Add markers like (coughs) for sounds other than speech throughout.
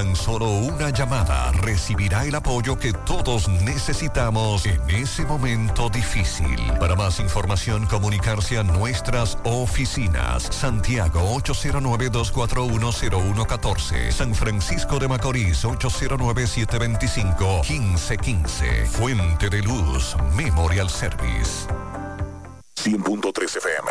tan solo una llamada recibirá el apoyo que todos necesitamos en ese momento difícil. Para más información, comunicarse a nuestras oficinas. Santiago 809-241-0114. San Francisco de Macorís 809-725-1515. Fuente de Luz Memorial Service. 100.3 FM.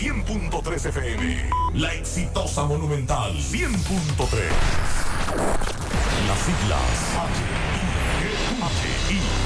100.3 FM. La exitosa Monumental 100.3. Las siglas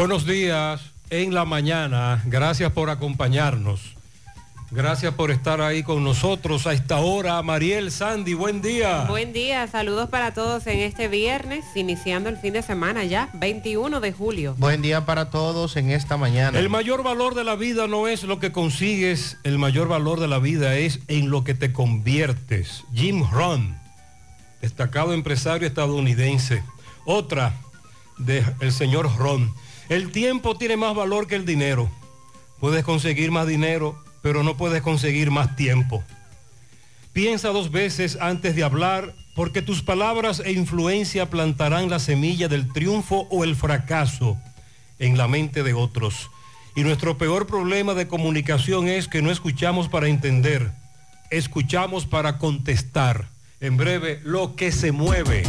Buenos días en la mañana. Gracias por acompañarnos. Gracias por estar ahí con nosotros a esta hora. Mariel Sandy, buen día. Buen día, saludos para todos en este viernes, iniciando el fin de semana ya, 21 de julio. Buen día para todos en esta mañana. El mayor valor de la vida no es lo que consigues, el mayor valor de la vida es en lo que te conviertes. Jim Rohn, destacado empresario estadounidense. Otra del el señor Ron. El tiempo tiene más valor que el dinero. Puedes conseguir más dinero, pero no puedes conseguir más tiempo. Piensa dos veces antes de hablar, porque tus palabras e influencia plantarán la semilla del triunfo o el fracaso en la mente de otros. Y nuestro peor problema de comunicación es que no escuchamos para entender, escuchamos para contestar. En breve, lo que se mueve.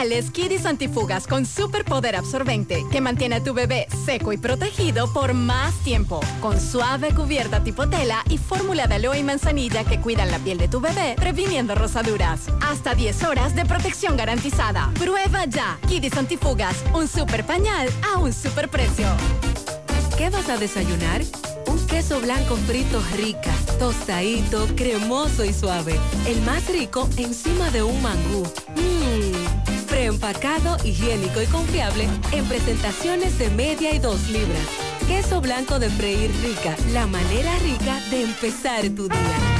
Pañales Kidis Antifugas con superpoder absorbente que mantiene a tu bebé seco y protegido por más tiempo. Con suave cubierta tipo tela y fórmula de aloe y manzanilla que cuidan la piel de tu bebé, previniendo rosaduras. Hasta 10 horas de protección garantizada. Prueba ya. Kidis Antifugas, un super pañal a un super precio. ¿Qué vas a desayunar? Un queso blanco frito rica, tostadito, cremoso y suave. El más rico encima de un mangú. Mmm, preempacado, higiénico y confiable en presentaciones de media y dos libras. Queso blanco de freír rica, la manera rica de empezar tu día.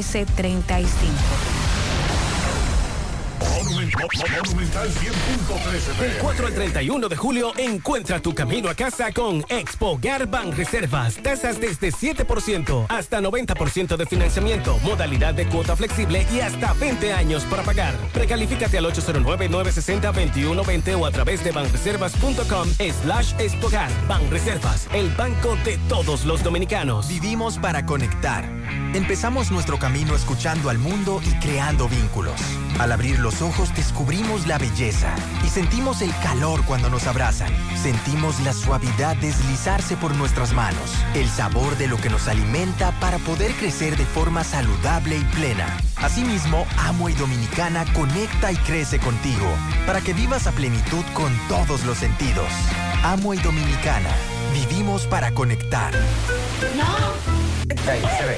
809-736-1335. Monumental 100.13 Del 4 al 31 de julio, encuentra tu camino a casa con Expo Garban Reservas. Tasas desde 7% hasta 90% de financiamiento, modalidad de cuota flexible y hasta 20 años para pagar. Precalifícate al 809-960-2120 o a través de banreservas.com slash Expogar. Banreservas, el banco de todos los dominicanos. Vivimos para conectar. Empezamos nuestro camino escuchando al mundo y creando vínculos. Al abrir los ojos descubrimos la belleza y sentimos el calor cuando nos abrazan. Sentimos la suavidad deslizarse por nuestras manos, el sabor de lo que nos alimenta para poder crecer de forma saludable y plena. Asimismo, Amo y Dominicana conecta y crece contigo para que vivas a plenitud con todos los sentidos. Amo y Dominicana, vivimos para conectar. Ahí, se ve.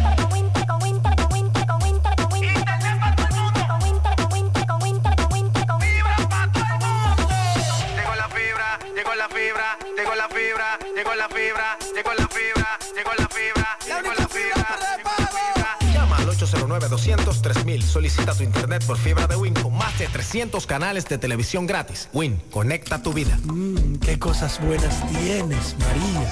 Llegó la fibra, llegó la fibra, llegó la fibra, llegó la fibra. Llama al 809-200-3000. Solicita tu internet por fibra de Win con más de 300 canales de televisión gratis. Win, conecta tu vida. Mmm, qué cosas buenas tienes, María.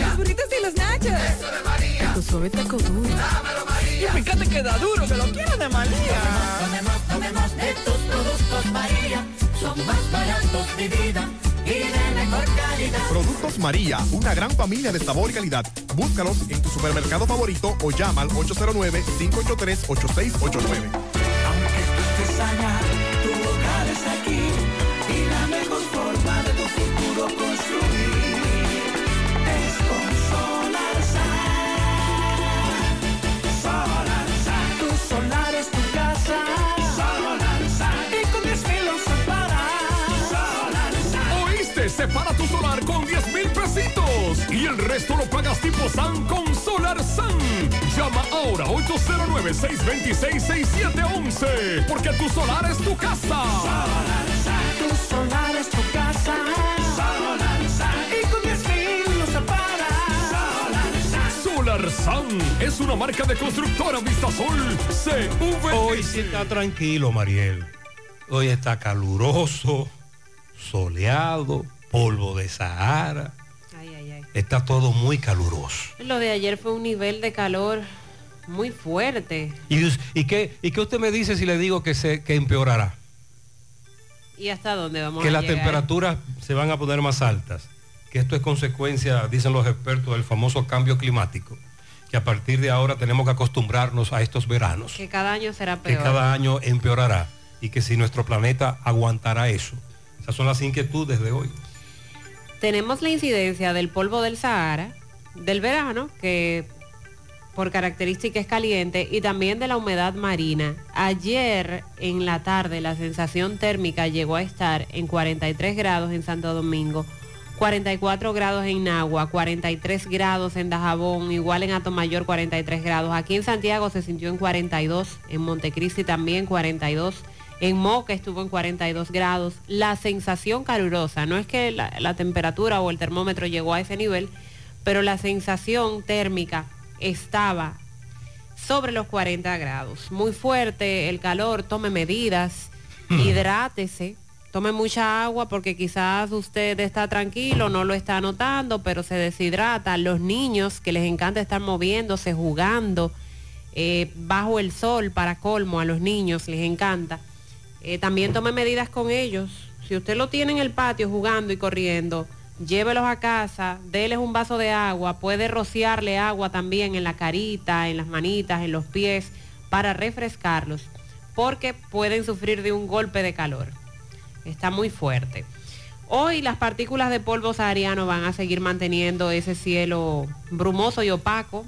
Los burritos y los nachos. Eso de María. Tu suave taco duro. Dámelo, María. Y fíjate que da duro, que lo quiero de María. Tomemos, tomemos de tus productos María. Son más baratos de vida y de mejor calidad. Productos María, una gran familia de sabor y calidad. Búscalos en tu supermercado favorito o llama al 809-583-8689. Estés allá, tu hogar es aquí y la mejor forma de tu Separa tu solar con 10 mil pesitos y el resto lo pagas tipo SAN con Solar SAN. Llama ahora 809-626-6711 porque tu solar es tu casa. Tu solar es tu casa. Solar Y con 10 mil lo Solar SAN es una marca de constructora Vistasol CV. Hoy sí está tranquilo, Mariel. Hoy está caluroso, soleado, polvo de Sahara. Está todo muy caluroso. Lo de ayer fue un nivel de calor muy fuerte. ¿Y, qué, ¿Y qué usted me dice si le digo que, se, que empeorará? ¿Y hasta dónde vamos que a las llegar? temperaturas se van a poner más altas, que esto es consecuencia, dicen los expertos, del famoso cambio climático, que a partir de ahora tenemos que acostumbrarnos a estos veranos, Que cada año será que peor. cada año empeorará y que si nuestro planeta aguantará eso. Esas son las inquietudes de hoy. Tenemos la incidencia del polvo del Sahara, del verano, que por característica es caliente, y también de la humedad marina. Ayer en la tarde la sensación térmica llegó a estar en 43 grados en Santo Domingo, 44 grados en Nagua, 43 grados en Dajabón, igual en Atomayor 43 grados. Aquí en Santiago se sintió en 42, en Montecristi también 42, en Moca estuvo en 42 grados. La sensación calurosa, no es que la, la temperatura o el termómetro llegó a ese nivel, pero la sensación térmica estaba sobre los 40 grados. Muy fuerte el calor, tome medidas, (laughs) hidrátese, tome mucha agua porque quizás usted está tranquilo, no lo está notando, pero se deshidrata. Los niños que les encanta estar moviéndose, jugando, eh, bajo el sol para colmo, a los niños les encanta. Eh, también tome medidas con ellos. Si usted lo tiene en el patio jugando y corriendo, llévelos a casa, déles un vaso de agua, puede rociarle agua también en la carita, en las manitas, en los pies, para refrescarlos, porque pueden sufrir de un golpe de calor. Está muy fuerte. Hoy las partículas de polvo sahariano van a seguir manteniendo ese cielo brumoso y opaco.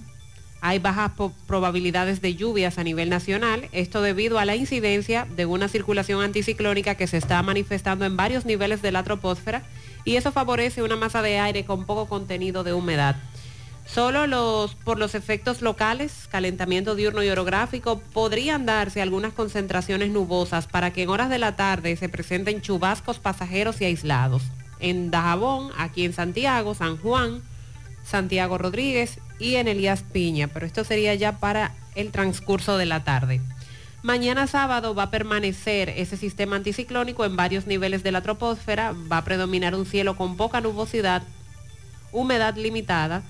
Hay bajas probabilidades de lluvias a nivel nacional, esto debido a la incidencia de una circulación anticiclónica que se está manifestando en varios niveles de la troposfera y eso favorece una masa de aire con poco contenido de humedad. Solo los, por los efectos locales, calentamiento diurno y orográfico, podrían darse algunas concentraciones nubosas para que en horas de la tarde se presenten chubascos pasajeros y aislados. En Dajabón, aquí en Santiago, San Juan, Santiago Rodríguez y en Elías Piña, pero esto sería ya para el transcurso de la tarde. Mañana sábado va a permanecer ese sistema anticiclónico en varios niveles de la troposfera, va a predominar un cielo con poca nubosidad, humedad limitada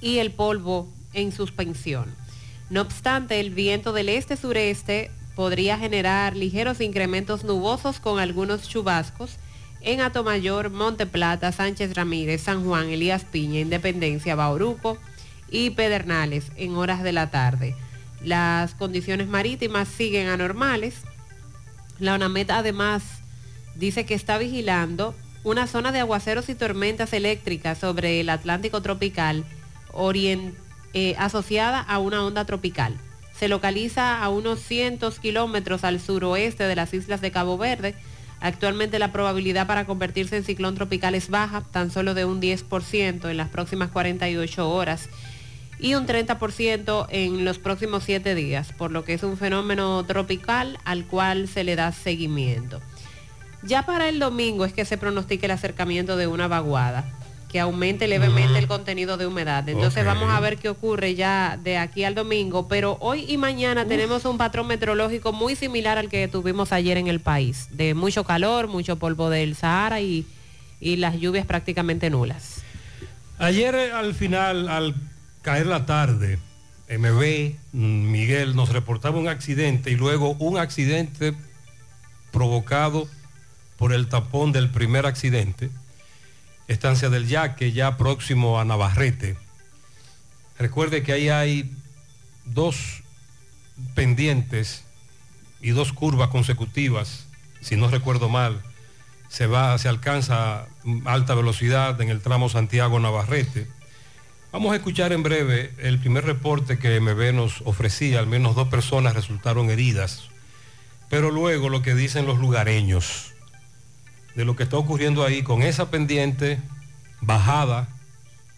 y el polvo en suspensión. No obstante, el viento del este-sureste podría generar ligeros incrementos nubosos con algunos chubascos en Atomayor, Monte Plata, Sánchez Ramírez, San Juan, Elías Piña, Independencia, Bauruco y Pedernales en horas de la tarde. Las condiciones marítimas siguen anormales. La ONAMET además dice que está vigilando una zona de aguaceros y tormentas eléctricas sobre el Atlántico tropical eh, asociada a una onda tropical. Se localiza a unos cientos kilómetros al suroeste de las islas de Cabo Verde. Actualmente la probabilidad para convertirse en ciclón tropical es baja, tan solo de un 10% en las próximas 48 horas y un 30% en los próximos 7 días, por lo que es un fenómeno tropical al cual se le da seguimiento. Ya para el domingo es que se pronostica el acercamiento de una vaguada que aumente levemente el contenido de humedad. Entonces vamos a ver qué ocurre ya de aquí al domingo, pero hoy y mañana tenemos un patrón meteorológico muy similar al que tuvimos ayer en el país, de mucho calor, mucho polvo del Sahara y, y las lluvias prácticamente nulas. Ayer eh, al final, al caer la tarde, MB, mm, Miguel, nos reportaba un accidente y luego un accidente provocado por el tapón del primer accidente, estancia del Yaque, ya próximo a Navarrete. Recuerde que ahí hay dos pendientes y dos curvas consecutivas, si no recuerdo mal, se va, se alcanza alta velocidad en el tramo Santiago-Navarrete. Vamos a escuchar en breve el primer reporte que MB nos ofrecía, al menos dos personas resultaron heridas, pero luego lo que dicen los lugareños de lo que está ocurriendo ahí con esa pendiente, bajada,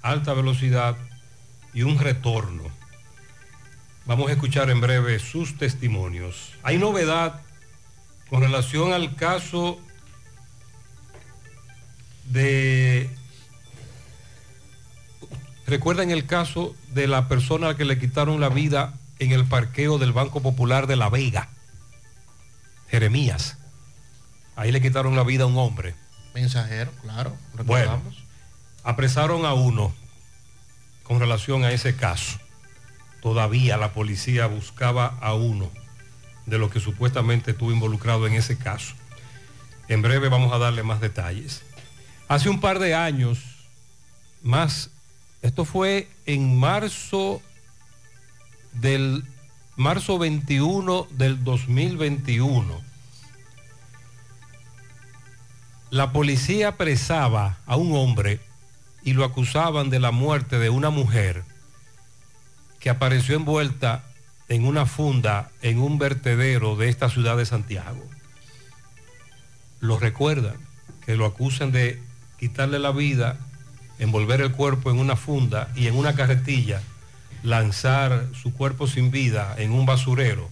alta velocidad y un retorno. Vamos a escuchar en breve sus testimonios. Hay novedad con relación al caso de... ¿Recuerdan el caso de la persona a la que le quitaron la vida en el parqueo del Banco Popular de La Vega? Jeremías. Ahí le quitaron la vida a un hombre. Mensajero, claro. Bueno, recordamos. apresaron a uno con relación a ese caso. Todavía la policía buscaba a uno de los que supuestamente estuvo involucrado en ese caso. En breve vamos a darle más detalles. Hace un par de años, más, esto fue en marzo del marzo 21 del 2021. La policía apresaba a un hombre y lo acusaban de la muerte de una mujer que apareció envuelta en una funda en un vertedero de esta ciudad de Santiago. Lo recuerdan, que lo acusan de quitarle la vida, envolver el cuerpo en una funda y en una carretilla lanzar su cuerpo sin vida en un basurero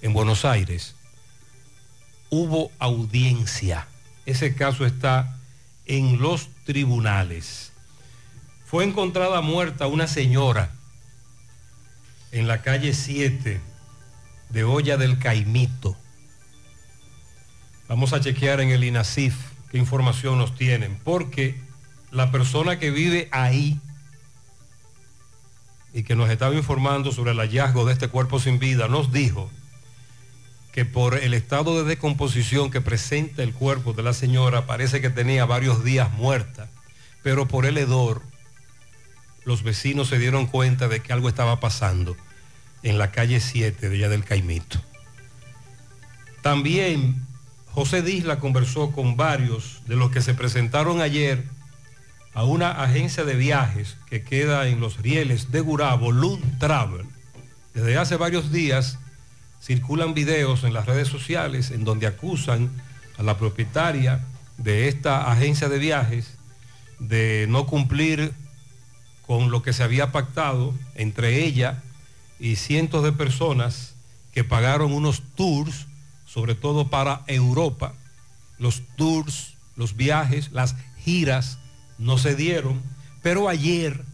en Buenos Aires, hubo audiencia. Ese caso está en los tribunales. Fue encontrada muerta una señora en la calle 7 de Olla del Caimito. Vamos a chequear en el INASIF qué información nos tienen, porque la persona que vive ahí y que nos estaba informando sobre el hallazgo de este cuerpo sin vida nos dijo que por el estado de descomposición que presenta el cuerpo de la señora parece que tenía varios días muerta, pero por el hedor los vecinos se dieron cuenta de que algo estaba pasando en la calle 7 de allá del Caimito. También José Disla conversó con varios de los que se presentaron ayer a una agencia de viajes que queda en los rieles de Gurabo, Lund Travel. Desde hace varios días circulan videos en las redes sociales en donde acusan a la propietaria de esta agencia de viajes de no cumplir con lo que se había pactado entre ella y cientos de personas que pagaron unos tours, sobre todo para Europa. Los tours, los viajes, las giras no se dieron, pero ayer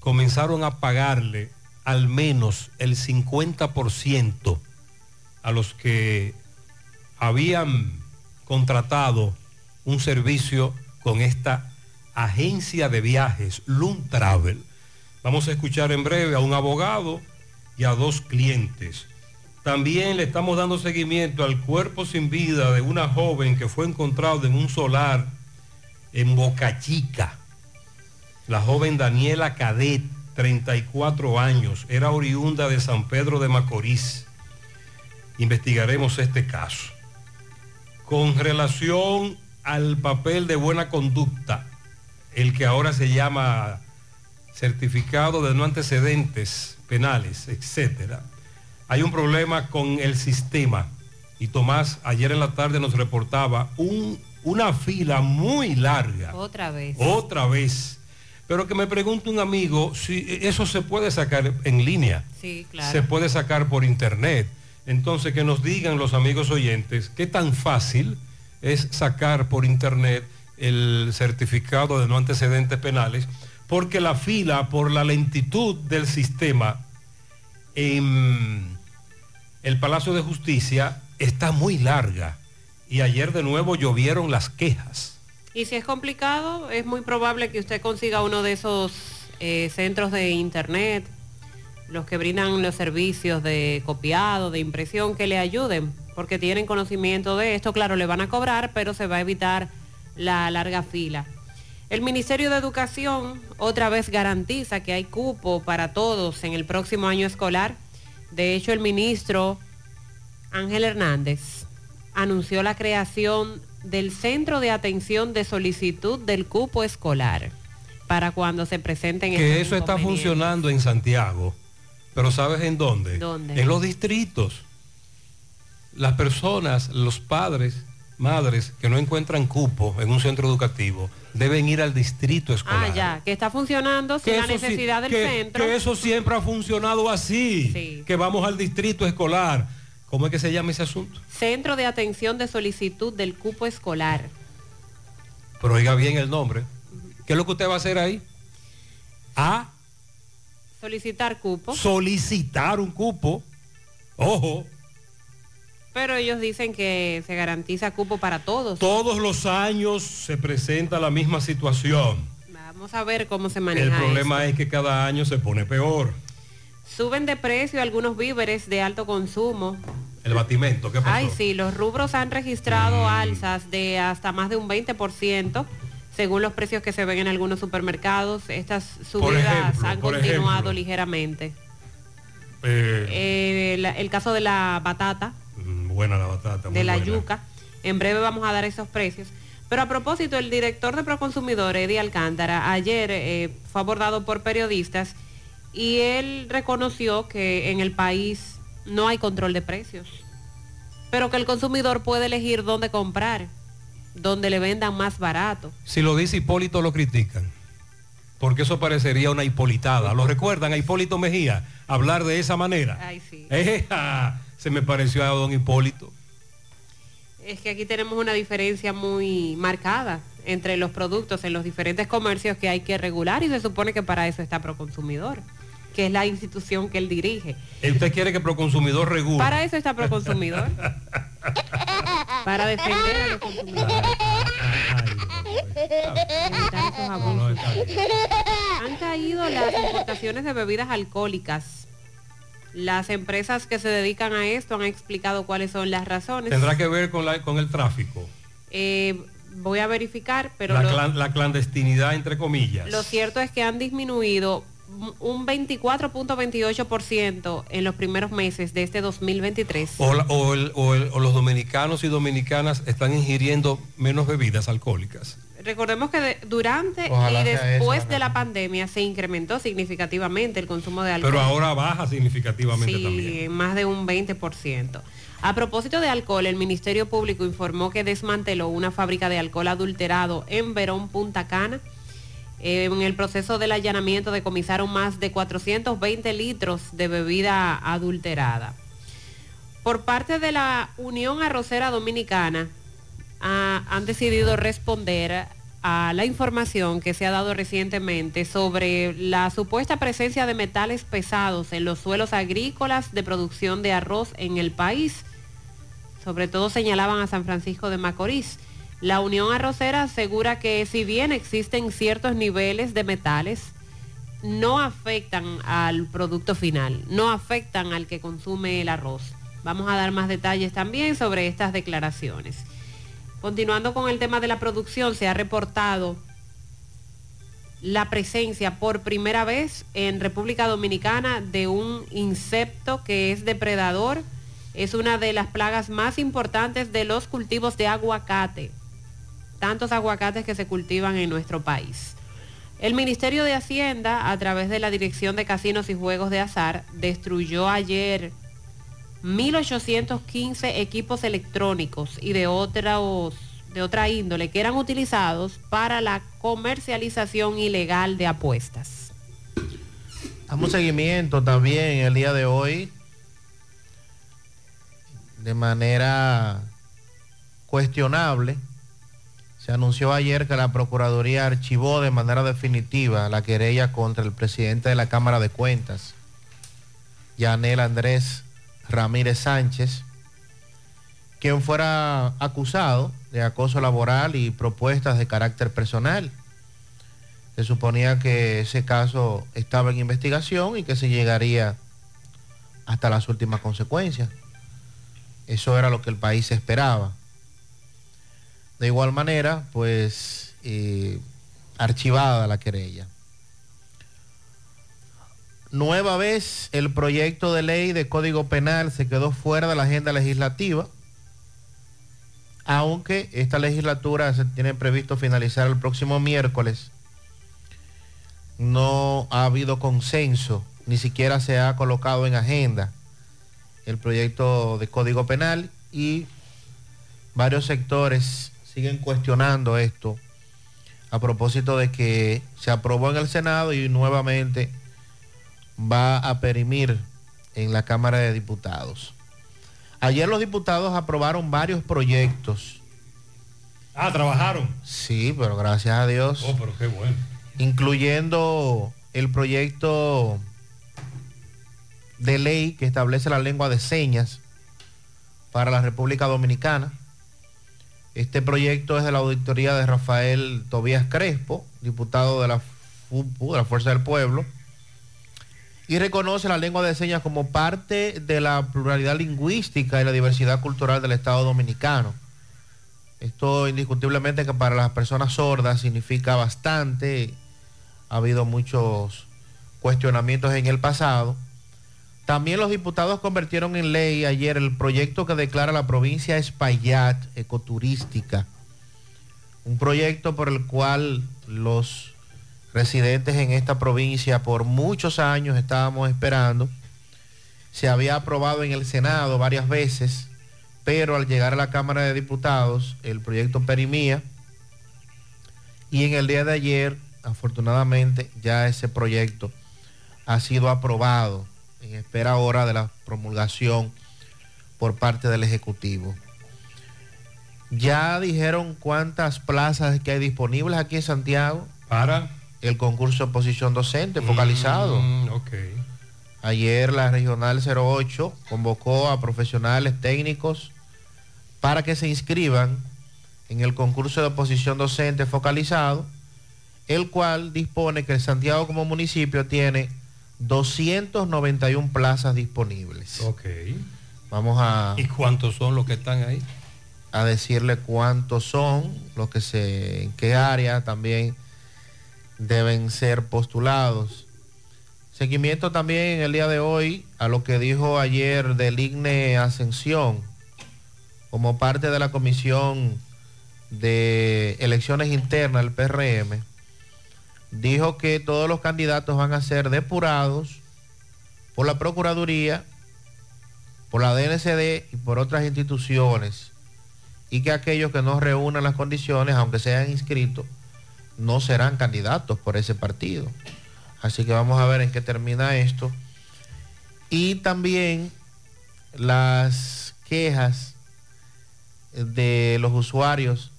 comenzaron a pagarle al menos el 50% a los que habían contratado un servicio con esta agencia de viajes, Lund Travel. Vamos a escuchar en breve a un abogado y a dos clientes. También le estamos dando seguimiento al cuerpo sin vida de una joven que fue encontrado en un solar en Boca Chica. La joven Daniela Cadet, 34 años, era oriunda de San Pedro de Macorís. Investigaremos este caso. Con relación al papel de buena conducta, el que ahora se llama certificado de no antecedentes penales, etcétera. Hay un problema con el sistema y Tomás ayer en la tarde nos reportaba un, una fila muy larga. Otra vez. Otra vez. Pero que me pregunte un amigo si eso se puede sacar en línea. Sí, claro. Se puede sacar por internet. Entonces que nos digan los amigos oyentes qué tan fácil es sacar por internet el certificado de no antecedentes penales porque la fila por la lentitud del sistema en el Palacio de Justicia está muy larga y ayer de nuevo llovieron las quejas. Y si es complicado, es muy probable que usted consiga uno de esos eh, centros de internet, los que brindan los servicios de copiado, de impresión, que le ayuden, porque tienen conocimiento de esto. Claro, le van a cobrar, pero se va a evitar la larga fila. El Ministerio de Educación otra vez garantiza que hay cupo para todos en el próximo año escolar. De hecho, el ministro Ángel Hernández anunció la creación del Centro de Atención de Solicitud del Cupo Escolar para cuando se presenten Que eso está funcionando en Santiago, pero ¿sabes en dónde? ¿Dónde? En los distritos. Las personas, los padres, madres que no encuentran cupo en un centro educativo, deben ir al distrito escolar. Ah, ya, que está funcionando sin la sí- necesidad del que- centro. Que eso siempre ha funcionado así. Sí. Que vamos al distrito escolar. ¿Cómo es que se llama ese asunto? Centro de Atención de Solicitud del Cupo Escolar. Pero oiga bien el nombre. ¿Qué es lo que usted va a hacer ahí? A Solicitar cupo. solicitar un cupo. Ojo, Pero ellos dicen que se garantiza cupo para todos. todos los años se presenta la misma situación. Vamos a ver cómo se maneja El problema es que cada año se pone peor. Suben de precio algunos víveres de alto consumo. El batimento, ¿qué pasó? Mm. Ay, sí, los rubros han registrado alzas de hasta más de un 20%, según los precios que se ven en algunos supermercados. Estas subidas ejemplo, han continuado ejemplo. ligeramente. Eh, Eh, el caso de la batata, buena la batata. de la buena. yuca, en breve vamos a dar esos precios. Pero a propósito, el director de Proconsumidor, Eddie Alcántara, ayer eh, fue abordado por periodistas y él reconoció que en el país no hay control de precios, pero que el consumidor puede elegir dónde comprar donde le vendan más barato. Si lo dice Hipólito lo critican. Porque eso parecería una hipolitada. ¿Lo recuerdan a Hipólito Mejía? Hablar de esa manera. Ay, sí. Ejá, se me pareció a don Hipólito. Es que aquí tenemos una diferencia muy marcada entre los productos en los diferentes comercios que hay que regular y se supone que para eso está Proconsumidor, que es la institución que él dirige. ¿Usted quiere que Proconsumidor regule? Para eso está Proconsumidor. (laughs) para defender a los consumidores. Han caído las importaciones de bebidas alcohólicas. Las empresas que se dedican a esto han explicado cuáles son las razones. Tendrá que ver con, la, con el tráfico. Eh, voy a verificar, pero la, lo, clan- la clandestinidad, entre comillas. lo cierto es que han disminuido un 24.28% en los primeros meses de este 2023. O, la- o el- o el- o los dominicanos y dominicanas están ingiriendo menos bebidas alcohólicas. Recordemos que de- durante Ojalá y después esa, de la pandemia se incrementó significativamente el consumo de alcohol. Pero ahora baja significativamente Sí, también. más de un 20%. A propósito de alcohol, el Ministerio Público informó que desmanteló una fábrica de alcohol adulterado en Verón, Punta Cana. En el proceso del allanamiento decomisaron más de 420 litros de bebida adulterada. Por parte de la Unión Arrocera Dominicana, ah, han decidido responder a la información que se ha dado recientemente sobre la supuesta presencia de metales pesados en los suelos agrícolas de producción de arroz en el país. Sobre todo señalaban a San Francisco de Macorís. La Unión Arrocera asegura que si bien existen ciertos niveles de metales, no afectan al producto final, no afectan al que consume el arroz. Vamos a dar más detalles también sobre estas declaraciones. Continuando con el tema de la producción, se ha reportado la presencia por primera vez en República Dominicana de un insecto que es depredador. Es una de las plagas más importantes de los cultivos de aguacate. Tantos aguacates que se cultivan en nuestro país. El Ministerio de Hacienda, a través de la Dirección de Casinos y Juegos de Azar, destruyó ayer 1.815 equipos electrónicos y de, otros, de otra índole que eran utilizados para la comercialización ilegal de apuestas. Damos seguimiento también el día de hoy de manera cuestionable. Se anunció ayer que la Procuraduría archivó de manera definitiva la querella contra el presidente de la Cámara de Cuentas, Yanel Andrés Ramírez Sánchez, quien fuera acusado de acoso laboral y propuestas de carácter personal. Se suponía que ese caso estaba en investigación y que se llegaría hasta las últimas consecuencias. Eso era lo que el país esperaba. De igual manera, pues, eh, archivada la querella. Nueva vez el proyecto de ley de Código Penal se quedó fuera de la agenda legislativa, aunque esta legislatura se tiene previsto finalizar el próximo miércoles. No ha habido consenso, ni siquiera se ha colocado en agenda el proyecto de Código Penal y varios sectores siguen cuestionando esto a propósito de que se aprobó en el Senado y nuevamente va a perimir en la Cámara de Diputados. Ayer los diputados aprobaron varios proyectos. Ah, trabajaron. Sí, pero gracias a Dios. Oh, pero qué bueno. Incluyendo el proyecto de ley que establece la lengua de señas para la República Dominicana. Este proyecto es de la auditoría de Rafael Tobías Crespo, diputado de la FUPU, de la Fuerza del Pueblo, y reconoce la lengua de señas como parte de la pluralidad lingüística y la diversidad cultural del Estado Dominicano. Esto indiscutiblemente que para las personas sordas significa bastante. Ha habido muchos cuestionamientos en el pasado. También los diputados convirtieron en ley ayer el proyecto que declara la provincia Espaillat ecoturística. Un proyecto por el cual los residentes en esta provincia por muchos años estábamos esperando. Se había aprobado en el Senado varias veces, pero al llegar a la Cámara de Diputados el proyecto perimía y en el día de ayer afortunadamente ya ese proyecto ha sido aprobado en espera ahora de la promulgación por parte del Ejecutivo. Ya dijeron cuántas plazas que hay disponibles aquí en Santiago para el concurso de posición docente focalizado. Mm, ok. Ayer la Regional 08 convocó a profesionales técnicos para que se inscriban en el concurso de oposición docente focalizado, el cual dispone que Santiago como municipio tiene 291 plazas disponibles. Ok. Vamos a, ¿Y cuántos son los que están ahí? a decirle cuántos son, los que se, en qué área también deben ser postulados. Seguimiento también en el día de hoy a lo que dijo ayer del IGNE Ascensión, como parte de la Comisión de Elecciones Internas del PRM, dijo que todos los candidatos van a ser depurados por la Procuraduría, por la DNCD y por otras instituciones, y que aquellos que no reúnan las condiciones, aunque sean inscritos, no serán candidatos por ese partido. Así que vamos a ver en qué termina esto. Y también las quejas de los usuarios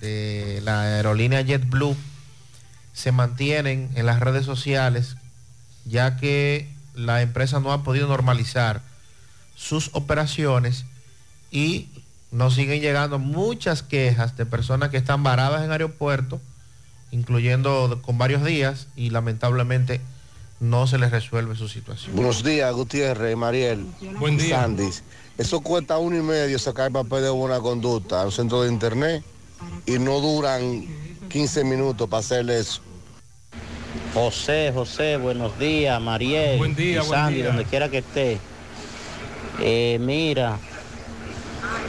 de la aerolínea JetBlue se mantienen en las redes sociales, ya que la empresa no ha podido normalizar sus operaciones y nos siguen llegando muchas quejas de personas que están varadas en aeropuertos, incluyendo con varios días, y lamentablemente no se les resuelve su situación. Buenos días, Gutiérrez, Mariel. Buen día. Sandis. Eso cuesta uno y medio sacar papel de buena conducta a un centro de internet y no duran 15 minutos para hacerle eso. José, José, buenos días, Mariel. Buen día, y buen Sandy, día. donde quiera que esté. Eh, mira,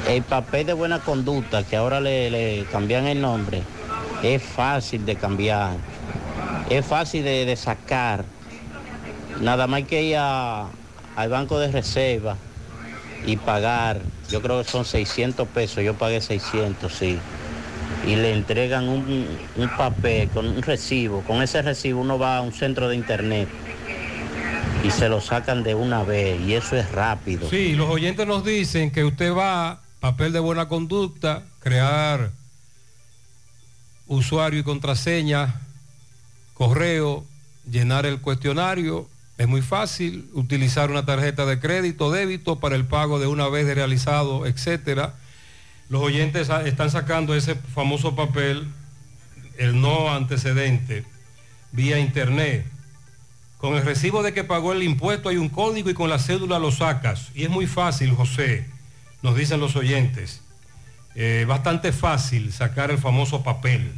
el papel de buena conducta, que ahora le, le cambian el nombre, es fácil de cambiar, es fácil de, de sacar. Nada más hay que ir a- al banco de reserva y pagar, yo creo que son 600 pesos, yo pagué 600, sí. Y le entregan un, un papel con un recibo. Con ese recibo uno va a un centro de internet y se lo sacan de una vez y eso es rápido. Sí, los oyentes nos dicen que usted va, papel de buena conducta, crear usuario y contraseña, correo, llenar el cuestionario. Es muy fácil utilizar una tarjeta de crédito, débito para el pago de una vez realizado, etcétera. Los oyentes están sacando ese famoso papel, el no antecedente, vía internet. Con el recibo de que pagó el impuesto hay un código y con la cédula lo sacas. Y es muy fácil, José, nos dicen los oyentes. Eh, bastante fácil sacar el famoso papel.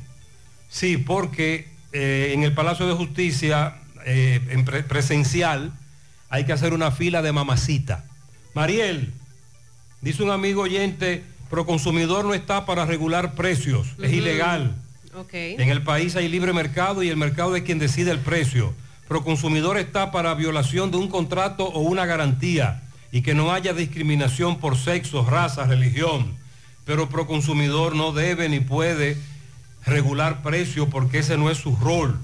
Sí, porque eh, en el Palacio de Justicia, eh, en pre- presencial, hay que hacer una fila de mamacita. Mariel, dice un amigo oyente, Proconsumidor no está para regular precios, es ilegal. Ok. En el país hay libre mercado y el mercado es quien decide el precio. Proconsumidor está para violación de un contrato o una garantía y que no haya discriminación por sexo, raza, religión. Pero Proconsumidor no debe ni puede regular precio porque ese no es su rol.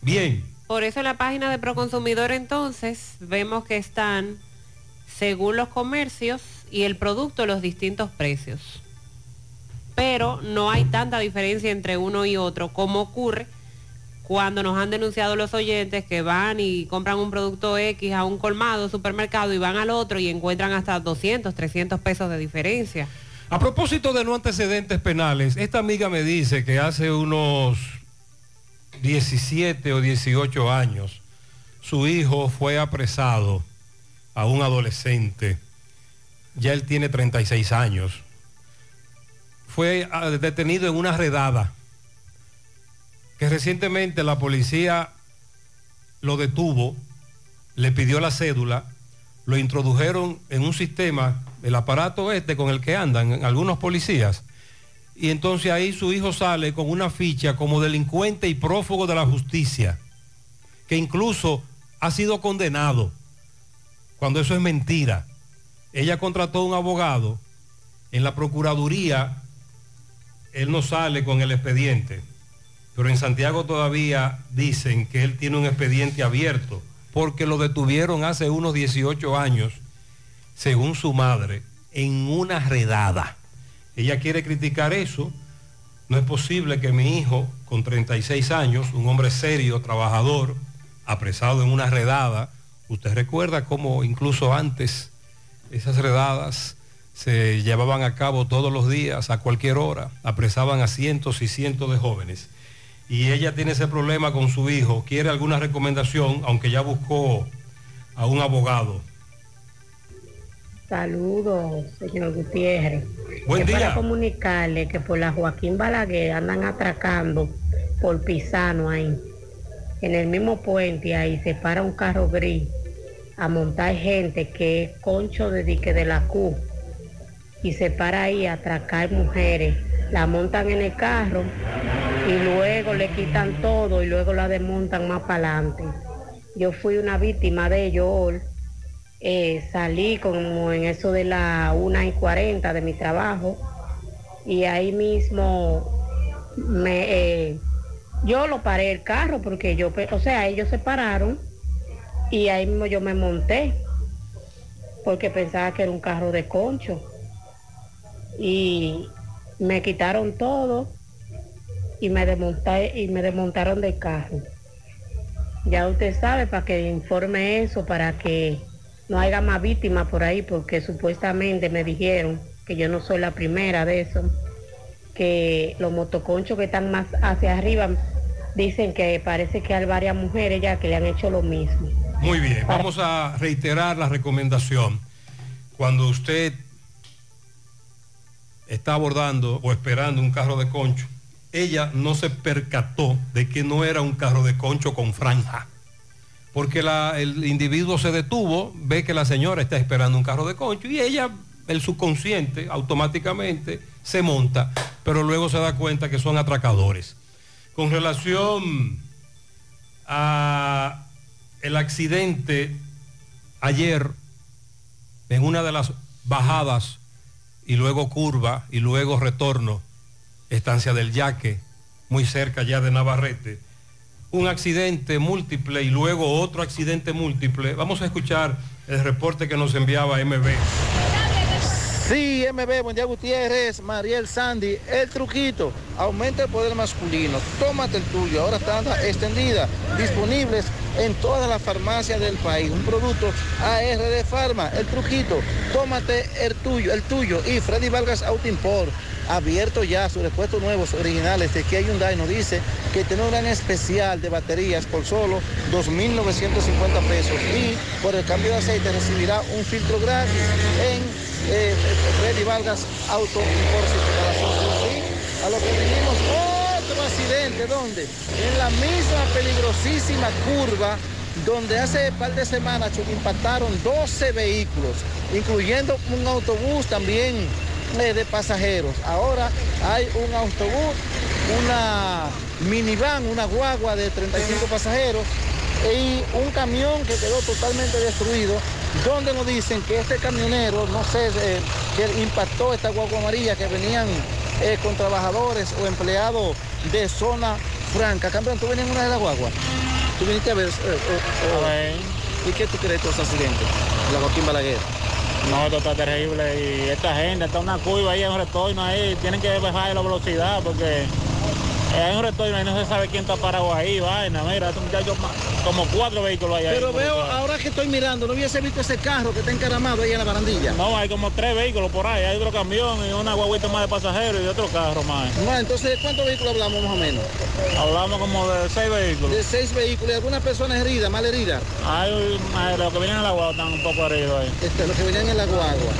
Bien, Por eso en la página de Proconsumidor entonces vemos que están, según los comercios y el producto, los distintos precios. Pero no hay tanta diferencia entre uno y otro como ocurre cuando nos han denunciado los oyentes que van y compran un producto X a un colmado, supermercado y van al otro y encuentran hasta 200, 300 pesos de diferencia. A propósito de no antecedentes penales, esta amiga me dice que hace unos 17 o 18 años su hijo fue apresado a un adolescente. Ya él tiene 36 años. Fue ah, detenido en una redada que recientemente la policía lo detuvo, le pidió la cédula, lo introdujeron en un sistema, el aparato este con el que andan algunos policías, y entonces ahí su hijo sale con una ficha como delincuente y prófugo de la justicia, que incluso ha sido condenado, cuando eso es mentira. Ella contrató un abogado, en la Procuraduría él no sale con el expediente, pero en Santiago todavía dicen que él tiene un expediente abierto, porque lo detuvieron hace unos 18 años, según su madre, en una redada. Ella quiere criticar eso. No es posible que mi hijo, con 36 años, un hombre serio, trabajador, apresado en una redada, usted recuerda cómo incluso antes esas redadas se llevaban a cabo todos los días, a cualquier hora, apresaban a cientos y cientos de jóvenes. Y ella tiene ese problema con su hijo, quiere alguna recomendación, aunque ya buscó a un abogado. Saludos, señor Gutiérrez. Buen día. Para comunicarle que por la Joaquín Balaguer andan atracando por Pisano ahí. En el mismo puente ahí se para un carro gris a montar gente que es concho de dique de la Q. Y se para ahí a atracar mujeres. La montan en el carro y luego le quitan todo y luego la desmontan más para adelante. Yo fui una víctima de ellos eh, salí como en eso de la 1 y 40 de mi trabajo y ahí mismo me, eh, yo lo paré el carro porque yo, o sea, ellos se pararon y ahí mismo yo me monté porque pensaba que era un carro de concho y me quitaron todo y me desmonté y me desmontaron del carro. Ya usted sabe para que informe eso, para que no haya más víctimas por ahí, porque supuestamente me dijeron que yo no soy la primera de eso, que los motoconchos que están más hacia arriba dicen que parece que hay varias mujeres ya que le han hecho lo mismo. Muy bien, vamos a reiterar la recomendación. Cuando usted está abordando o esperando un carro de concho, ella no se percató de que no era un carro de concho con franja. Porque el individuo se detuvo, ve que la señora está esperando un carro de concho y ella, el subconsciente, automáticamente se monta, pero luego se da cuenta que son atracadores. Con relación a el accidente ayer en una de las bajadas y luego curva y luego retorno, estancia del Yaque, muy cerca ya de Navarrete, un accidente múltiple y luego otro accidente múltiple. Vamos a escuchar el reporte que nos enviaba MB. Sí, MB, buen día Gutiérrez, Mariel Sandy, el truquito, aumenta el poder masculino, tómate el tuyo, ahora está extendida, disponibles en todas las farmacias del país, un producto ARD Pharma, el truquito, tómate el tuyo, el tuyo, y Freddy Vargas Import, abierto ya sus repuestos nuevos, originales de Kia Hyundai, nos dice que tiene un gran especial de baterías por solo 2.950 pesos. Y por el cambio de aceite recibirá un filtro gratis en eh, Freddy Vargas Auto. Y a lo que vinimos, otro accidente, ¿dónde? En la misma peligrosísima curva donde hace un par de semanas impactaron 12 vehículos, incluyendo un autobús también eh, de pasajeros. Ahora hay un autobús, una minivan, una guagua de 35 pasajeros y un camión que quedó totalmente destruido, donde nos dicen que este camionero, no sé, eh, que impactó esta guagua amarilla que venían eh, con trabajadores o empleados de zona franca. Campeón, ¿tú venías en una de las guaguas? ¿Tú viniste a ver? eh, o- ¿Y qué tú crees de estos accidentes? La Joaquín Balaguer. No, esto está terrible y esta gente está una curva ahí, en un retorno ahí, tienen que bajar la velocidad porque eh, hay un retorno y no se sabe quién está parado ahí, vaina, mira, muchachos, como cuatro vehículos ahí. Pero ahí, veo, por ahora que estoy mirando, ¿no hubiese visto ese carro que está encaramado ahí en la barandilla? No, hay como tres vehículos por ahí, hay otro camión y una guaguita más de pasajeros y otro carro más. No, entonces, ¿cuántos vehículos hablamos más o menos? Hablamos como de seis vehículos. De seis vehículos y algunas personas heridas, mal heridas. Hay eh, los que vienen en la guagua están un poco heridos ahí. Este, los que venían en la guagua.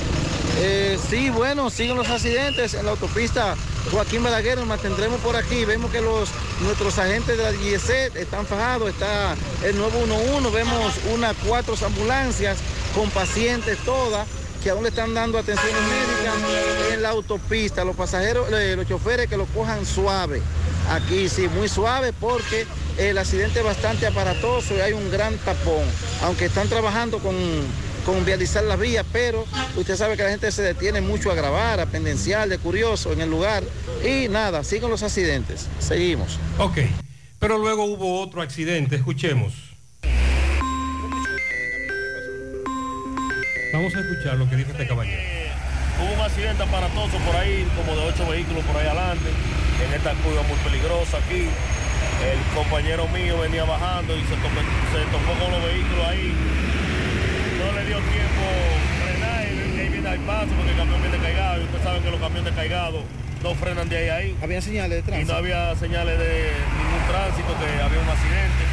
Eh, sí, bueno, siguen los accidentes en la autopista Joaquín Balaguer, nos mantendremos por aquí. Vemos que los nuestros agentes de la DGC están fajados, está el 911, vemos unas cuatro ambulancias con pacientes todas que aún le están dando atenciones médicas en la autopista. Los pasajeros, eh, los choferes que lo cojan suave. Aquí sí, muy suave porque el accidente es bastante aparatoso y hay un gran tapón. Aunque están trabajando con con vializar las vías, pero usted sabe que la gente se detiene mucho a grabar, a pendenciar, de curioso en el lugar. Y nada, siguen los accidentes. Seguimos. Ok, pero luego hubo otro accidente, escuchemos. Vamos a escuchar lo que dijo este caballero. Hubo un accidente aparatoso por ahí, como de ocho vehículos por ahí adelante, en esta curva muy peligrosa aquí. El compañero mío venía bajando y se, topó, se topó con los vehículos ahí. No le dio tiempo frenar y ahí viene al paso porque el camión viene caigado. Y ustedes saben que los camiones caigados no frenan de ahí a ahí. ¿Había señales de Y no había señales de ningún tránsito, que había un accidente.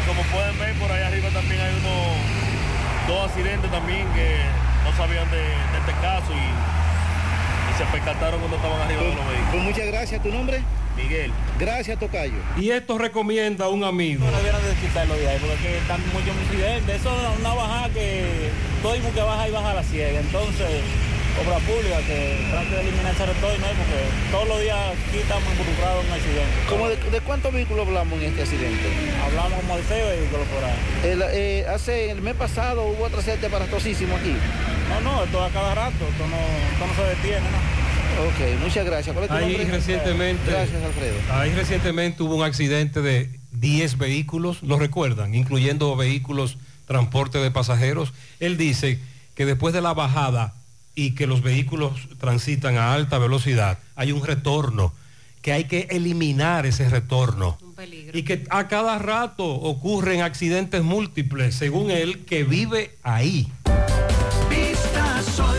Y como pueden ver, por ahí arriba también hay unos dos accidentes también que no sabían de, de este caso y, y se percataron cuando estaban arriba de los vehículos. Pues muchas gracias. ¿Tu nombre? Miguel. Gracias, Tocayo. Y esto recomienda un amigo. No debieran de quitarlo de ahí, porque es que están muchos incidentes. Eso es una bajada que todo el mundo que baja y baja a la ciega. Entonces, obra pública que trate de eliminar ese retorno, ¿no? porque todos los días aquí estamos involucrados en un accidente. ¿Cómo de, de cuántos vehículos hablamos en este accidente? Hablamos como de seis vehículos por ahí. El, eh, hace el mes pasado hubo otro accidente aparatosísimo aquí. No, no, esto a cada rato, esto no, esto no se detiene, ¿no? Ok, muchas gracias. ¿Cuál es tu Ahí nombre? recientemente, Gracias, Alfredo. ahí recientemente hubo un accidente de 10 vehículos, lo recuerdan, incluyendo vehículos transporte de pasajeros. Él dice que después de la bajada y que los vehículos transitan a alta velocidad, hay un retorno, que hay que eliminar ese retorno. Y que a cada rato ocurren accidentes múltiples, según él, que vive ahí. Vista Sol,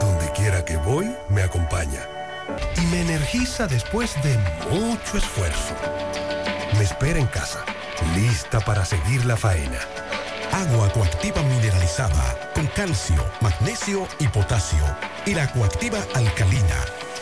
Donde quiera que voy, me acompaña. Y me energiza después de mucho esfuerzo. Me espera en casa, lista para seguir la faena. Agua coactiva mineralizada con calcio, magnesio y potasio. Y la coactiva alcalina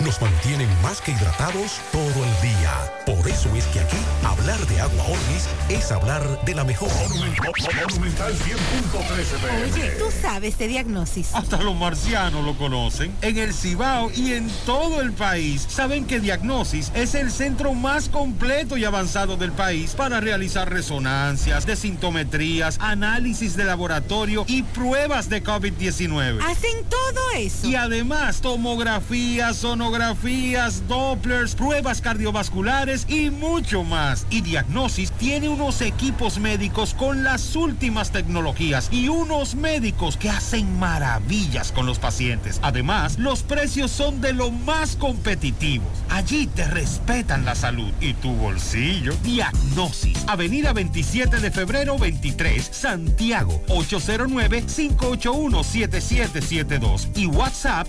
nos mantienen más que hidratados todo el día. Por eso es que aquí hablar de agua Orvis es hablar de la mejor. Monumental 100.13 Oye, tú sabes de diagnosis. Hasta los marcianos lo conocen. En el Cibao y en todo el país saben que Diagnosis es el centro más completo y avanzado del país para realizar resonancias, desintometrías, análisis de laboratorio y pruebas de COVID-19. Hacen todo eso. Y además tomografías, sonografías, Dopplers, pruebas cardiovasculares y mucho más. Y Diagnosis tiene unos equipos médicos con las últimas tecnologías y unos médicos que hacen maravillas con los pacientes. Además, los precios son de lo más competitivos. Allí te respetan la salud y tu bolsillo. Diagnosis, Avenida 27 de febrero 23, Santiago, 809-581-7772 y WhatsApp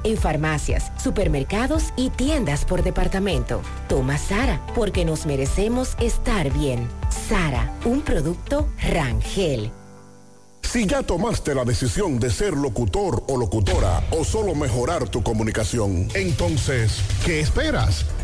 en farmacias, supermercados y tiendas por departamento. Toma Sara porque nos merecemos estar bien. Sara, un producto Rangel. Si ya tomaste la decisión de ser locutor o locutora o solo mejorar tu comunicación, entonces, ¿qué esperas?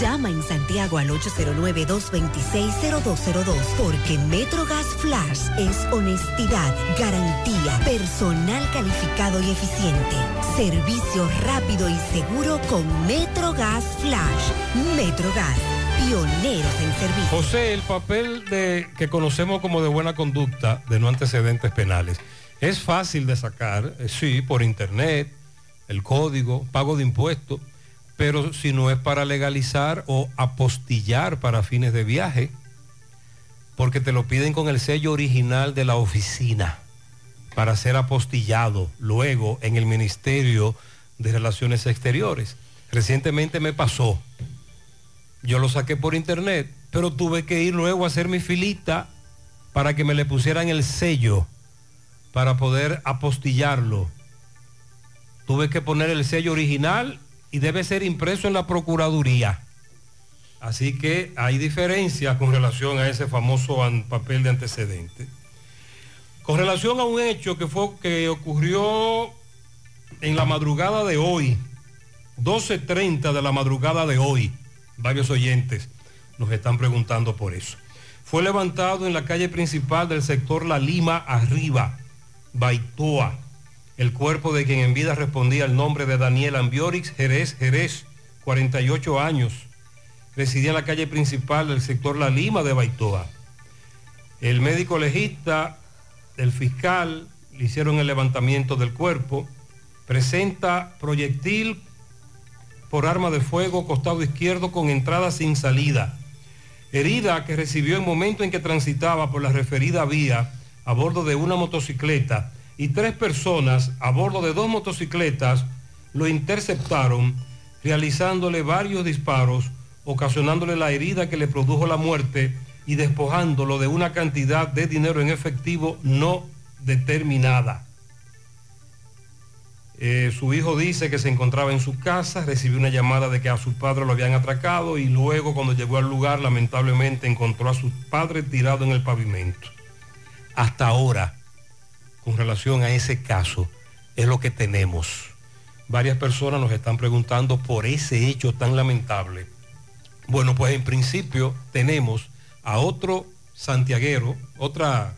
Llama en Santiago al 809-226-0202 porque MetroGas Flash es honestidad, garantía, personal calificado y eficiente, servicio rápido y seguro con MetroGas Flash. MetroGas, pioneros en servicio. José, el papel de que conocemos como de buena conducta, de no antecedentes penales, es fácil de sacar, eh, sí, por internet, el código, pago de impuestos pero si no es para legalizar o apostillar para fines de viaje, porque te lo piden con el sello original de la oficina para ser apostillado luego en el Ministerio de Relaciones Exteriores. Recientemente me pasó, yo lo saqué por internet, pero tuve que ir luego a hacer mi filita para que me le pusieran el sello para poder apostillarlo. Tuve que poner el sello original y debe ser impreso en la Procuraduría. Así que hay diferencias con relación a ese famoso papel de antecedente. Con relación a un hecho que, fue, que ocurrió en la madrugada de hoy, 12.30 de la madrugada de hoy, varios oyentes nos están preguntando por eso. Fue levantado en la calle principal del sector La Lima Arriba, Baitoa, el cuerpo de quien en vida respondía al nombre de Daniel Ambiorix Jerez Jerez, 48 años. Residía en la calle principal del sector La Lima de Baitoa. El médico legista, el fiscal, le hicieron el levantamiento del cuerpo. Presenta proyectil por arma de fuego costado izquierdo con entrada sin salida. Herida que recibió en momento en que transitaba por la referida vía a bordo de una motocicleta y tres personas a bordo de dos motocicletas lo interceptaron realizándole varios disparos, ocasionándole la herida que le produjo la muerte y despojándolo de una cantidad de dinero en efectivo no determinada. Eh, su hijo dice que se encontraba en su casa, recibió una llamada de que a su padre lo habían atracado y luego cuando llegó al lugar lamentablemente encontró a su padre tirado en el pavimento. Hasta ahora, con relación a ese caso, es lo que tenemos. Varias personas nos están preguntando por ese hecho tan lamentable. Bueno, pues en principio tenemos a otro santiaguero, otra,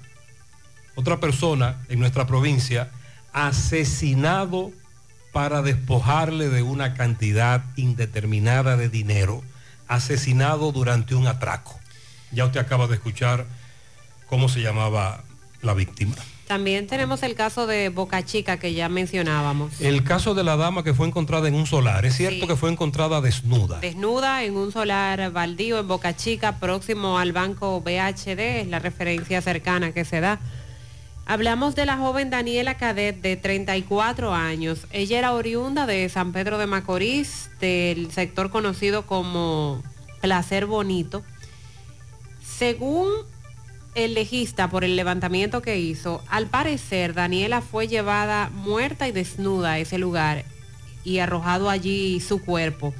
otra persona en nuestra provincia, asesinado para despojarle de una cantidad indeterminada de dinero, asesinado durante un atraco. Ya usted acaba de escuchar cómo se llamaba la víctima. También tenemos el caso de Boca Chica que ya mencionábamos. El caso de la dama que fue encontrada en un solar, es cierto Sí. que fue encontrada desnuda. Desnuda en un solar baldío en Boca Chica, próximo al banco BHD, es la referencia cercana que se da. Hablamos de la joven Daniela Cadet de 34 años. Ella era oriunda de San Pedro de Macorís, del sector conocido como Placer Bonito. Según el legista por el levantamiento que hizo, al parecer Daniela fue llevada muerta y desnuda a ese lugar y arrojado allí su cuerpo.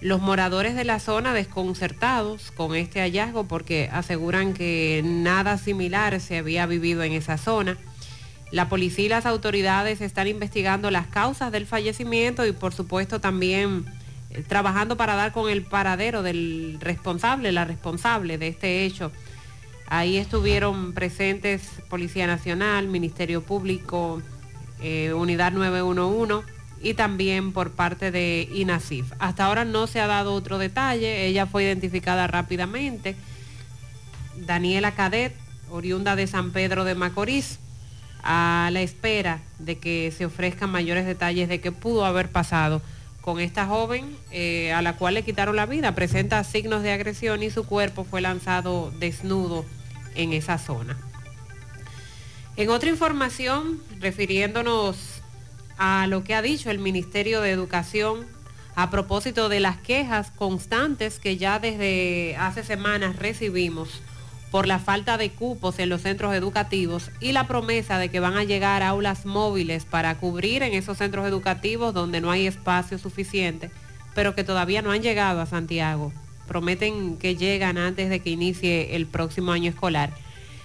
Los moradores de la zona desconcertados con este hallazgo porque aseguran que nada similar se había vivido en esa zona. La policía y las autoridades están investigando las causas del fallecimiento y por supuesto también eh, trabajando para dar con el paradero del responsable, la responsable de este hecho. Ahí estuvieron presentes Policía Nacional, Ministerio Público, eh, Unidad 911 y también por parte de INASIF. Hasta ahora no se ha dado otro detalle, ella fue identificada rápidamente. Daniela Cadet, oriunda de San Pedro de Macorís, a la espera de que se ofrezcan mayores detalles de qué pudo haber pasado con esta joven eh, a la cual le quitaron la vida. Presenta signos de agresión y su cuerpo fue lanzado desnudo en esa zona. En otra información, refiriéndonos a lo que ha dicho el Ministerio de Educación a propósito de las quejas constantes que ya desde hace semanas recibimos por la falta de cupos en los centros educativos y la promesa de que van a llegar aulas móviles para cubrir en esos centros educativos donde no hay espacio suficiente, pero que todavía no han llegado a Santiago. Prometen que llegan antes de que inicie el próximo año escolar.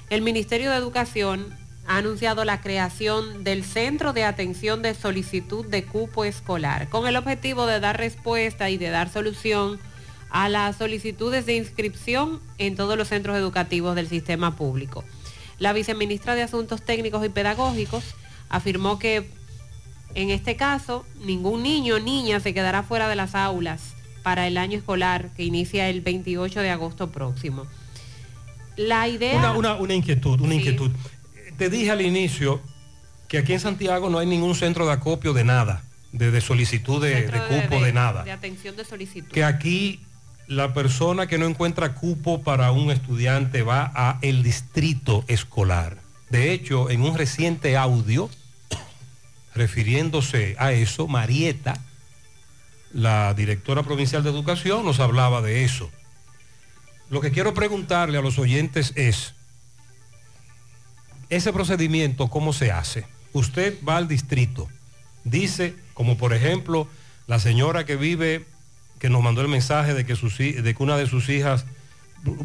El Ministerio de Educación ha anunciado la creación del Centro de Atención de Solicitud de Cupo Escolar, con el objetivo de dar respuesta y de dar solución a las solicitudes de inscripción en todos los centros educativos del sistema público. La viceministra de Asuntos Técnicos y Pedagógicos afirmó que en este caso ningún niño o niña se quedará fuera de las aulas para el año escolar que inicia el 28 de agosto próximo. La idea... Una, una- una inquietud, una inquietud. Te dije al inicio que aquí en Santiago no hay ningún centro de acopio de nada, de, de solicitud de, de cupo, de, nada. De atención de solicitud. Que aquí la persona que no encuentra cupo para un estudiante va a el distrito escolar. De hecho, en un reciente audio, (coughs) refiriéndose a eso, Marieta, la directora provincial de educación, nos hablaba de eso. Lo que quiero preguntarle a los oyentes es, ese procedimiento, ¿cómo se hace? Usted va al distrito, dice, como por ejemplo, la señora que vive, que nos mandó el mensaje de que, de una de sus hijas,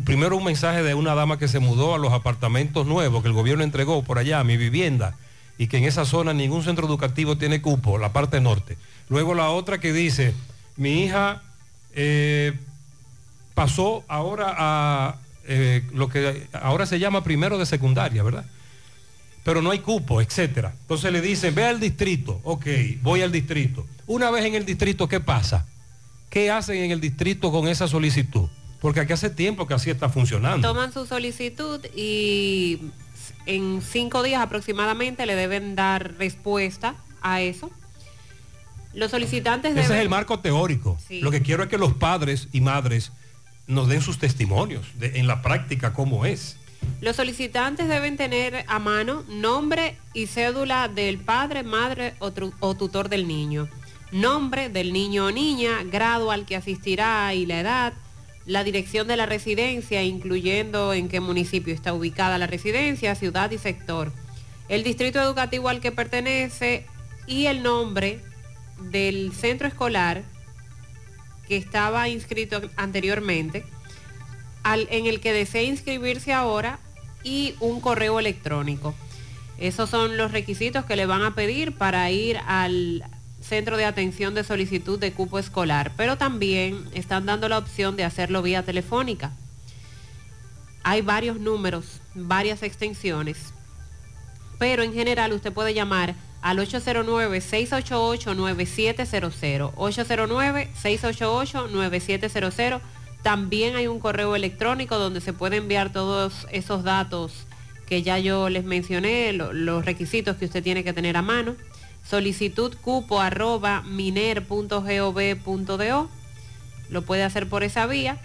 primero un mensaje de una dama que se mudó a los apartamentos nuevos que el gobierno entregó por allá, mi vivienda, y que en esa zona ningún centro educativo tiene cupo, la parte norte. Luego la otra que dice, mi hija eh, pasó ahora a eh, lo que ahora se llama primero de secundaria, ¿verdad? Pero no hay cupo, etcétera. Entonces le dicen, ve al distrito. Ok, voy al distrito. Una vez en el distrito, ¿qué pasa? ¿Qué hacen en el distrito con esa solicitud? Porque aquí hace tiempo que así está funcionando. Toman su solicitud y en cinco días aproximadamente le deben dar respuesta a eso. Los solicitantes Ese es el marco teórico. Sí. Lo que quiero es que los padres y madres nos den sus testimonios de- en la práctica cómo es. Los solicitantes deben tener a mano nombre y cédula del padre, madre o, o tutor del niño, nombre del niño o niña, grado al que asistirá y la edad, la dirección de la residencia, incluyendo en qué municipio está ubicada la residencia, ciudad y sector, el distrito educativo al que pertenece y el nombre del centro escolar que estaba inscrito anteriormente en el que desee inscribirse ahora y un correo electrónico. Esos son los requisitos que le van a pedir para ir al centro de atención de solicitud de cupo escolar, pero también están dando la opción de hacerlo vía telefónica. Hay varios números, varias extensiones, pero en general usted puede llamar al 809-688-9700, 809-688-9700. También hay un correo electrónico donde se puede enviar todos esos datos que ya yo les mencioné, lo- los requisitos que usted tiene que tener a mano. Solicitud cupo arroba miner.gov.do. Lo puede hacer por esa vía.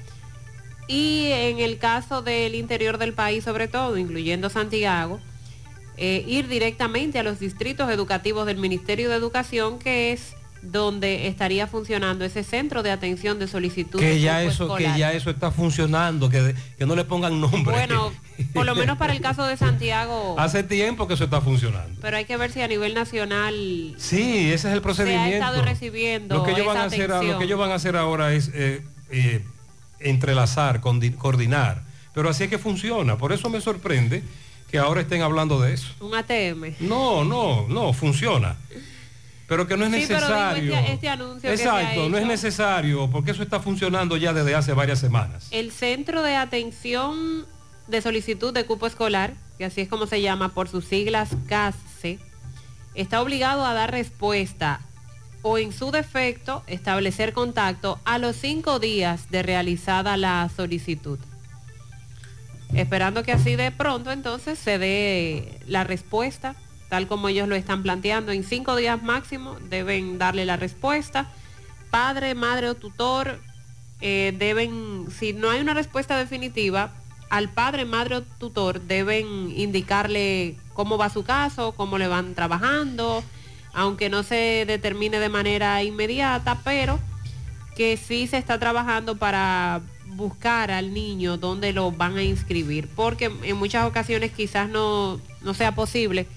Y en el caso del interior del país, sobre todo, incluyendo Santiago, eh, ir directamente a los distritos educativos del Ministerio de Educación, que es donde estaría funcionando ese centro de atención de solicitud. Que ya eso, que ya eso está funcionando, que, que no le pongan nombre. Bueno, (laughs) por lo menos para el caso de Santiago, Hace tiempo que eso está funcionando. pero hay que ver si a nivel nacional Sí, ese es el se ha procedimiento. estado recibiendo Lo que ellos van a hacer, lo que ellos van a hacer ahora es eh, eh, entrelazar, coordinar. Pero así es que funciona. Por eso me sorprende que ahora estén hablando de eso. Un ATM. No, no, no, funciona. Pero que no es Sí, pero digo, necesario. este- este anuncio que Exacto, no es necesario, porque eso está funcionando ya desde hace varias semanas. El Centro de Atención de Solicitud de Cupo Escolar, que así es como se llama por sus siglas CASE, está obligado a dar respuesta o en su defecto establecer contacto a los cinco días de realizada la solicitud. Esperando que así de pronto entonces se dé la respuesta, tal como ellos lo están planteando. En cinco días máximo deben darle la respuesta. Padre, madre o tutor eh, deben, si no hay una respuesta definitiva, al padre, madre o tutor deben indicarle cómo va su caso, cómo le van trabajando, aunque no se determine de manera inmediata, pero que sí se está trabajando para buscar al niño donde lo van a inscribir, porque en muchas ocasiones quizás no, no sea posible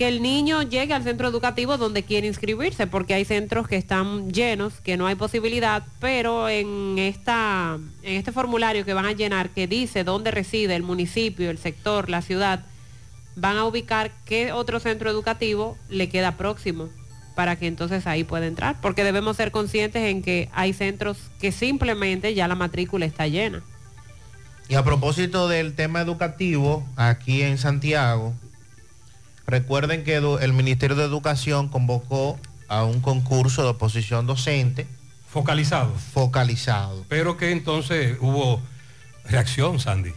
que el niño llegue al centro educativo donde quiere inscribirse, porque hay centros que están llenos, que no hay posibilidad, pero en, esta, en este formulario que van a llenar, que dice dónde reside el municipio, el sector, la ciudad, van a ubicar qué otro centro educativo le queda próximo para que entonces ahí pueda entrar, porque debemos ser conscientes en que hay centros que simplemente ya la matrícula está llena. Y a propósito del tema educativo, aquí en Santiago, recuerden que el Ministerio de Educación convocó a un concurso de oposición docente. Focalizado. Focalizado. Pero que entonces hubo reacción, Sandy,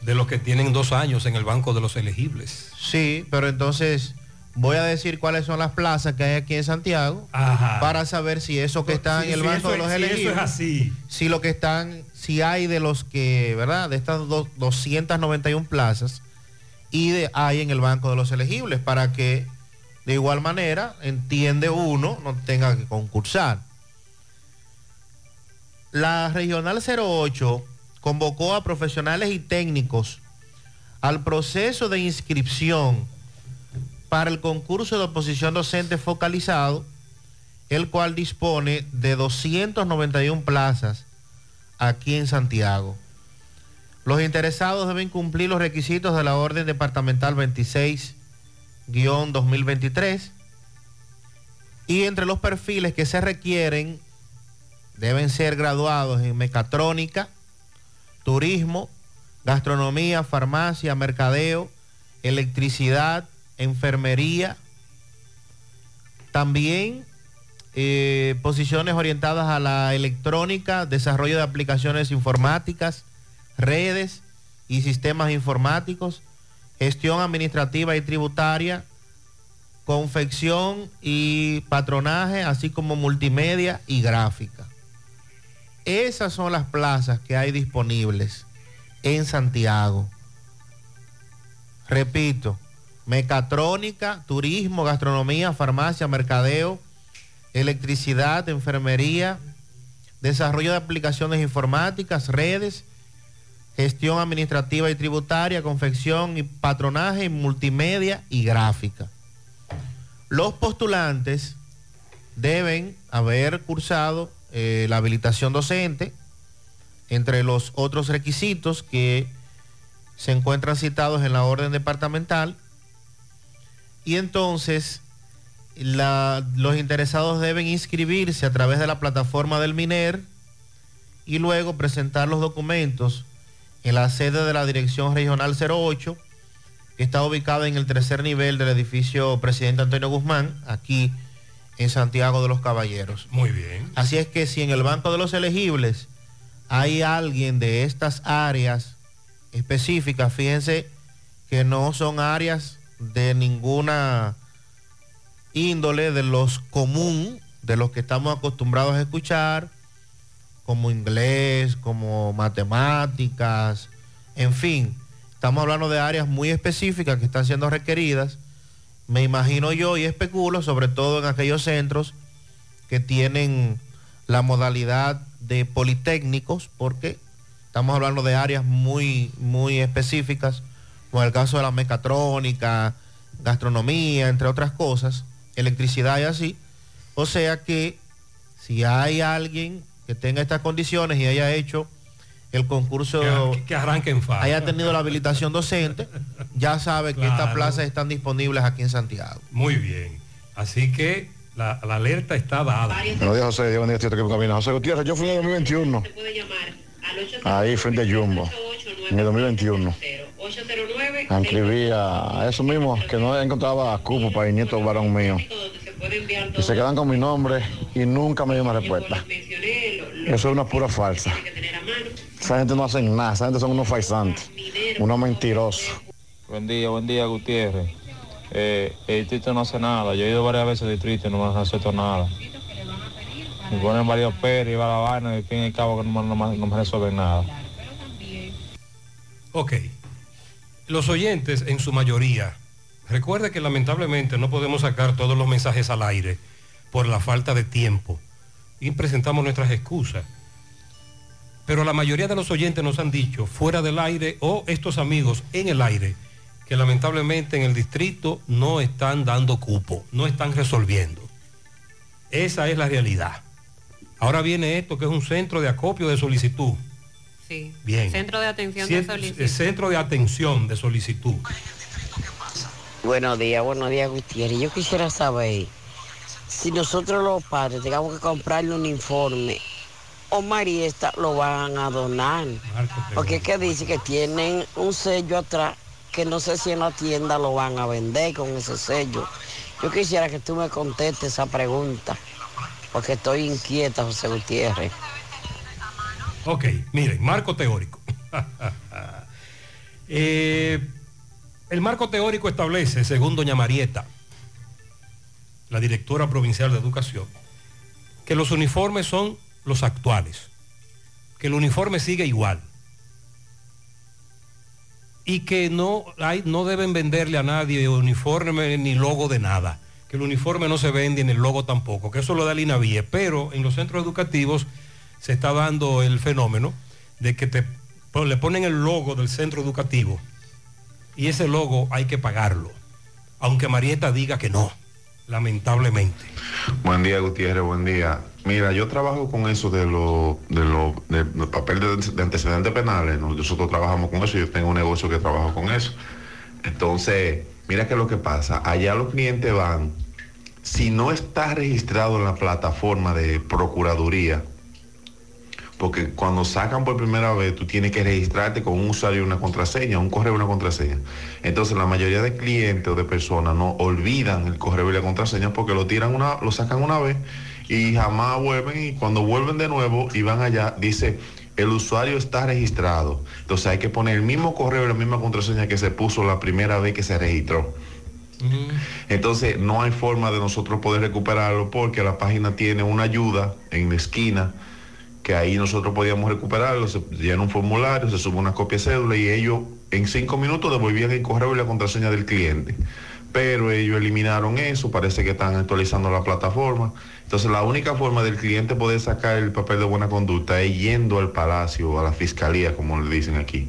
de los que tienen dos años en el banco de los elegibles. Sí, pero entonces voy a decir cuáles son las plazas que hay aquí en Santiago para saber si eso que está Sí, en el banco de los es- eso así. Si lo que están, si hay de los que, ¿verdad? De estas dos- 291 plazas y de, hay en el banco de los elegibles para que de igual manera, entiende uno, no tenga que concursar. La Regional 08 convocó a profesionales y técnicos al proceso de inscripción para el concurso de oposición docente focalizado, el cual dispone de 291 plazas aquí en Santiago. Los interesados deben cumplir los requisitos de la Orden Departamental 26-2023 y entre los perfiles que se requieren deben ser graduados en mecatrónica, turismo, gastronomía, farmacia, mercadeo, electricidad, enfermería, también eh, posiciones orientadas a la electrónica, desarrollo de aplicaciones informáticas, redes y sistemas informáticos, gestión administrativa y tributaria, confección y patronaje, así como multimedia y gráfica. Esas son las plazas que hay disponibles en Santiago. Repito, mecatrónica, turismo, gastronomía, farmacia, mercadeo, electricidad, enfermería, desarrollo de aplicaciones informáticas, redes, gestión administrativa y tributaria, confección y patronaje, multimedia y gráfica. Los postulantes deben haber cursado eh, la habilitación docente, entre los otros requisitos que se encuentran citados en la orden departamental. Y entonces la- los interesados deben inscribirse a través de la plataforma del MINER y luego presentar los documentos en la sede de la Dirección Regional 08, que está ubicada en el tercer nivel del edificio Presidente Antonio Guzmán, aquí en Santiago de los Caballeros. Muy bien. Así es que si en el Banco de los Elegibles hay alguien de estas áreas específicas, fíjense que no son áreas de ninguna índole de los común, de los que estamos acostumbrados a escuchar, como inglés, como matemáticas, en fin, estamos hablando de áreas muy específicas que están siendo requeridas. me imagino yo y especulo, sobre todo en aquellos centros que tienen la modalidad de politécnicos, porque estamos hablando de áreas muy, muy específicas, como el caso de la mecatrónica, gastronomía, entre otras cosas, electricidad y así. O sea que si hay alguien que tenga estas condiciones y haya hecho el concurso, Que, que arranquen fácil. haya tenido la habilitación docente, ya sabe que estas plazas están disponibles aquí en Santiago. Muy bien. Así que la, la alerta está dada. Buenos días, José. Que camina. José Gutiérrez, yo fui en el 2021. Ahí frente a Jumbo. En el 2021. Me inscribí a eso mismo, que no encontraba cupo para el nieto varón mío. Y se quedan con mi nombre y nunca me dio una respuesta. Eso es una pura falsa. Esa gente no hace nada, esa gente son unos faisantes, unos mentirosos. Buen día, buen día, Gutiérrez. Eh, el distrito no hace nada. Yo he ido varias veces al distrito y no me han nada. Me ponen varios perros y va la vaina y al fin y al cabo que no, no no me resuelven nada. Ok. Los oyentes, en su mayoría, recuerde que lamentablemente no podemos sacar todos los mensajes al aire por la falta de tiempo y presentamos nuestras excusas. Pero la mayoría de los oyentes nos han dicho, fuera del aire o estos amigos en el aire, que lamentablemente en el distrito no están dando cupo, no están resolviendo. Esa es la realidad. Ahora viene esto que es un centro de acopio de solicitud. Sí. Bien. Centro de atención de solicitud. Centro de atención de solicitud. Buenos días, buenos días, Gutiérrez. Yo quisiera saber si nosotros los padres tengamos que comprarle un informe o Marieta lo van a donar. Porque es que dice que tienen un sello atrás que no sé si en la tienda lo van a vender con ese sello. Yo quisiera que tú me contestes esa pregunta, porque estoy inquieta, José Gutiérrez. Ok, miren, marco teórico. (laughs) Eh, el marco teórico establece, según doña Marieta, la directora provincial de educación, que los uniformes son los actuales, que el uniforme sigue igual y que no, no deben venderle a nadie uniforme ni logo de nada, que el uniforme no se vende ni el logo tampoco, que eso lo da el INAVIE, pero en los centros educativos se está dando el fenómeno de que te le ponen el logo del centro educativo y ese logo hay que pagarlo, aunque Marieta diga que no, lamentablemente. Buen día, Gutiérrez, buen día. Mira, yo trabajo con eso de los de lo, de, de papel de, de antecedentes penales. ¿no? Nosotros trabajamos con eso, yo tengo un negocio que trabajo con eso. Entonces, mira que lo que pasa, allá los clientes van, si no está registrado en la plataforma de Procuraduría, porque cuando sacan por primera vez tú tienes que registrarte con un usuario y una contraseña, un correo y una contraseña. Entonces la mayoría de clientes o de personas no olvidan el correo y la contraseña porque lo tiran una, lo sacan una vez y jamás vuelven y cuando vuelven de nuevo y van allá dice el usuario está registrado. Entonces hay que poner el mismo correo y la misma contraseña que se puso la primera vez que se registró. Entonces no hay forma de nosotros poder recuperarlo porque la página tiene una ayuda en la esquina que ahí nosotros podíamos recuperarlo, se llena un formulario, se sube una copia de cédula y ellos en cinco minutos devolvían el correo y la contraseña del cliente. Pero ellos eliminaron eso, parece que están actualizando la plataforma. Entonces la única forma del cliente poder sacar el papel de buena conducta es yendo al palacio, a la fiscalía, como le dicen aquí.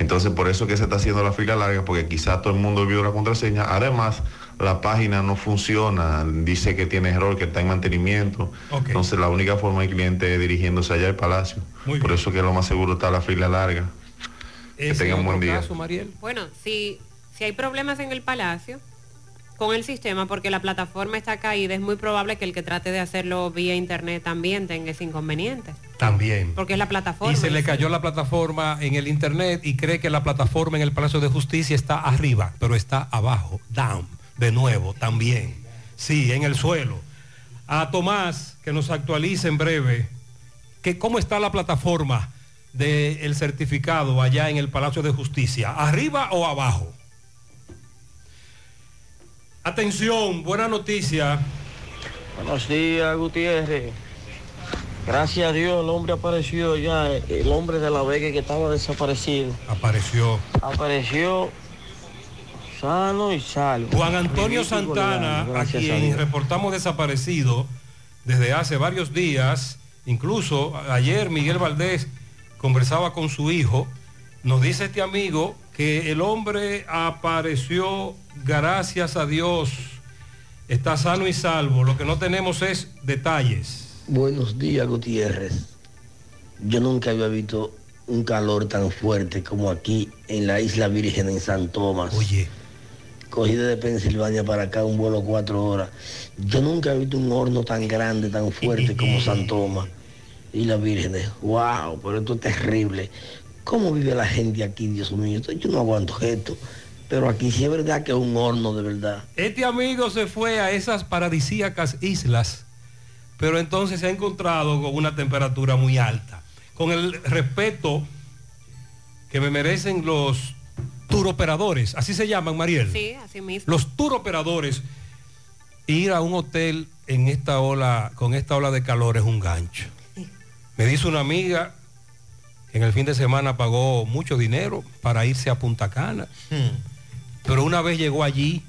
Entonces por eso que se está haciendo la fila larga, porque quizá todo el mundo olvidó la contraseña. Además, la página no funciona, dice que tiene error, que está en mantenimiento. Entonces la única forma del cliente es dirigiéndose allá al palacio. por eso que lo más seguro está la fila larga. Que tengan un buen día. caso, Mariel. Bueno, si, si hay problemas en el palacio con el sistema, porque la plataforma está caída, es muy probable que el que trate de hacerlo vía internet también tenga ese inconveniente. También. Porque es la plataforma. Y se le cayó la plataforma en el internet y cree que la plataforma en el Palacio de Justicia está arriba, pero está abajo, down, de nuevo, también. Sí, en el suelo. A Tomás, que nos actualice en breve, que cómo está la plataforma del certificado allá en el Palacio de Justicia, arriba o abajo. Atención, buena noticia. Buenos días, Gutiérrez. Gracias a Dios el hombre apareció ya, el hombre de la Vega que estaba desaparecido. Apareció. Apareció, sano y salvo. Juan Antonio Santana, a quien reportamos desaparecido desde hace varios días, incluso ayer Miguel Valdés conversaba con su hijo, nos dice este amigo que el hombre apareció, gracias a Dios, está sano y salvo, lo que no tenemos es detalles. Buenos días, Gutiérrez. Yo nunca había visto un calor tan fuerte como aquí en la Isla Virgen en San Tomás. Oye. Cogí desde Pensilvania para acá un vuelo cuatro horas. Yo nunca he visto un horno tan grande, tan fuerte como San Tomás. Y la Virgen, wow, pero esto es terrible. ¿Cómo vive la gente aquí, Dios mío? Yo no aguanto esto. Pero aquí sí es verdad que es un horno de verdad. Este amigo se fue a esas paradisíacas islas, pero entonces se ha encontrado con una temperatura muy alta. Con el respeto que me merecen los turoperadores, así se llaman, Mariel. Sí, así mismo. Los turoperadores, ir a un hotel en esta ola, con esta ola de calor es un gancho. Me dice una amiga que en el fin de semana pagó mucho dinero para irse a Punta Cana. Pero una vez llegó allí,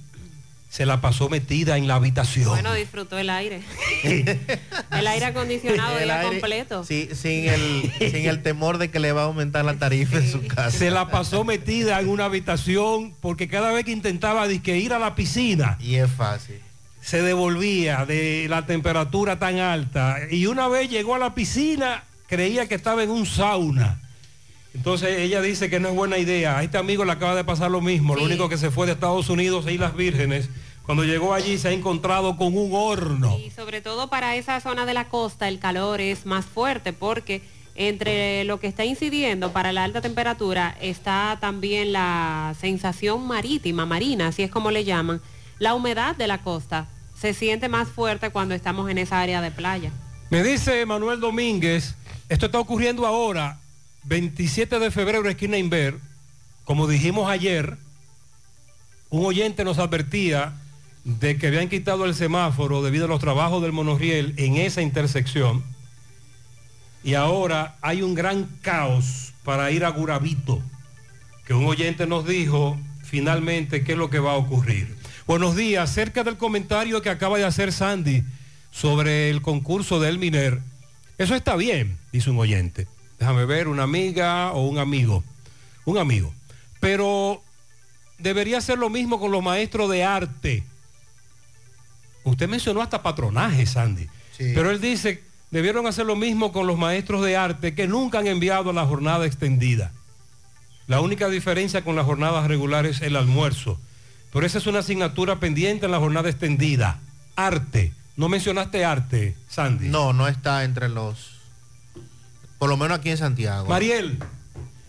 se la pasó metida en la habitación. Bueno, disfrutó el aire. (laughs) el aire acondicionado El aire- completo. Sí, sin el, sin el temor de que le va a aumentar la tarifa en su casa. Se la pasó metida en una habitación porque cada vez que intentaba ir a la piscina, Y es fácil. se devolvía de la temperatura tan alta. Y una vez llegó a la piscina, creía que estaba en un sauna. Entonces ella dice que no es buena idea. A este amigo le acaba de pasar lo mismo. Lo único que se fue de Estados Unidos a Islas Vírgenes. Cuando llegó allí se ha encontrado con un horno. Y sobre todo para esa zona de la costa el calor es más fuerte porque entre lo que está incidiendo para la alta temperatura está también la sensación marítima, marina, así es como le llaman, la humedad de la costa. Se siente más fuerte cuando estamos en esa área de playa. Me dice Manuel Domínguez, esto está ocurriendo ahora, 27 de febrero, esquina Inver. Como dijimos ayer, un oyente nos advertía de que habían quitado el semáforo debido a los trabajos del monorriel en esa intersección. Y ahora hay un gran caos para ir a Gurabito, que un oyente nos dijo finalmente qué es lo que va a ocurrir. Buenos días, cerca del comentario que acaba de hacer Sandy sobre el concurso del Miner. Eso está bien, dice un oyente. Déjame ver, una amiga o un amigo. Un amigo. Pero debería ser lo mismo con los maestros de arte. Usted mencionó hasta patronaje, Sandy. Pero él dice, debieron hacer lo mismo con los maestros de arte que nunca han enviado a la jornada extendida. La única diferencia con las jornadas regulares es el almuerzo. Pero esa es una asignatura pendiente en la jornada extendida. Arte. No mencionaste arte, Sandy. No, no está entre los. Por lo menos aquí en Santiago. Mariel,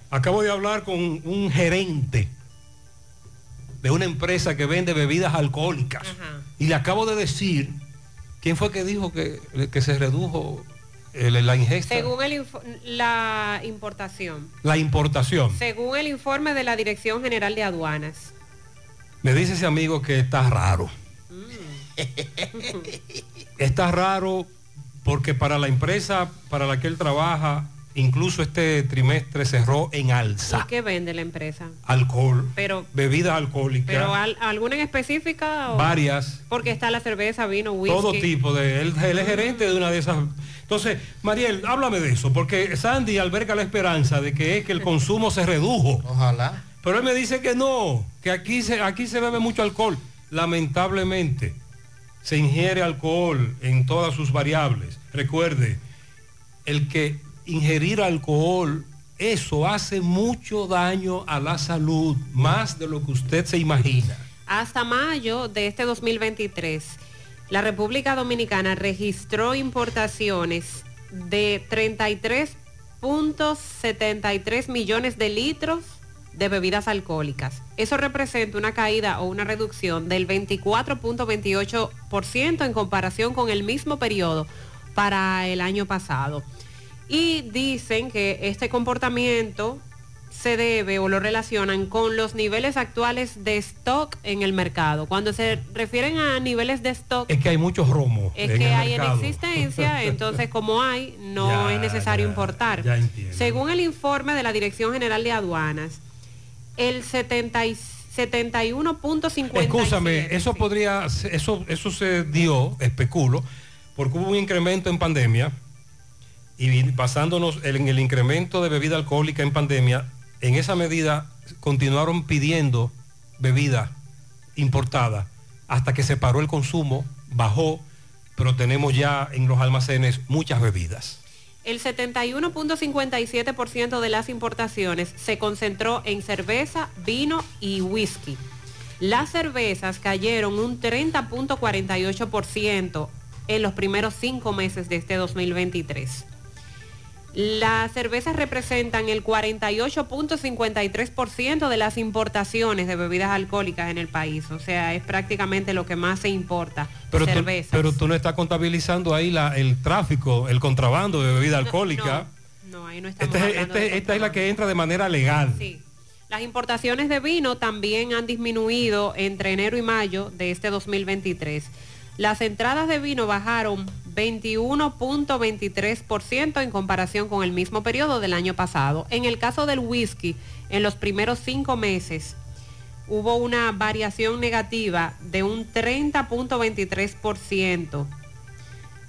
acabo de hablar con un gerente de una empresa que vende bebidas alcohólicas. Y le acabo de decir, ¿quién fue que dijo que, que se redujo el- la ingesta? Según el info- la importación, La importación. según el informe de la Dirección General de Aduanas. Me dice ese amigo que está raro. Está raro porque para la empresa para la que él trabaja, incluso este trimestre cerró en ¿Y alza. qué vende la empresa? Alcohol, Pero, bebida alcohólica, pero al- ¿alguna en específica? o- varias, Porque está la cerveza, vino, whisky. todo tipo de... Él, él es gerente de una de esas... Entonces, Mariel, háblame de eso, porque Sandy alberga la esperanza de que es que el (laughs) consumo se redujo. Ojalá. Pero él me dice que no, que aquí se, aquí se bebe mucho alcohol. Lamentablemente, se ingiere alcohol en todas sus variables. Recuerde, el que ingerir alcohol, eso hace mucho daño a la salud, más de lo que usted se imagina. Hasta mayo de este 2023, la República Dominicana registró importaciones de 33.73 millones de litros de bebidas alcohólicas. Eso representa una caída o una reducción del 24.28% en comparación con el mismo periodo para el año pasado. Y dicen que este comportamiento se debe o lo relacionan con los niveles actuales de stock en el mercado. Cuando se refieren a niveles de stock, Es que hay muchos romos. es en que el hay en existencia, (laughs) entonces como hay, no Ya, es necesario ya, importar. ya. Según el informe de la Dirección General de Aduanas, el 71.50. Escúchame, eso podría, eso, eso se dio, especulo, porque hubo un incremento en pandemia y basándonos en el incremento de bebida alcohólica en pandemia, en esa medida continuaron pidiendo bebida importada hasta que se paró el consumo, bajó, pero tenemos ya en los almacenes muchas bebidas. El 71.57% de las importaciones se concentró en cerveza, vino y whisky. Las cervezas cayeron un 30.48% en los primeros cinco meses de este 2023. Las cervezas representan el 48.53% de las importaciones de bebidas alcohólicas en el país. O sea, es prácticamente lo que más se importa. Pero, tú, pero tú no estás contabilizando ahí la- el tráfico, el contrabando de bebida alcohólica. No, ahí no estamos Este este- esta es la que entra de manera legal. Sí. Las importaciones de vino también han disminuido entre enero y mayo de este 2023. Las entradas de vino bajaron 21.23% en comparación con el mismo periodo del año pasado. En el caso del whisky, en los primeros cinco meses hubo una variación negativa de un 30.23%.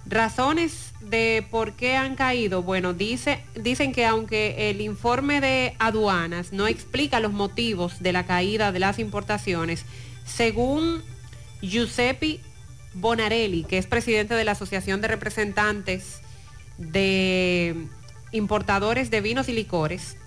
Razones de por qué han caído. Bueno, dice, dicen que aunque el informe de aduanas no explica los motivos de la caída de las importaciones, según Giuseppe Bonarelli, que es presidente de la Asociación de Representantes de Importadores de Vinos y Licores,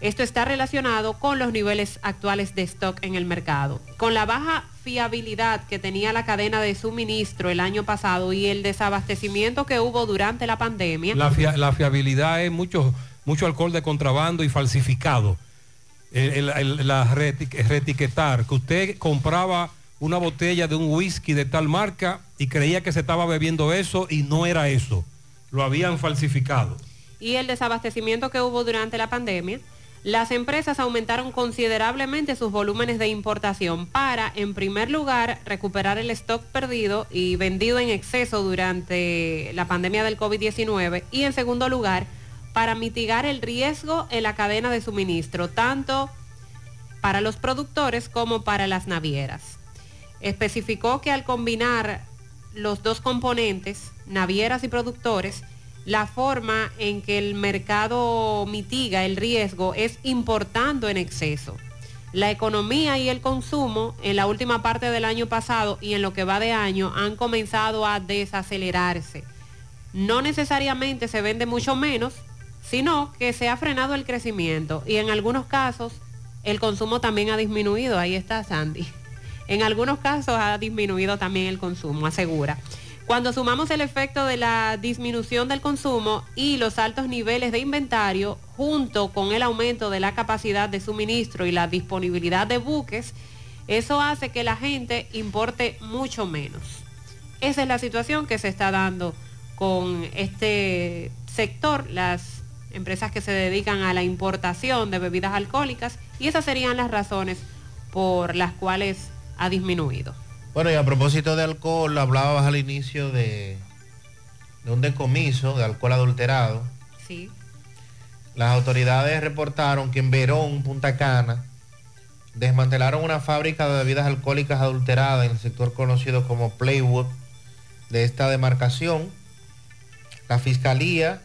esto está relacionado con los niveles actuales de stock en el mercado, con la baja fiabilidad que tenía la cadena de suministro el año pasado y el desabastecimiento que hubo durante la pandemia. La, fia- la fiabilidad es mucho, mucho alcohol de contrabando y falsificado. El, la reetiquetar, que usted compraba una botella de un whisky de tal marca y creía que se estaba bebiendo eso y no era eso. Lo habían falsificado. y el desabastecimiento que hubo durante la pandemia, las empresas aumentaron considerablemente sus volúmenes de importación para, en primer lugar, recuperar el stock perdido y vendido en exceso durante la pandemia del COVID-19 y, en segundo lugar, para mitigar el riesgo en la cadena de suministro, tanto para los productores como para las navieras. Especificó que al combinar los dos componentes, navieras y productores, la forma en que el mercado mitiga el riesgo es importando en exceso. La economía y el consumo en la última parte del año pasado y en lo que va de año han comenzado a desacelerarse. No necesariamente se vende mucho menos, sino que se ha frenado el crecimiento y en algunos casos el consumo también ha disminuido. Ahí está Sandy. En algunos casos ha disminuido también el consumo, asegura. Cuando sumamos el efecto de la disminución del consumo y los altos niveles de inventario, junto con el aumento de la capacidad de suministro y la disponibilidad de buques, eso hace que la gente importe mucho menos. Esa es la situación que se está dando con este sector, las empresas que se dedican a la importación de bebidas alcohólicas, y esas serían las razones por las cuales ha disminuido. Bueno, y a propósito de alcohol, hablabas al inicio de, de un decomiso de alcohol adulterado. Sí. Las autoridades reportaron que en Verón, Punta Cana, desmantelaron una fábrica de bebidas alcohólicas adulteradas en el sector conocido como Playwood de esta demarcación. La fiscalía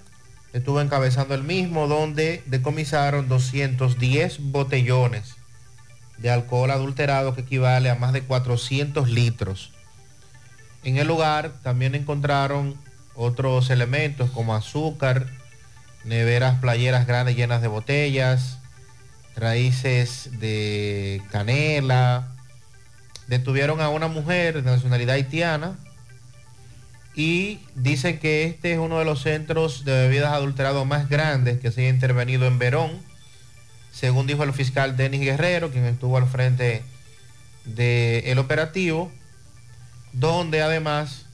estuvo encabezando el mismo, donde decomisaron 210 botellones de alcohol adulterado que equivale a más de 400 litros. En el lugar también encontraron otros elementos como azúcar, neveras playeras grandes llenas de botellas, raíces de canela. Detuvieron a una mujer de nacionalidad haitiana y dicen que este es uno de los centros de bebidas adulterados más grandes que se ha intervenido en Verón según dijo el fiscal Denis Guerrero, quien estuvo al frente del operativo, donde además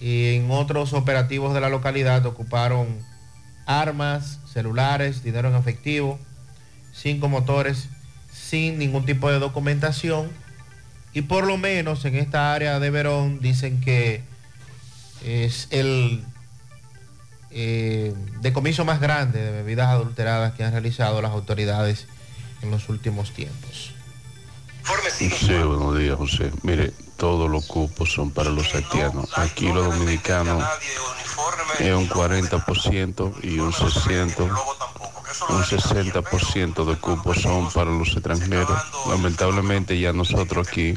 en otros operativos de la localidad ocuparon armas, celulares, dinero en efectivo, cinco motores, sin ningún tipo de documentación. Y por lo menos en esta área de Verón dicen que es el eh, decomiso más grande de bebidas adulteradas que han realizado las autoridades en los últimos tiempos. Sí, buenos días, José. Mire, todos los cupos son para los haitianos. Aquí los dominicanos es un 40% y un 60%, un 60% de cupos son para los extranjeros. Lamentablemente ya nosotros aquí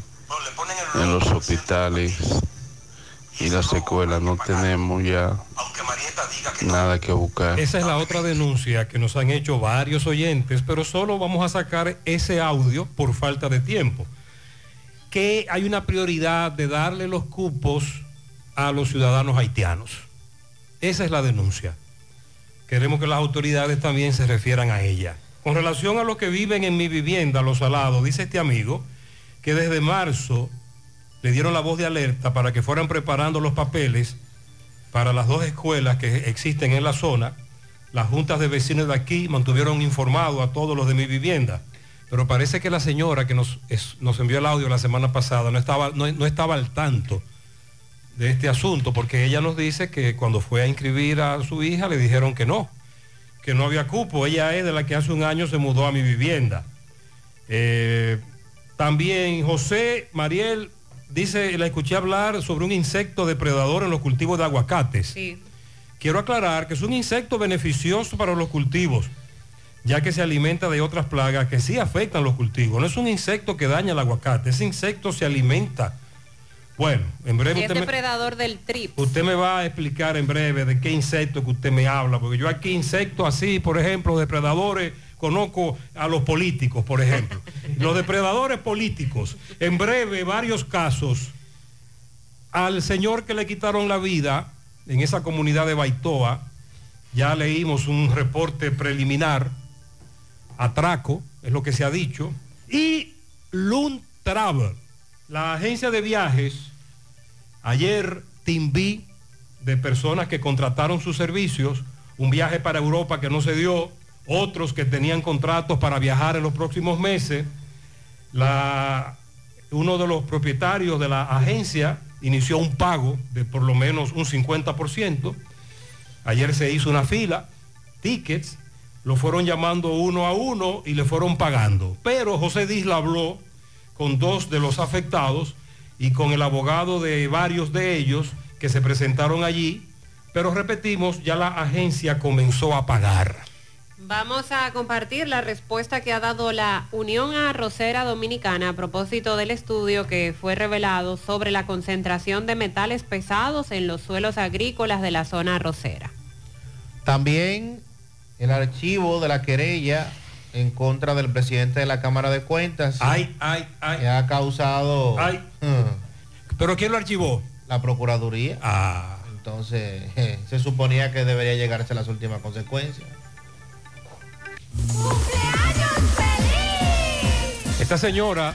en los hospitales y las escuelas no tenemos ya nada que buscar. Esa es la otra denuncia que nos han hecho varios oyentes, pero solo vamos a sacar ese audio por falta de tiempo. Que hay una prioridad de darle los cupos a los ciudadanos haitianos. Esa es la denuncia. Queremos que las autoridades también se refieran a ella. Con relación a los que viven en mi vivienda, Los Salados, dice este amigo que desde marzo le dieron la voz de alerta para que fueran preparando los papeles para las dos escuelas que existen en la zona. Las juntas de vecinos de aquí mantuvieron informado a todos los de mi vivienda. Pero parece que la señora que nos, nos envió el audio la semana pasada no estaba, no, no estaba al tanto de este asunto, porque ella nos dice que cuando fue a inscribir a su hija le dijeron que no, que no había cupo. Ella es de la que hace un año se mudó a mi vivienda. Eh, también José Mariel dice, la escuché hablar sobre un insecto depredador en los cultivos de aguacates. Sí. Quiero aclarar que es un insecto beneficioso para los cultivos, ya que se alimenta de otras plagas que sí afectan los cultivos. No es un insecto que daña el aguacate, ese insecto se alimenta. Bueno, en breve Es usted me, depredador del trip. usted me va a explicar en breve de qué insecto que usted me habla, porque yo aquí insectos así, por ejemplo, depredadores, conozco a los políticos, por ejemplo. (laughs) los depredadores políticos, en breve varios casos, al señor que le quitaron la vida en esa comunidad de Baitoa, ya leímos un reporte preliminar, atraco, es lo que se ha dicho, y Lund Travel, la agencia de viajes, ayer timbí de personas que contrataron sus servicios, un viaje para Europa que no se dio, otros que tenían contratos para viajar en los próximos meses. Uno de los propietarios de la agencia inició un pago de por lo menos un 50%. Ayer se hizo una fila, tickets, lo fueron llamando uno a uno y le fueron pagando. Pero José Disla habló con dos de los afectados y con el abogado de varios de ellos que se presentaron allí. Pero repetimos, ya la agencia comenzó a pagar. Vamos a compartir la respuesta que ha dado la Unión Arrocera Dominicana a propósito del estudio que fue revelado sobre la concentración de metales pesados en los suelos agrícolas de la zona arrocera. También el archivo de la querella en contra del presidente de la Cámara de Cuentas. Ay, ay, ay. Que ha causado. Ay. (laughs) ¿Pero quién lo archivó? La Procuraduría. Ah. Entonces, (laughs) se suponía que debería llegarse a las últimas consecuencias. Esta señora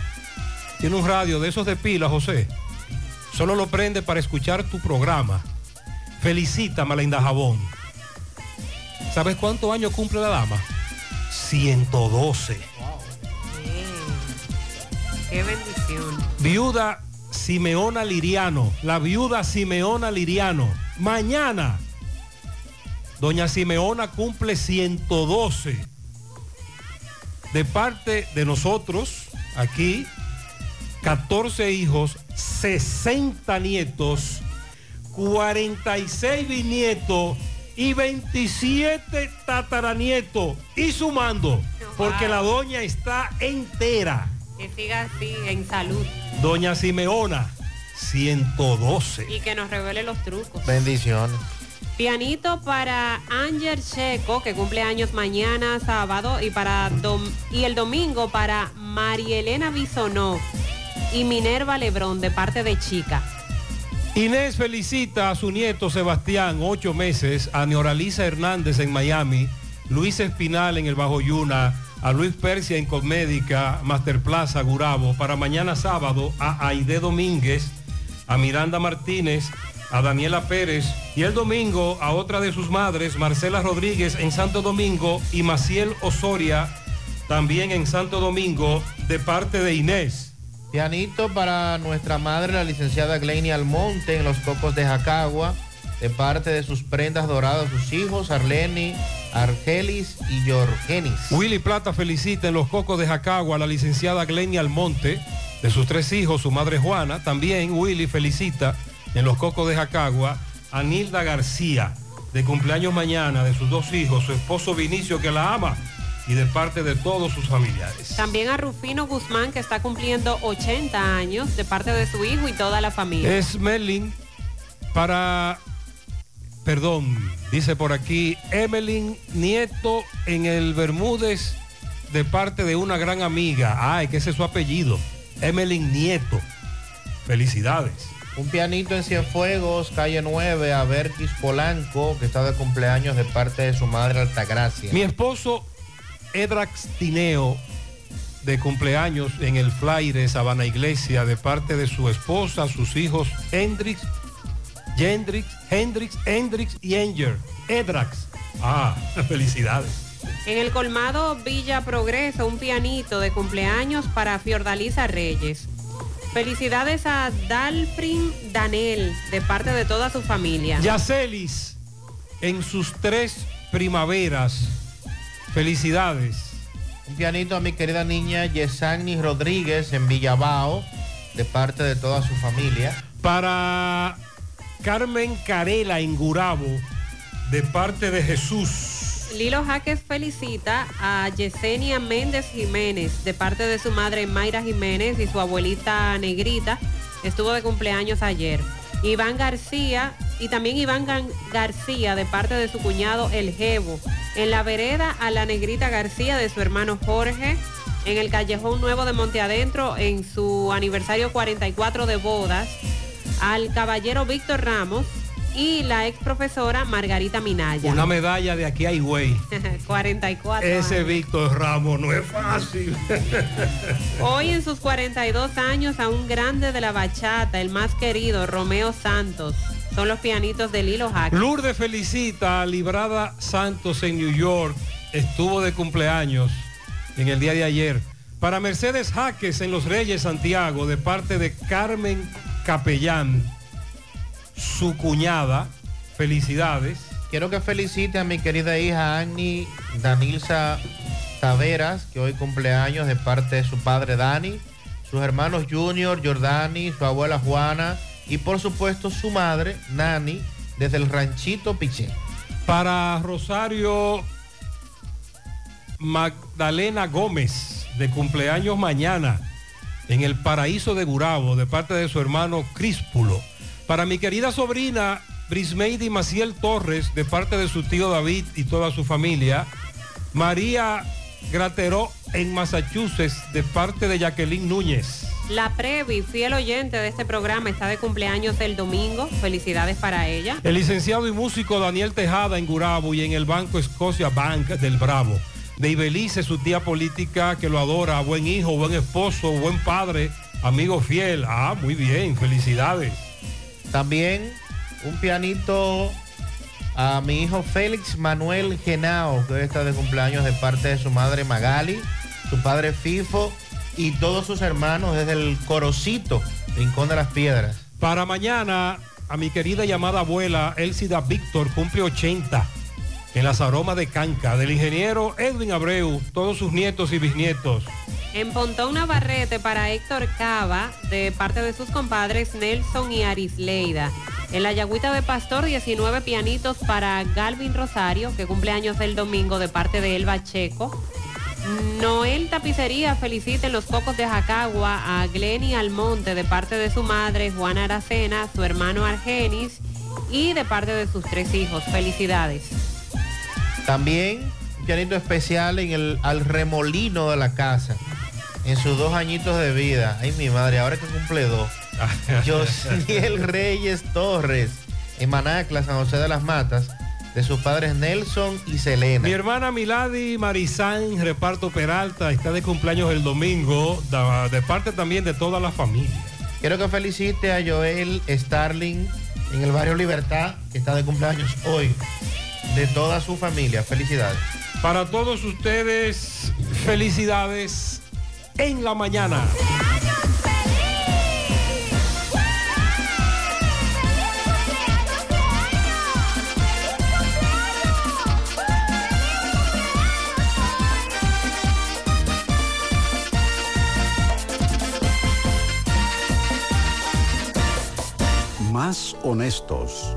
tiene un radio de esos de pila, José. Solo lo prende para escuchar tu programa. Felicita, Malinda Jabón. ¿Sabes cuántos años cumple la dama? 112. Qué bendición. Viuda Simeona Liriano. La viuda Simeona Liriano. Mañana. Doña Simeona cumple 112. De parte de nosotros, aquí, 14 hijos, 60 nietos, 46 bisnietos y 27 tataranietos. Y sumando, porque la doña está entera. Que siga así en salud Doña Simeona, 112. y que nos revele los trucos. Bendiciones. Pianito para Ángel Checo, que cumple años mañana, sábado, y, para dom- y el domingo para Marielena Bisonó y Minerva Lebrón, de parte de Chica. Inés felicita a su nieto Sebastián, ocho meses, a Neoralisa Hernández en Miami, Luis Espinal en el Bajo Yuna, a Luis Persia en Cosmédica, Master Plaza, Gurabo, para mañana sábado a Aide Domínguez, a Miranda Martínez, a Daniela Pérez y el domingo a otra de sus madres, Marcela Rodríguez en Santo Domingo y Maciel Osoria también en Santo Domingo de parte de Inés. Pianito para nuestra madre, la licenciada Glenny Almonte, en los Cocos de Jacagua, de parte de sus prendas doradas, sus hijos, Arleni, Argelis y Yorgenis. Willy Plata felicita en los cocos de Jacagua a la licenciada Glenia Almonte, de sus tres hijos, su madre Juana. También Willy felicita en los cocos de Jacagua a Nilda García, de cumpleaños mañana, de sus dos hijos, su esposo Vinicio, que la ama, y de parte de todos sus familiares. También a Rufino Guzmán, que está cumpliendo 80 años, de parte de su hijo y toda la familia. Es Merlin para, perdón, dice por aquí, Emelin Nieto en el Bermúdez de parte de una gran amiga. Ay, que ese es su apellido. Emelin Nieto. Felicidades. Un pianito en Cienfuegos, calle 9, a Berkis Polanco, que está de cumpleaños de parte de su madre Altagracia. Mi esposo Edrax Tineo, de cumpleaños en el Flaire Sabana Iglesia, de parte de su esposa, sus hijos Hendrix, Hendrix, Hendrix, Hendrix y Enger. Edrax. Ah, (laughs) felicidades. En el colmado Villa Progreso, un pianito de cumpleaños para Fiordalisa Reyes. Felicidades a Dalfrin Danel, de parte de toda su familia. Yacelis, en sus tres primaveras. Felicidades. Un pianito a mi querida niña Yesani Rodríguez en Villabao, de parte de toda su familia. Para Carmen Carela en Gurabo, de parte de Jesús. Lilo Jaques felicita a Yesenia Méndez Jiménez, de parte de su madre Mayra Jiménez y su abuelita Negrita. Estuvo de cumpleaños ayer. Iván García y también Iván García de parte de su cuñado El Jevo. En la vereda a la Negrita García de su hermano Jorge. En el Callejón Nuevo de Monte Adentro en su aniversario 44 de bodas. Al caballero Víctor Ramos y la ex profesora Margarita Minaya. Una medalla de aquí a Higüey. 44. Ese Víctor Ramos no es fácil. (laughs) Hoy en sus 42 años a un grande de la bachata, el más querido, Romeo Santos. Son los pianitos de Lilo Hack. Lourdes felicita a Librada Santos en New York. Estuvo de cumpleaños en el día de ayer. Para Mercedes Jaques en Los Reyes Santiago, de parte de Carmen Capellán su cuñada. Felicidades. Quiero que felicite a mi querida hija Annie Danilza Taveras, que hoy cumpleaños de parte de su padre Dani, sus hermanos Junior, Jordani, su abuela Juana y por supuesto su madre Nani desde el ranchito Piché. Para Rosario Magdalena Gómez, de cumpleaños mañana, en el paraíso de Gurabo, de parte de su hermano Críspulo. Para mi querida sobrina Brismeidi Maciel Torres, de parte de su tío David y toda su familia. María Grateró en Massachusetts, de parte de Jacqueline Núñez. La Previ, fiel oyente de este programa, está de cumpleaños el domingo. Felicidades para ella. El licenciado y músico Daniel Tejada en Gurabo y en el Banco Escocia Bank del Bravo. De Ibelice, su tía política que lo adora, buen hijo, buen esposo, buen padre, amigo fiel. Ah, muy bien, felicidades. También un pianito a mi hijo Félix Manuel Genao, que hoy está de cumpleaños de parte de su madre Magali, su padre Fifo y todos sus hermanos desde el Corocito, Rincón de las Piedras. Para mañana, a mi querida llamada abuela Elsida Víctor, cumple 80 en las aromas de Canca, del ingeniero Edwin Abreu, todos sus nietos y bisnietos. En Pontón Navarrete para Héctor Cava, de parte de sus compadres Nelson y Arisleida. En la Yagüita de Pastor, 19 pianitos para Galvin Rosario, que cumple años el domingo de parte de Elba Checo. Noel Tapicería felicita en los cocos de Jacagua a Glenny Almonte de parte de su madre Juana Aracena, su hermano Argenis y de parte de sus tres hijos. Felicidades. También un pianito especial en el al remolino de la casa en sus dos añitos de vida. Ay, mi madre, ahora que cumple dos. (laughs) Josiel Reyes Torres, en Manacla, San José de las Matas, de sus padres Nelson y Selena. Mi hermana Milady Marizán, reparto Peralta, está de cumpleaños el domingo, de parte también de toda la familia. Quiero que felicite a Joel Starling en el barrio Libertad, que está de cumpleaños hoy, de toda su familia. Felicidades. Para todos ustedes, felicidades en la mañana. más honestos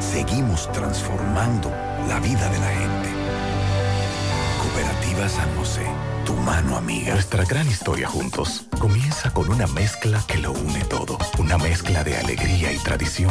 seguimos transformando la vida de la gente. Cooperativa San José, tu mano amiga. Nuestra gran historia juntos comienza con una mezcla que lo une todo. Una mezcla de alegría y tradición.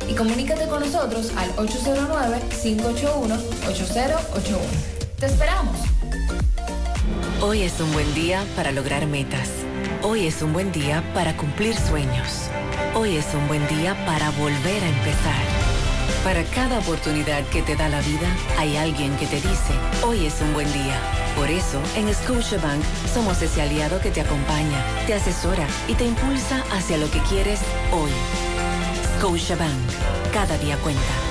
y comunícate con nosotros al 809-581-8081. ¡Te esperamos! Hoy es un buen día para lograr metas. Hoy es un buen día para cumplir sueños. Hoy es un buen día para volver a empezar. Para cada oportunidad que te da la vida, hay alguien que te dice, hoy es un buen día. Por eso, en Scotiabank somos ese aliado que te acompaña, te asesora y te impulsa hacia lo que quieres hoy. Scotiabank, cada día cuenta.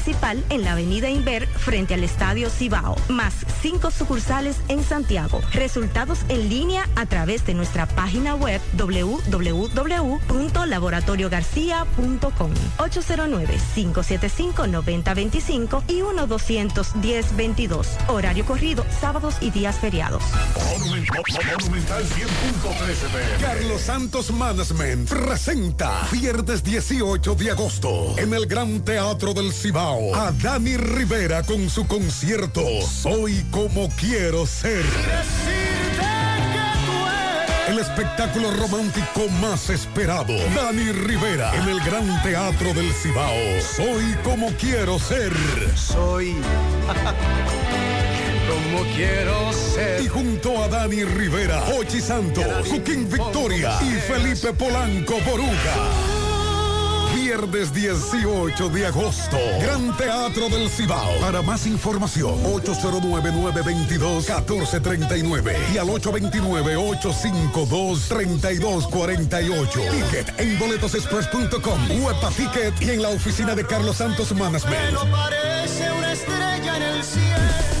en la avenida Inver frente al Estadio Cibao, más cinco sucursales en Santiago. Resultados en línea a través de nuestra página web www.laboratoriogarcia.com 809-575-9025 y 1-210-22. Horario corrido, sábados y días feriados. Carlos Santos Management presenta viernes 18 de agosto en el Gran Teatro del Cibao a Dani Rivera con su concierto Soy como quiero ser. El espectáculo romántico más esperado. Dani Rivera en el Gran Teatro del Cibao. Soy como quiero ser. Soy (laughs) como quiero ser. Y junto a Dani Rivera, Ochi Santos, Joaquín Victoria y Felipe Polanco Boruga. Viernes 18 de agosto, Gran Teatro del Cibao. Para más información, 809-922-1439 y al 829-852-3248. Ticket en boletosexpress.com, Huepa Ticket y en la oficina de Carlos Santos Management. Pero parece una estrella en el cielo.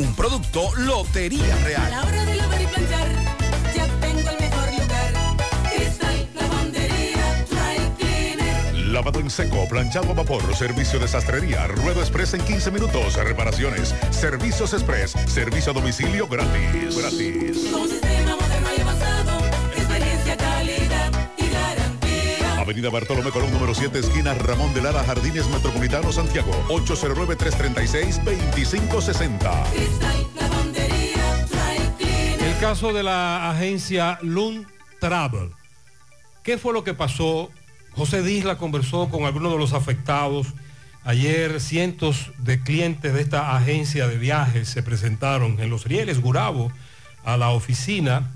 Un producto Lotería A Real. la hora de lavar y planchar, ya tengo el mejor lugar. Cristal, lavandería, dry cleaner. Lavado en seco, planchado a vapor, servicio de sastrería, ruedo express en 15 minutos, reparaciones, servicios express, servicio a domicilio gratis. Gratis. Con un sistema Avenida Bartolomé Colón, número 7, esquina Ramón de Lara, Jardines Metropolitano, Santiago. 809-336-2560. Cristal, lavandería, dry cleaner. El caso de la agencia Lund Travel. ¿Qué fue lo que pasó? José Disla conversó con algunos de los afectados. Ayer cientos de clientes de esta agencia de viajes se presentaron en los rieles Gurabo a la oficina.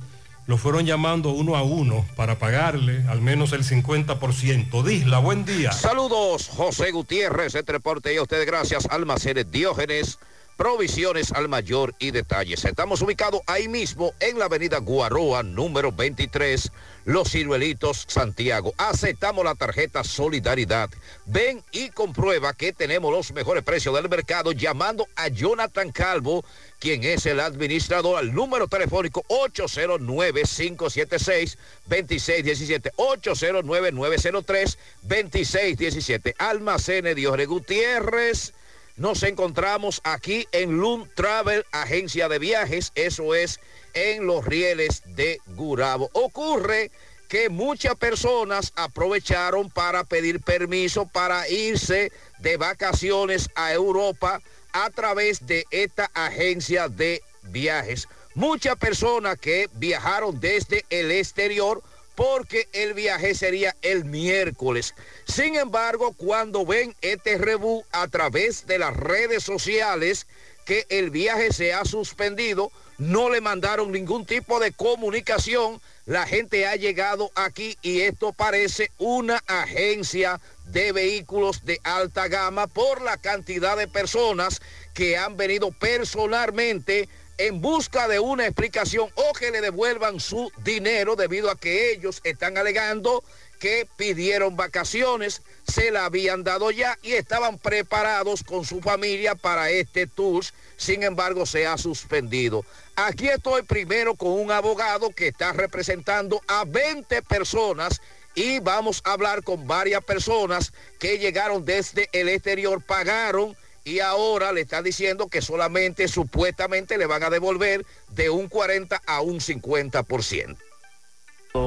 Lo fueron llamando uno a uno para pagarle al menos el 50%. Disla, buen día. Saludos, José Gutiérrez, este reporte y a ustedes gracias, Almacenes Diógenes, provisiones al mayor y detalles. Estamos ubicados ahí mismo en la avenida Guaroa, número 23, Los Ciruelitos, Santiago. Aceptamos la tarjeta Solidaridad. Ven y comprueba que tenemos los mejores precios del mercado llamando a Jonathan Calvo, quien es el administrador, al número telefónico 809-576-2617, 809-903-2617. Almacenes Diógenes Gutiérrez. Nos encontramos aquí en Loom Travel, agencia de viajes, eso es en los rieles de Gurabo. Ocurre que muchas personas aprovecharon para pedir permiso para irse de vacaciones a Europa a través de esta agencia de viajes. Muchas personas que viajaron desde el exterior porque el viaje sería el miércoles. Sin embargo, cuando ven este rebú a través de las redes sociales que el viaje se ha suspendido, no le mandaron ningún tipo de comunicación, la gente ha llegado aquí y esto parece una agencia de vehículos de alta gama por la cantidad de personas que han venido personalmente en busca de una explicación o que le devuelvan su dinero debido a que ellos están alegando que pidieron vacaciones, se la habían dado ya y estaban preparados con su familia para este tour. Sin embargo, se ha suspendido. Aquí estoy primero con un abogado que está representando a 20 personas y vamos a hablar con varias personas que llegaron desde el exterior, pagaron y ahora le está diciendo que solamente supuestamente le van a devolver de un 40 a un 50%.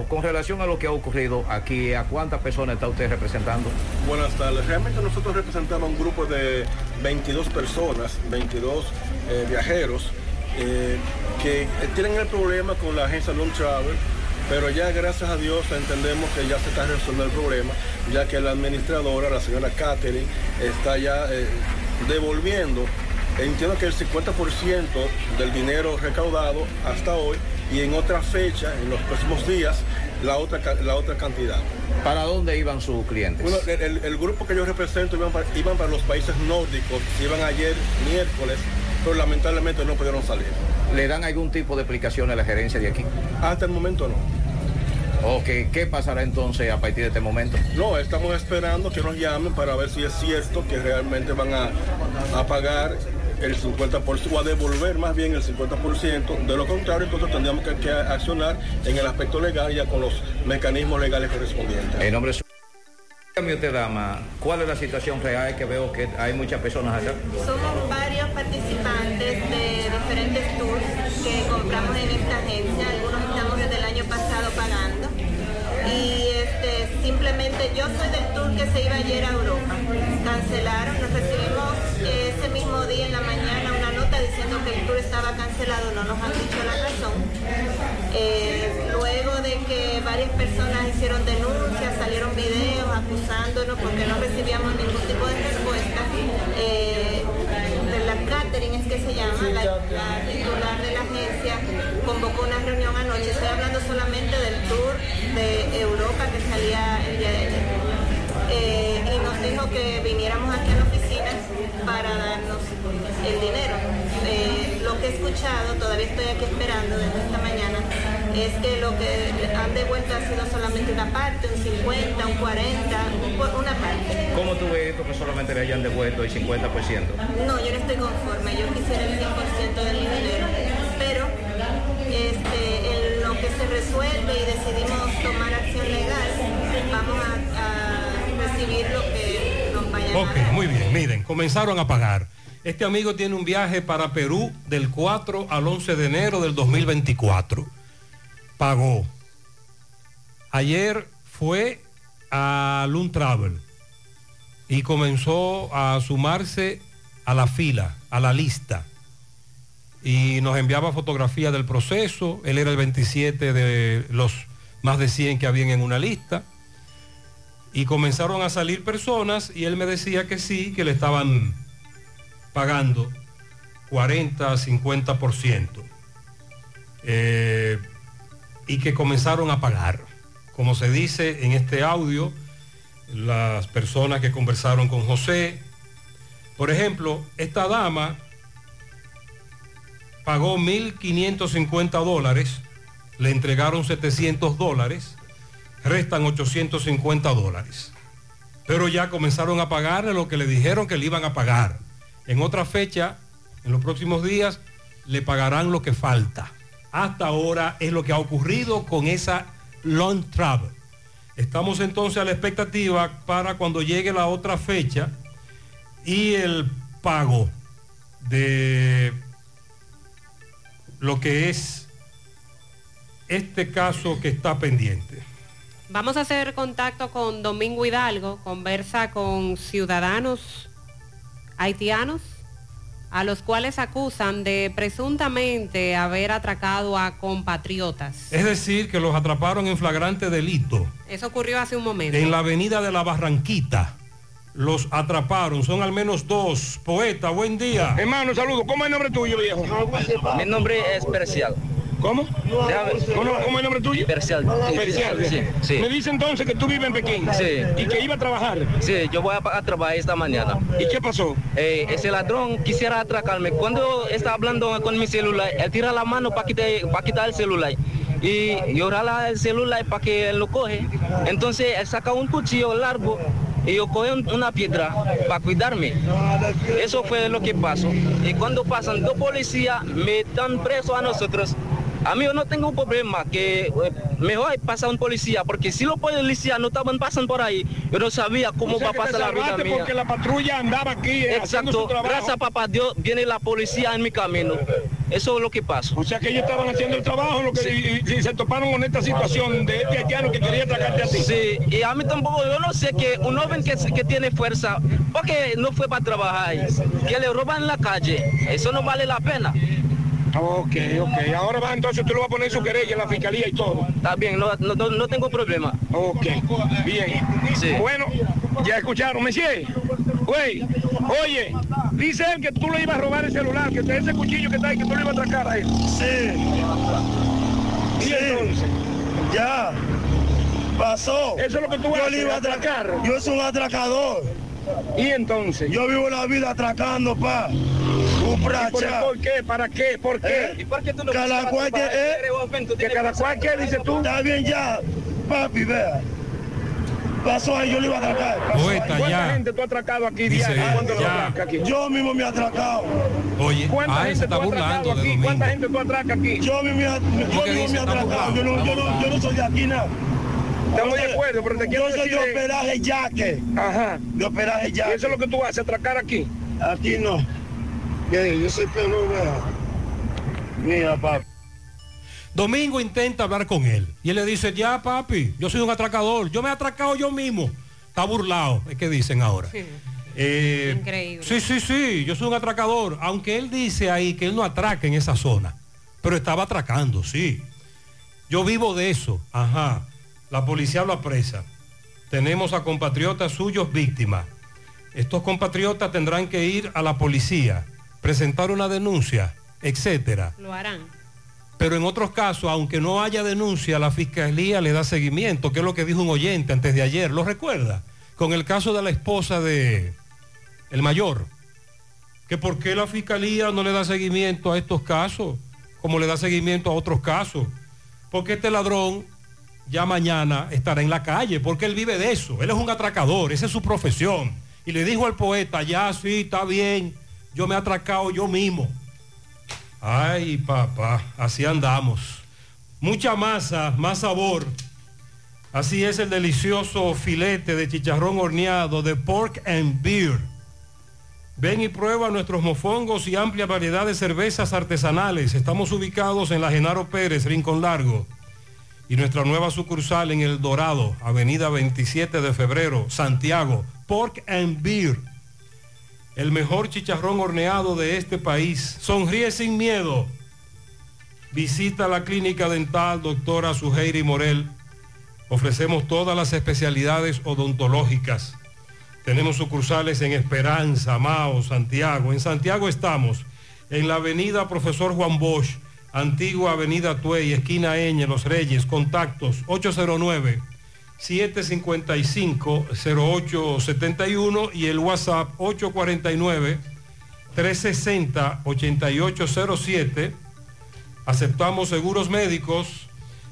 Con relación a lo que ha ocurrido aquí, ¿a cuántas personas está usted representando? Buenas tardes. Realmente nosotros representamos un grupo de 22 personas, 22 eh, viajeros, eh, que eh, tienen el problema con la agencia Long Travel, pero ya gracias a Dios entendemos que ya se está resolviendo el problema, ya que la administradora, la señora Catherine, está ya eh, devolviendo, entiendo que el 50% del dinero recaudado hasta hoy y en otra fecha, en los próximos días, la otra, la otra cantidad. ¿Para dónde iban sus clientes? Bueno, el grupo que yo represento iban para, iban para los países nórdicos, iban ayer miércoles, pero lamentablemente no pudieron salir. ¿Le dan algún tipo de explicación a la gerencia de aquí? Hasta el momento no. Ok, ¿qué pasará entonces a partir de este momento? No, estamos esperando que nos llamen para ver si es cierto que realmente van a, a pagar el 50% o a devolver más bien el 50%. De lo contrario, entonces tendríamos que, que accionar en el aspecto legal ya con los mecanismos legales correspondientes. En nombre de su... Dígame usted, dama, ¿cuál es la situación real que veo que hay muchas personas acá? Somos varios participantes de diferentes tours que compramos en esta agencia. Algunos estamos desde el año pasado pagando. Este, simplemente yo soy del tour que se iba ayer a Europa. Cancelaron, nos recibimos ese mismo día en la mañana una nota diciendo que el tour estaba cancelado, no nos han dicho la razón. Eh, luego de que varias personas hicieron denuncias, salieron videos acusándonos porque no recibíamos ningún tipo de respuesta. eh, catering es que se llama, la, la titular de la agencia convocó una reunión anoche, estoy hablando solamente del tour de Europa que salía el día de ayer. Eh, y nos dijo que viniéramos aquí a la oficina para darnos el dinero. Eh, lo que he escuchado, todavía estoy aquí esperando desde esta mañana, es que lo que han devuelto ha sido solamente una parte, un 50, un 40, un una parte. ¿Cómo tú ves esto que solamente le hayan devuelto el 50%? No, yo no estoy conforme, yo quisiera el 100% de mi dinero, pero este, en lo que se resuelve y decidimos tomar acción legal, vamos a, a recibir lo que Ok, muy bien, miren, comenzaron a pagar. Este amigo tiene un viaje para Perú del 4 al 11 de enero del 2024. Pagó. Ayer fue a Loon Travel y comenzó a sumarse a la fila, a la lista. Y nos enviaba fotografías del proceso. Él era el 27 de los más de 100 que habían en una lista y comenzaron a salir personas y él me decía que sí, que le estaban pagando 40, 50%. Eh, y que comenzaron a pagar. Como se dice en este audio, las personas que conversaron con José, por ejemplo, esta dama pagó 1.550 dólares, le entregaron 700 dólares, restan 850 dólares. Pero ya comenzaron a pagarle lo que le dijeron que le iban a pagar. En otra fecha, en los próximos días, le pagarán lo que falta. Hasta ahora es lo que ha ocurrido con esa long travel. Estamos entonces a la expectativa para cuando llegue la otra fecha y el pago de lo que es este caso que está pendiente. Vamos a hacer contacto con Domingo Hidalgo, conversa con ciudadanos haitianos a los cuales acusan de presuntamente haber atracado a compatriotas. Es decir, que los atraparon en flagrante delito Eso ocurrió hace un momento. en la avenida de la Barranquita. Los atraparon, son al menos dos. Poeta, buen día. Hermano, saludo. ¿Cómo es el nombre tuyo, viejo? Mi nombre es Percial. ¿Cómo? ¿Cómo, cómo es el nombre tuyo? Percial. Percial. Sí, sí. Me dice entonces que tú vives en Pekín. Sí. Y que iba a trabajar. Sí, yo voy a, a trabajar esta mañana. ¿Y qué pasó? Eh, ese ladrón quisiera atracarme. Cuando está hablando con mi celular, él tira la mano para quitar, para quitar el celular. Y yo jala el celular para que él lo coge. Entonces él saca un cuchillo largo y yo coge un- una piedra para cuidarme. Eso fue lo que pasó. Y cuando pasan dos policías, me dan preso a nosotros. A mí yo no tengo un problema, que eh, mejor pasa un policía, porque si los policías no estaban pasando por ahí, yo no sabía cómo O sea va a pasar la vida mía. porque la patrulla andaba aquí eh, su Exacto, trabajo. gracias a papá Dios viene la policía en mi camino. Eso es lo que pasó. O sea que ellos estaban haciendo el trabajo lo que, y, y se toparon con esta situación de este haitiano que quería atracarte a ti. Sí, y a mí tampoco, yo no sé que un joven que, que tiene fuerza, porque no fue para trabajar, que le roban en la calle, eso no vale la pena. Ok, ok. Ahora va entonces tú lo vas a poner en su querella en la fiscalía y todo. Está bien, no, no, no- tengo problema. Ok, bien. Bueno, ya escucharon, Monsieur. Güey, oye, dice él que tú le ibas a robar el celular, que ese cuchillo que está ahí, que tú le ibas a atracar a él. Sí. ¿Y entonces? Ya. Pasó. Eso es lo que tú Yo haces, le iba a atracar. atracar. Yo soy un atracador. ¿Y entonces? Yo vivo la vida atracando, pa. ¿Y por. ¿Por qué? ¿Para qué? ¿Por qué? ¿Eh? ¿Y por qué tú no Cada cual que tú ¿Que cada cual qué dices tú? Está bien ya. Papi, vea. Pasó ahí, yo le iba a atracar. ¿Cuánta ya. gente tú has atracado aquí Dice, diario? ¿Cuánto lo ya. atracas aquí? Yo mismo me he atracado. Oye, ¿Cuánta ah, gente está tú has burlando atracado de aquí? Domingo. ¿Cuánta gente tú atracas aquí? Yo mismo, me- yo que mismo dice, me he atracado. Yo no, yo, no, yo no soy de aquí nada. Estamos de acuerdo, pero te quiero Yo soy decir... de operaje yaque. Ajá. De operaje ¿Y yaque. eso es lo que tú haces, atracar aquí? Aquí no. Bien, yo soy. Mira, papá. Domingo intenta hablar con él y él le dice, ya papi, yo soy un atracador, yo me he atracado yo mismo. Está burlado, es que dicen ahora. Eh, Increíble. Sí, sí, sí, yo soy un atracador, aunque él dice ahí que él no atraca en esa zona, pero estaba atracando, sí. Yo vivo de eso, ajá. La policía lo apresa. Tenemos a compatriotas suyos víctimas. Estos compatriotas tendrán que ir a la policía, presentar una denuncia, etcétera. Lo harán. Pero en otros casos, aunque no haya denuncia, la fiscalía le da seguimiento, que es lo que dijo un oyente antes de ayer, ¿lo recuerda? Con el caso de la esposa de el mayor, que por qué la fiscalía no le da seguimiento a estos casos, como le da seguimiento a otros casos, porque este ladrón ya mañana estará en la calle, porque él vive de eso, él es un atracador, esa es su profesión. Y le dijo al poeta, ya sí, está bien, yo me he atracado yo mismo. Ay, papá, así andamos. Mucha masa, más sabor. Así es el delicioso filete de chicharrón horneado de pork and beer. Ven y prueba nuestros mofongos y amplia variedad de cervezas artesanales. Estamos ubicados en la Genaro Pérez, Rincón Largo. Y nuestra nueva sucursal en El Dorado, Avenida 27 de Febrero, Santiago. Pork and Beer. El mejor chicharrón horneado de este país. Sonríe sin miedo. Visita la clínica dental doctora Suheiri Morel. Ofrecemos todas las especialidades odontológicas. Tenemos sucursales en Esperanza, Mao, Santiago. En Santiago estamos en la avenida Profesor Juan Bosch, antigua avenida Tuey, esquina Eñe, Los Reyes. Contactos 809 755-0871 y el WhatsApp 849-360-8807. Aceptamos seguros médicos.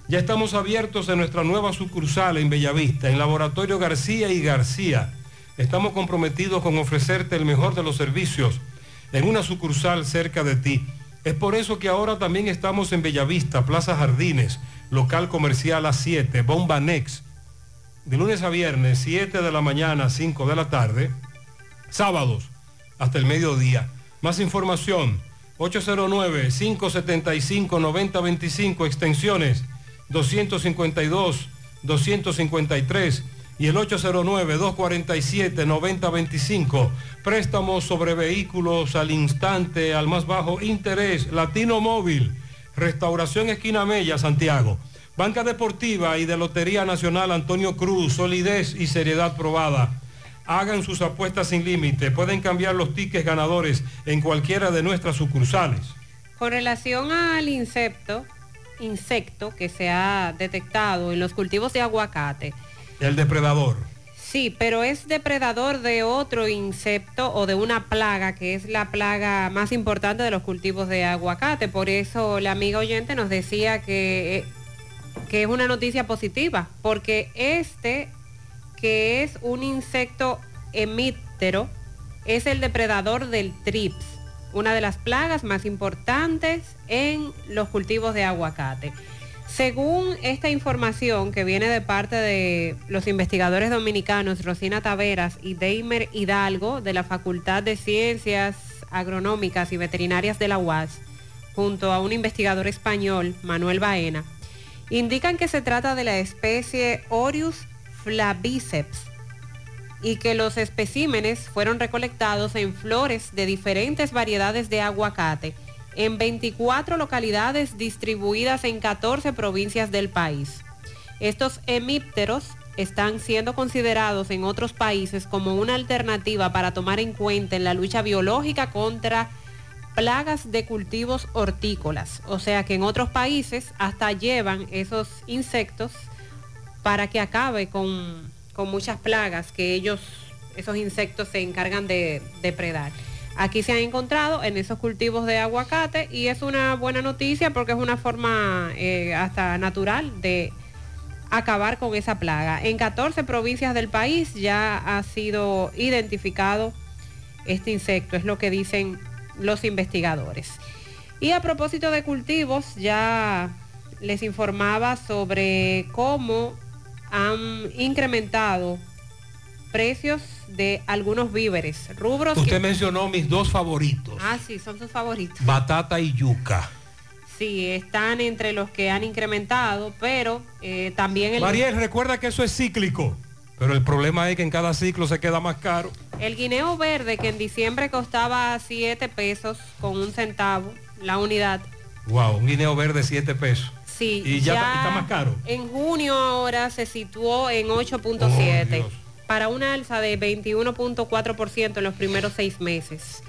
Ya estamos abiertos en nuestra nueva sucursal en Bellavista, en Laboratorio García y García. Estamos comprometidos con ofrecerte el mejor de los servicios en una sucursal cerca de ti. Es por eso que ahora también estamos en Bellavista, Plaza Jardines, local comercial A7, Bomba Next de lunes a viernes, 7 de la mañana, 5 de la tarde, sábados hasta el mediodía. Más información, 809-575-9025, extensiones 252, 253 y el 809-247-9025. Préstamos sobre vehículos al instante, al más bajo interés, Latino Móvil, Restauración Esquina Mella, Santiago. Banca Deportiva y de Lotería Nacional Antonio Cruz, solidez y seriedad probada. Hagan sus apuestas sin límite. Pueden cambiar los tickets ganadores en cualquiera de nuestras sucursales. Con relación al insecto, insecto que se ha detectado en los cultivos de aguacate. El depredador. Sí, pero es depredador de otro insecto o de una plaga que es la plaga más importante de los cultivos de aguacate. Por eso la amiga oyente nos decía que eh, que es una noticia positiva, porque este, que es un insecto hemíptero, es el depredador del trips, una de las plagas más importantes en los cultivos de aguacate. Según esta información que viene de parte de los investigadores dominicanos Rosina Taveras y Deimer Hidalgo de la Facultad de Ciencias Agronómicas y Veterinarias de la UAS, junto a un investigador español, Manuel Baena, indican que se trata de la especie Orius flaviceps y que los especímenes fueron recolectados en flores de diferentes variedades de aguacate en 24 localidades distribuidas en 14 provincias del país. Estos hemípteros están siendo considerados en otros países como una alternativa para tomar en cuenta en la lucha biológica contra plagas de cultivos hortícolas. O sea que en otros países hasta llevan esos insectos para que acabe con, con muchas plagas que ellos, esos insectos se encargan de depredar. Aquí se han encontrado en esos cultivos de aguacate y es una buena noticia porque es una forma eh, hasta natural de acabar con esa plaga. En 14 provincias del país ya ha sido identificado este insecto, es lo que dicen los investigadores. Y a propósito de cultivos, ya les informaba sobre cómo han incrementado precios de algunos víveres, rubros. Usted que- mencionó mis dos favoritos, Ah, sí, son sus favoritos. batata y yuca. Sí, están entre los que han incrementado, pero eh, también el, Mariel, recuerda que eso es cíclico, pero el problema es que en cada ciclo se queda más caro. el guineo verde que en diciembre costaba 7 pesos con un centavo la unidad. Wow, un guineo verde 7 pesos. Sí, Y ya, está- está más caro. En junio ahora se situó en 8.7 Oh, para una alza de 21.4% en los primeros seis meses.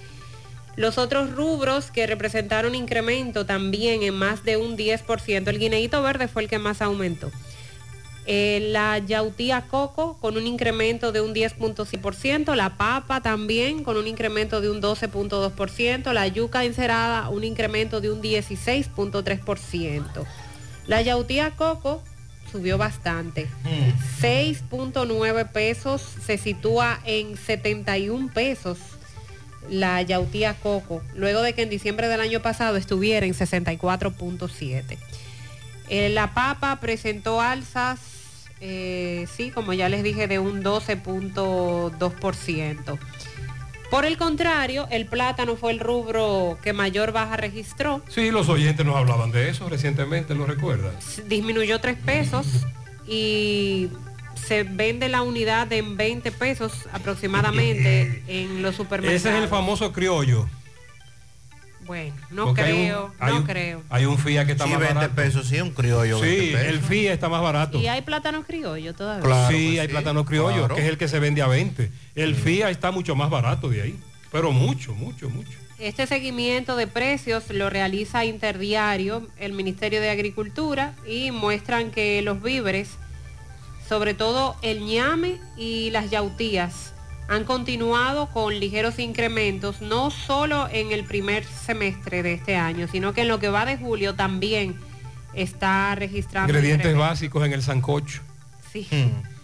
Los otros rubros que representaron incremento también en más de un 10%, el guineíto verde fue el que más aumentó. Eh, la yautía coco con un incremento de un 10.6%, la papa también con un incremento de un 12.2%, la yuca encerada un incremento de un 16.3%. La yautía coco subió bastante, 6.9 pesos, se sitúa en 71 pesos la yautía coco, luego de que en diciembre del año pasado estuviera en 64.7. Eh, la papa presentó alzas, eh, sí, como ya les dije, de un 12.2%. Por el contrario, el plátano fue el rubro que mayor baja registró. Sí, los oyentes nos hablaban de eso recientemente, ¿lo recuerdan? Disminuyó 3 pesos y se vende la unidad en 20 pesos aproximadamente (laughs) en los supermercados. Ese es el famoso criollo. Bueno, no Porque hay un- creo, hay no un- creo. Hay un FIA que está Sí, más 20 barato. pesos, sí, un criollo. Sí, 20 pesos. el FIA está más barato. Y hay plátano criollo todavía. Claro sí, que hay sí, plátano criollo, claro. que es el que se vende a 20. El FIA está mucho más barato de ahí. Pero mucho, mucho, mucho. Este seguimiento de precios lo realiza Interdiario, el Ministerio de Agricultura, y muestran que los víveres, sobre todo el ñame y las yautías, han continuado con ligeros incrementos, no solo en el primer semestre de este año, sino que en lo que va de julio también está registrando. Ingredientes incrementos. básicos en el sancocho. Sí.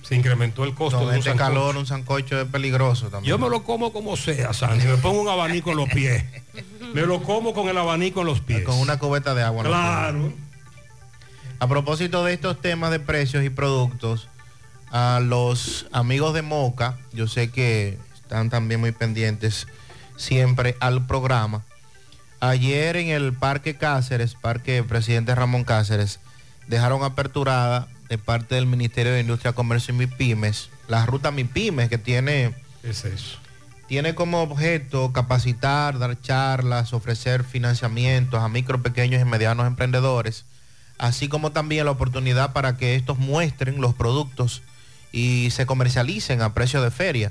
Se incrementó el costo de un este sancocho. calor, un sancocho es peligroso también. Yo me lo como como sea, Sandy. Me pongo un abanico en los pies. (laughs) Me lo como con el abanico en los pies. Con una cubeta de agua. ¿no? Claro. A propósito de estos temas de precios y productos, a los amigos de Moca, yo sé que están también muy pendientes siempre al programa. Ayer en el Parque Cáceres, Parque Presidente Ramón Cáceres, dejaron aperturada de parte del Ministerio de Industria, Comercio y MIPIMES, la ruta MIPIMES que tiene Es eso. tiene como objeto capacitar, dar charlas, ofrecer financiamientos a micro, pequeños y medianos emprendedores, así como también la oportunidad para que estos muestren los productos y se comercialicen a precio de feria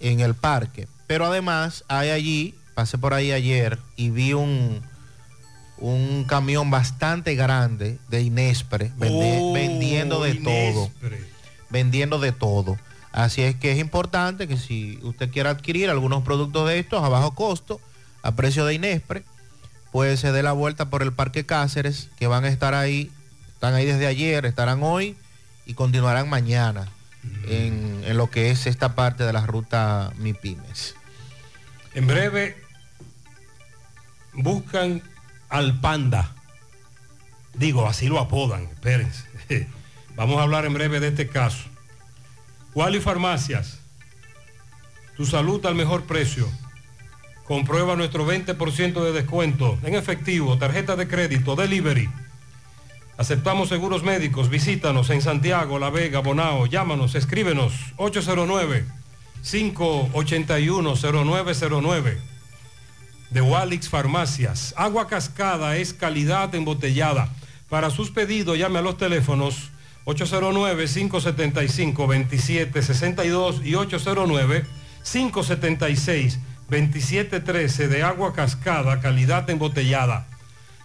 en el parque. Pero además hay allí, pasé por ahí ayer y vi un, un camión bastante grande de Inespre vendi- Oh, vendiendo de todo vendiendo de todo. Así es que es importante que si usted quiere adquirir algunos productos de estos a bajo costo, a precio de Inespre, pues se dé la vuelta por el Parque Cáceres, que van a estar ahí, están ahí desde ayer, estarán hoy y continuarán mañana en, en lo que es esta parte de la ruta MIPIMES. En breve buscan al panda. Digo, así lo apodan, espérense. (laughs) Vamos a hablar en breve de este caso. Wally Farmacias, tu salud al mejor precio. Comprueba nuestro 20% de descuento en efectivo, tarjeta de crédito, delivery. Aceptamos seguros médicos. Visítanos en Santiago, La Vega, Bonao. Llámanos, escríbenos 809-581-0909. De Walix Farmacias. Agua cascada es calidad embotellada. Para sus pedidos llame a los teléfonos 809-575-2762 y 809-576-2713 de agua cascada, calidad embotellada.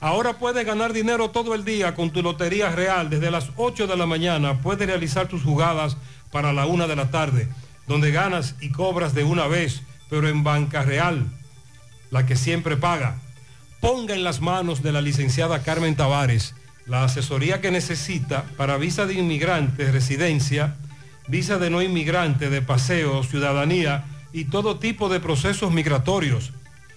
Ahora puedes ganar dinero todo el día con tu Lotería Real. Desde las 8 de la mañana puedes realizar tus jugadas para la 1 de la tarde, donde ganas y cobras de una vez, pero en Banca Real, la que siempre paga. Ponga en las manos de la licenciada Carmen Tavares la asesoría que necesita para visa de inmigrante, residencia, visa de no inmigrante, de paseo, ciudadanía y todo tipo de procesos migratorios.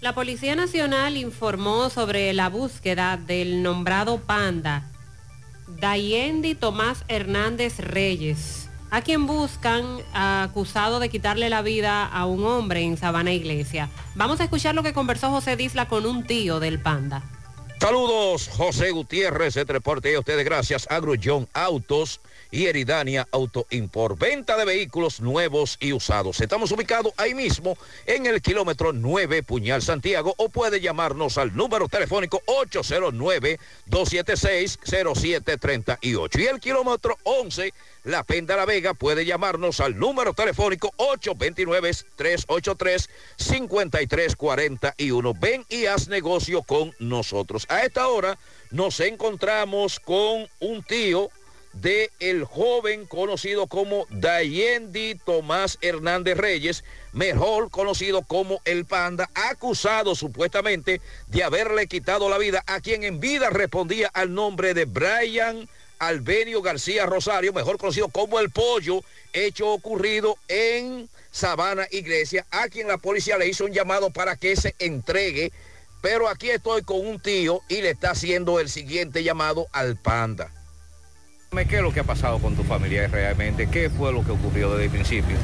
La Policía Nacional informó sobre la búsqueda del nombrado panda Dayendi Tomás Hernández Reyes, a quien buscan acusado de quitarle la vida a un hombre en Sabana Iglesia. Vamos a escuchar lo que conversó José Disla con un tío del panda. Saludos, José Gutiérrez, de Transporte a ustedes gracias a Autos y Eridania Auto Import. Venta de vehículos nuevos y usados. Estamos ubicados ahí mismo en el kilómetro 9 Puñal Santiago o puede llamarnos al número telefónico 809-276-0738. Y el kilómetro 11 La Penda La Vega puede llamarnos al número telefónico 829-383-5341. Ven y haz negocio con nosotros. A esta hora nos encontramos con un tío de el joven conocido como Dayendi Tomás Hernández Reyes, mejor conocido como el Panda, acusado supuestamente de haberle quitado la vida a quien en vida respondía al nombre de Brian Albenio García Rosario, mejor conocido como el Pollo, hecho ocurrido en Sabana Iglesia, a quien la policía le hizo un llamado para que se entregue. Pero aquí estoy con un tío y le está haciendo el siguiente llamado al Panda. ¿Qué es lo que ha pasado con tu familia realmente? ¿Qué fue lo que ocurrió desde el principio?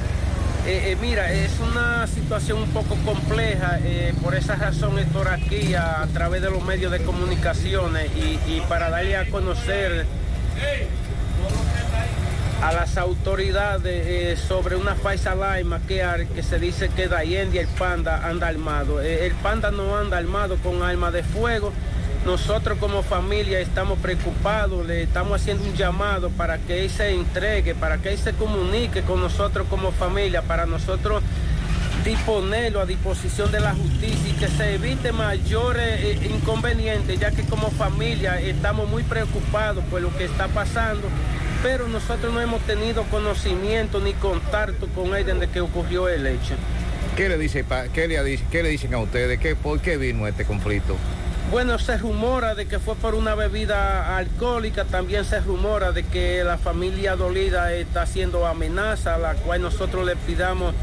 Eh, eh, mira, es una situación un poco compleja, eh, por esa razón estoy aquí a, a, través de los medios de comunicaciones y, y para darle a conocer a las autoridades sobre una falsa alarma que, que se dice que Dayendi el panda anda armado. el panda no anda armado con arma de fuego. Nosotros como familia estamos preocupados, le estamos haciendo un llamado para que él se entregue, para que él se comunique con nosotros como familia, para nosotros disponerlo a disposición de la justicia y que se evite mayores eh, inconvenientes, ya que como familia estamos muy preocupados por lo que está pasando, pero nosotros no hemos tenido conocimiento ni contacto con él desde que ocurrió el hecho. ¿Qué le, dice, qué le, qué le dicen a ustedes? ¿Qué, ¿Por qué vino este conflicto? Bueno, se rumora de que fue por una bebida alcohólica, también se rumora de que la familia dolida está haciendo amenaza, a la cual nosotros le pidamos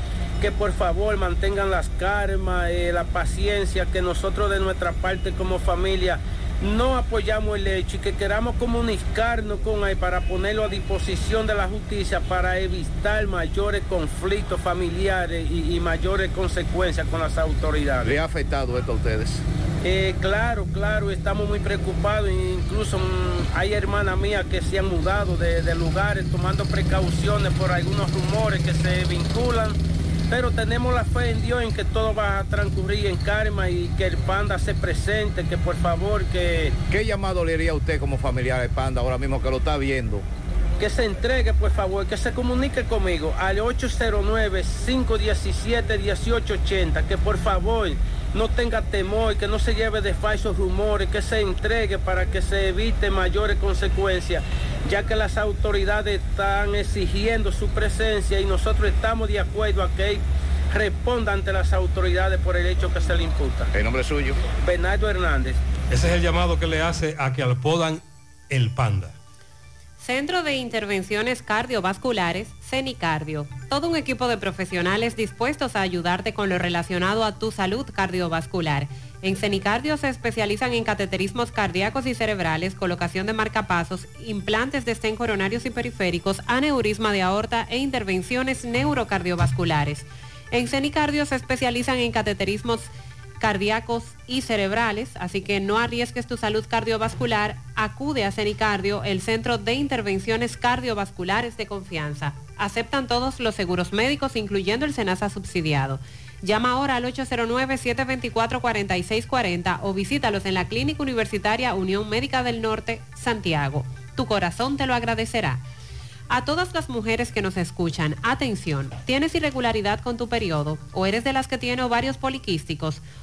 que por favor mantengan las calmas, eh, la paciencia, que nosotros de nuestra parte como familia no apoyamos el hecho y que queramos comunicarnos con él para ponerlo a disposición de la justicia para evitar mayores conflictos familiares y, y mayores consecuencias con las autoridades. ¿Le ha afectado esto a ustedes? Eh, claro, claro, estamos muy preocupados, incluso mmm, hay hermanas mías que se han mudado de, de, lugares tomando precauciones por algunos rumores que se vinculan, pero tenemos la fe en Dios en que todo va a transcurrir en calma y que el panda se presente, que por favor que... ¿Qué llamado le haría a usted como familiar del panda ahora mismo que lo está viendo? que se entregue, por favor, que se comunique conmigo al 809-517-1880, que por favor no tenga temor, que no se lleve de falsos rumores, que se entregue para que se evite mayores consecuencias, ya que las autoridades están exigiendo su presencia y nosotros estamos de acuerdo a que responda ante las autoridades por el hecho que se le imputa. ¿El nombre suyo? Bernardo Hernández. Ese es el llamado que le hace a que apodan el panda. Centro de Intervenciones Cardiovasculares, CENICardio. Todo un equipo de profesionales dispuestos a ayudarte con lo relacionado a tu salud cardiovascular. En CENICardio se especializan en cateterismos cardíacos y cerebrales, colocación de marcapasos, implantes de estén coronarios y periféricos, aneurisma de aorta e intervenciones neurocardiovasculares. En CENICardio se especializan en cateterismos cardíacos y cerebrales, así que no arriesgues tu salud cardiovascular, acude a CENICardio, el centro de intervenciones cardiovasculares de confianza. Aceptan todos los seguros médicos, incluyendo el SENASA subsidiado. Llama ahora al 809-724-4640 o visítalos en la Clínica Universitaria Unión Médica del Norte, Santiago. Tu corazón te lo agradecerá. A todas las mujeres que nos escuchan, atención, ¿tienes irregularidad con tu periodo o eres de las que tiene ovarios poliquísticos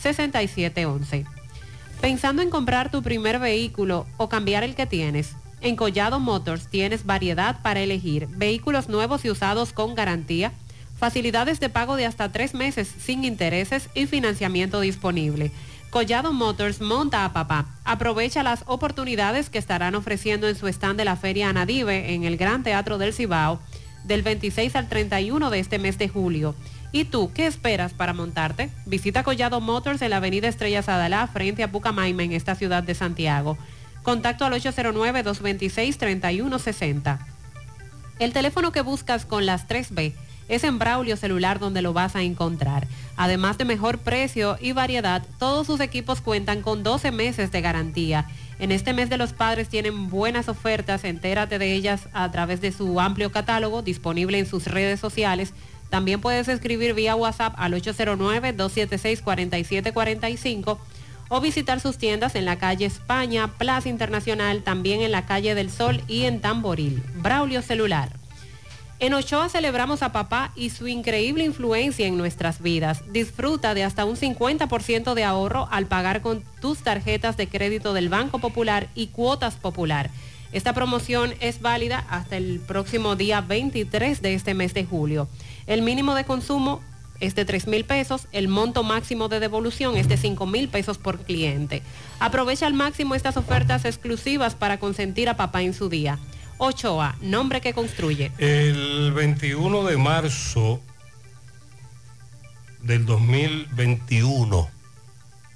809-626-6711. Pensando en comprar tu primer vehículo o cambiar el que tienes, en Collado Motors tienes variedad para elegir vehículos nuevos y usados con garantía, facilidades de pago de hasta tres meses sin intereses y financiamiento disponible. Collado Motors monta a papá. Aprovecha las oportunidades que estarán ofreciendo en su stand de la Feria Anadive en el Gran Teatro del Cibao del 26 al 31 de este mes de julio. ¿Y tú qué esperas para montarte? Visita Collado Motors en la Avenida Estrella Sadalá frente a Pucamaima en esta ciudad de Santiago. Contacto al 809-226-3160. El teléfono que buscas con las 3B es en Braulio Celular donde lo vas a encontrar. Además de mejor precio y variedad, todos sus equipos cuentan con 12 meses de garantía. En este mes de los padres tienen buenas ofertas, entérate de ellas a través de su amplio catálogo disponible en sus redes sociales. También puedes escribir vía WhatsApp al 809-276-4745 o visitar sus tiendas en la calle España, Plaza Internacional, también en la calle del Sol y en Tamboril. Braulio Celular. En Ochoa celebramos a papá y su increíble influencia en nuestras vidas. Disfruta de hasta un 50% de ahorro al pagar con tus tarjetas de crédito del Banco Popular y Cuotas Popular. Esta promoción es válida hasta el próximo día 23 de este mes de julio. El mínimo de consumo es de 3 mil pesos, el monto máximo de devolución es de 5 mil pesos por cliente. Aprovecha al máximo estas ofertas exclusivas para consentir a papá en su día. Ochoa, nombre que construye. El 21 de marzo del 2021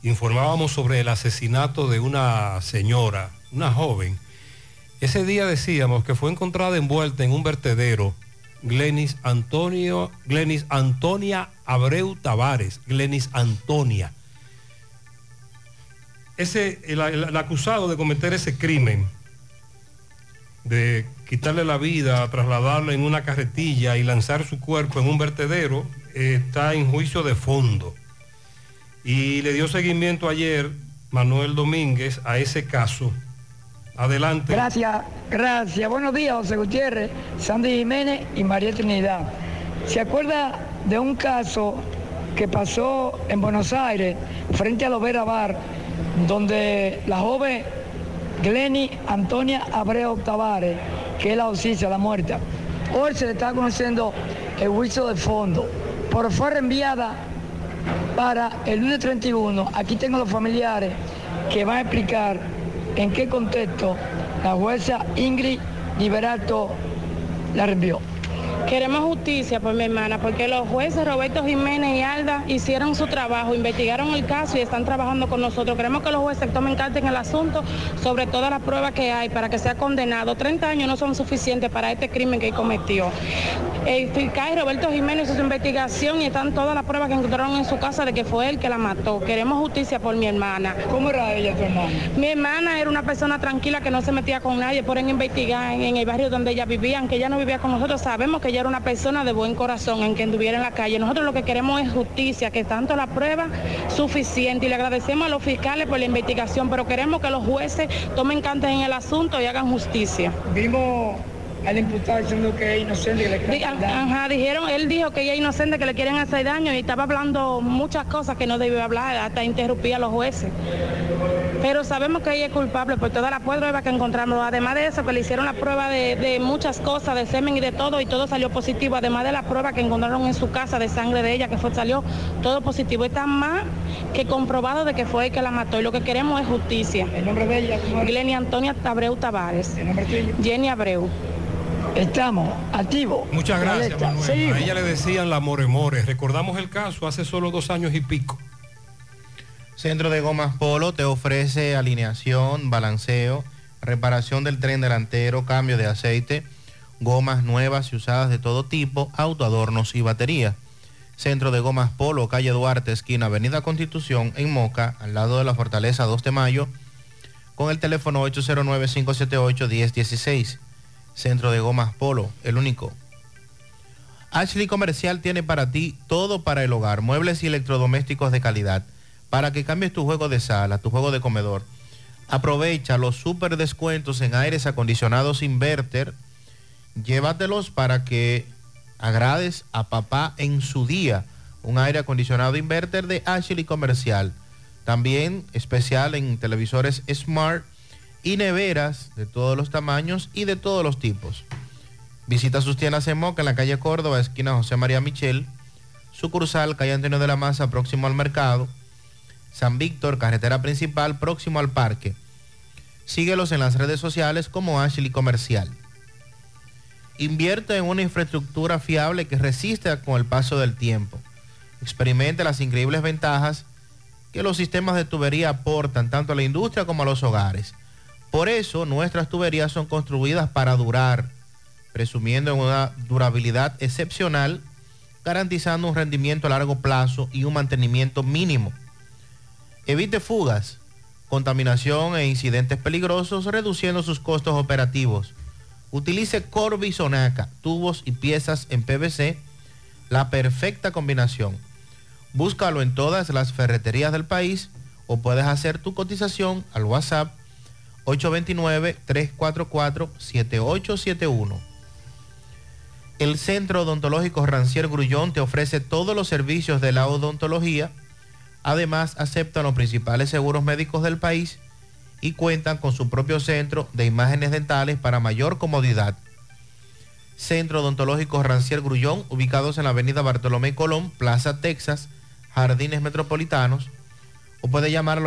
informábamos sobre el asesinato de una señora, una joven. Ese día decíamos que fue encontrada envuelta en un vertedero Glenis Antonio, Glenis Antonia Abreu Tavares, Glenis Antonia. Ese, el, acusado de cometer ese crimen, de quitarle la vida, trasladarla en una carretilla y lanzar su cuerpo en un vertedero, está en juicio de fondo. Y le dio seguimiento ayer Manuel Domínguez a ese caso. Adelante. Gracias, gracias. Buenos días, José Gutiérrez, Sandy Jiménez y María Trinidad. ¿Se acuerda de un caso que pasó en Buenos Aires, frente a Lovera Bar, donde la joven Glenny Antonia Abreu Tavares, que es la justicia, la muerta, hoy se le está conociendo el juicio de fondo, pero fue reenviada para el lunes 31. Aquí tengo los familiares que van a explicar en qué contexto la jueza Ingrid Liberato la reenvió. Queremos justicia por mi hermana, porque los jueces Roberto Jiménez y Alda hicieron su trabajo, investigaron el caso y están trabajando con nosotros. Queremos que los jueces tomen carta en el asunto sobre todas las pruebas que hay para que sea condenado. 30 años no son suficientes para este crimen que él cometió. El fiscal Roberto Jiménez hizo su investigación y están todas las pruebas que encontraron en su casa de que fue él que la mató. Queremos justicia por mi hermana. ¿Cómo era ella, tu hermana? Mi hermana era una persona tranquila que no se metía con nadie, pueden investigar en el barrio donde ella vivía, aunque ella no vivía con nosotros, sabemos que ella era una persona de buen corazón, en que anduviera en la calle. Nosotros lo que queremos es justicia, que tanto la prueba suficiente y le agradecemos a los fiscales por la investigación, pero queremos que los jueces tomen cartas en el asunto y hagan justicia. Vimos al imputado diciendo que es inocente que le quieren. Ajá, dijeron, él dijo que ella es inocente, que le quieren hacer daño y estaba hablando muchas cosas que no debió hablar, hasta interrumpía a los jueces. Pero sabemos que ella es culpable por todas las pruebas que encontramos. Además de eso, que le hicieron la prueba de, de muchas cosas, de semen y de todo, y todo salió positivo. Además de la prueba que encontraron en su casa de sangre de ella, que fue, salió todo positivo. Está más que comprobado de que fue él que la mató. Y lo que queremos es justicia. ¿El nombre de ella? Glenny Antonia Abreu Tavares. ¿El nombre tuyo? Jenny Abreu. Estamos activos. Muchas gracias. Manuel. Seguimos. A ella le decían la More More. Recordamos el caso hace solo dos años y pico. Centro de Gomas Polo te ofrece alineación, balanceo, reparación del tren delantero, cambio de aceite, gomas nuevas y usadas de todo tipo, autoadornos y batería. Centro de Gomas Polo, calle Duarte, esquina Avenida Constitución, en Moca, al lado de la Fortaleza 2 de Mayo, con el teléfono 809-578-1016. Centro de Gomas Polo, el único. Ashley Comercial tiene para ti todo para el hogar, muebles y electrodomésticos de calidad, para que cambies tu juego de sala, tu juego de comedor. Aprovecha los super descuentos en aires acondicionados inverter. Llévatelos para que agrades a papá en su día. Un aire acondicionado inverter de Ashley Comercial. También especial en televisores Smart y neveras de todos los tamaños y de todos los tipos. Visita sus tiendas en Moca, en la calle Córdoba, esquina José María Michel. Sucursal, calle Antonio de la Maza, próximo al mercado. San Víctor, carretera principal, próximo al parque. Síguelos en las redes sociales como Ashley Comercial. Invierte en una infraestructura fiable que resista con el paso del tiempo. Experimente las increíbles ventajas que los sistemas de tubería aportan tanto a la industria como a los hogares. Por eso nuestras tuberías son construidas para durar, presumiendo en una durabilidad excepcional, garantizando un rendimiento a largo plazo y un mantenimiento mínimo. Evite fugas, contaminación e incidentes peligrosos, reduciendo sus costos operativos. Utilice Corby Sonaca, tubos y piezas en PVC, la perfecta combinación. Búscalo en todas las ferreterías del país o puedes hacer tu cotización al WhatsApp 829-344-7871. El Centro Odontológico Rancier Grullón te ofrece todos los servicios de la odontología. Además, aceptan los principales seguros médicos del país y cuentan con su propio centro de imágenes dentales para mayor comodidad. Centro Odontológico Rancier Grullón, ubicados en la avenida Bartolomé Colón, Plaza Texas, Jardines Metropolitanos, o puede llamar al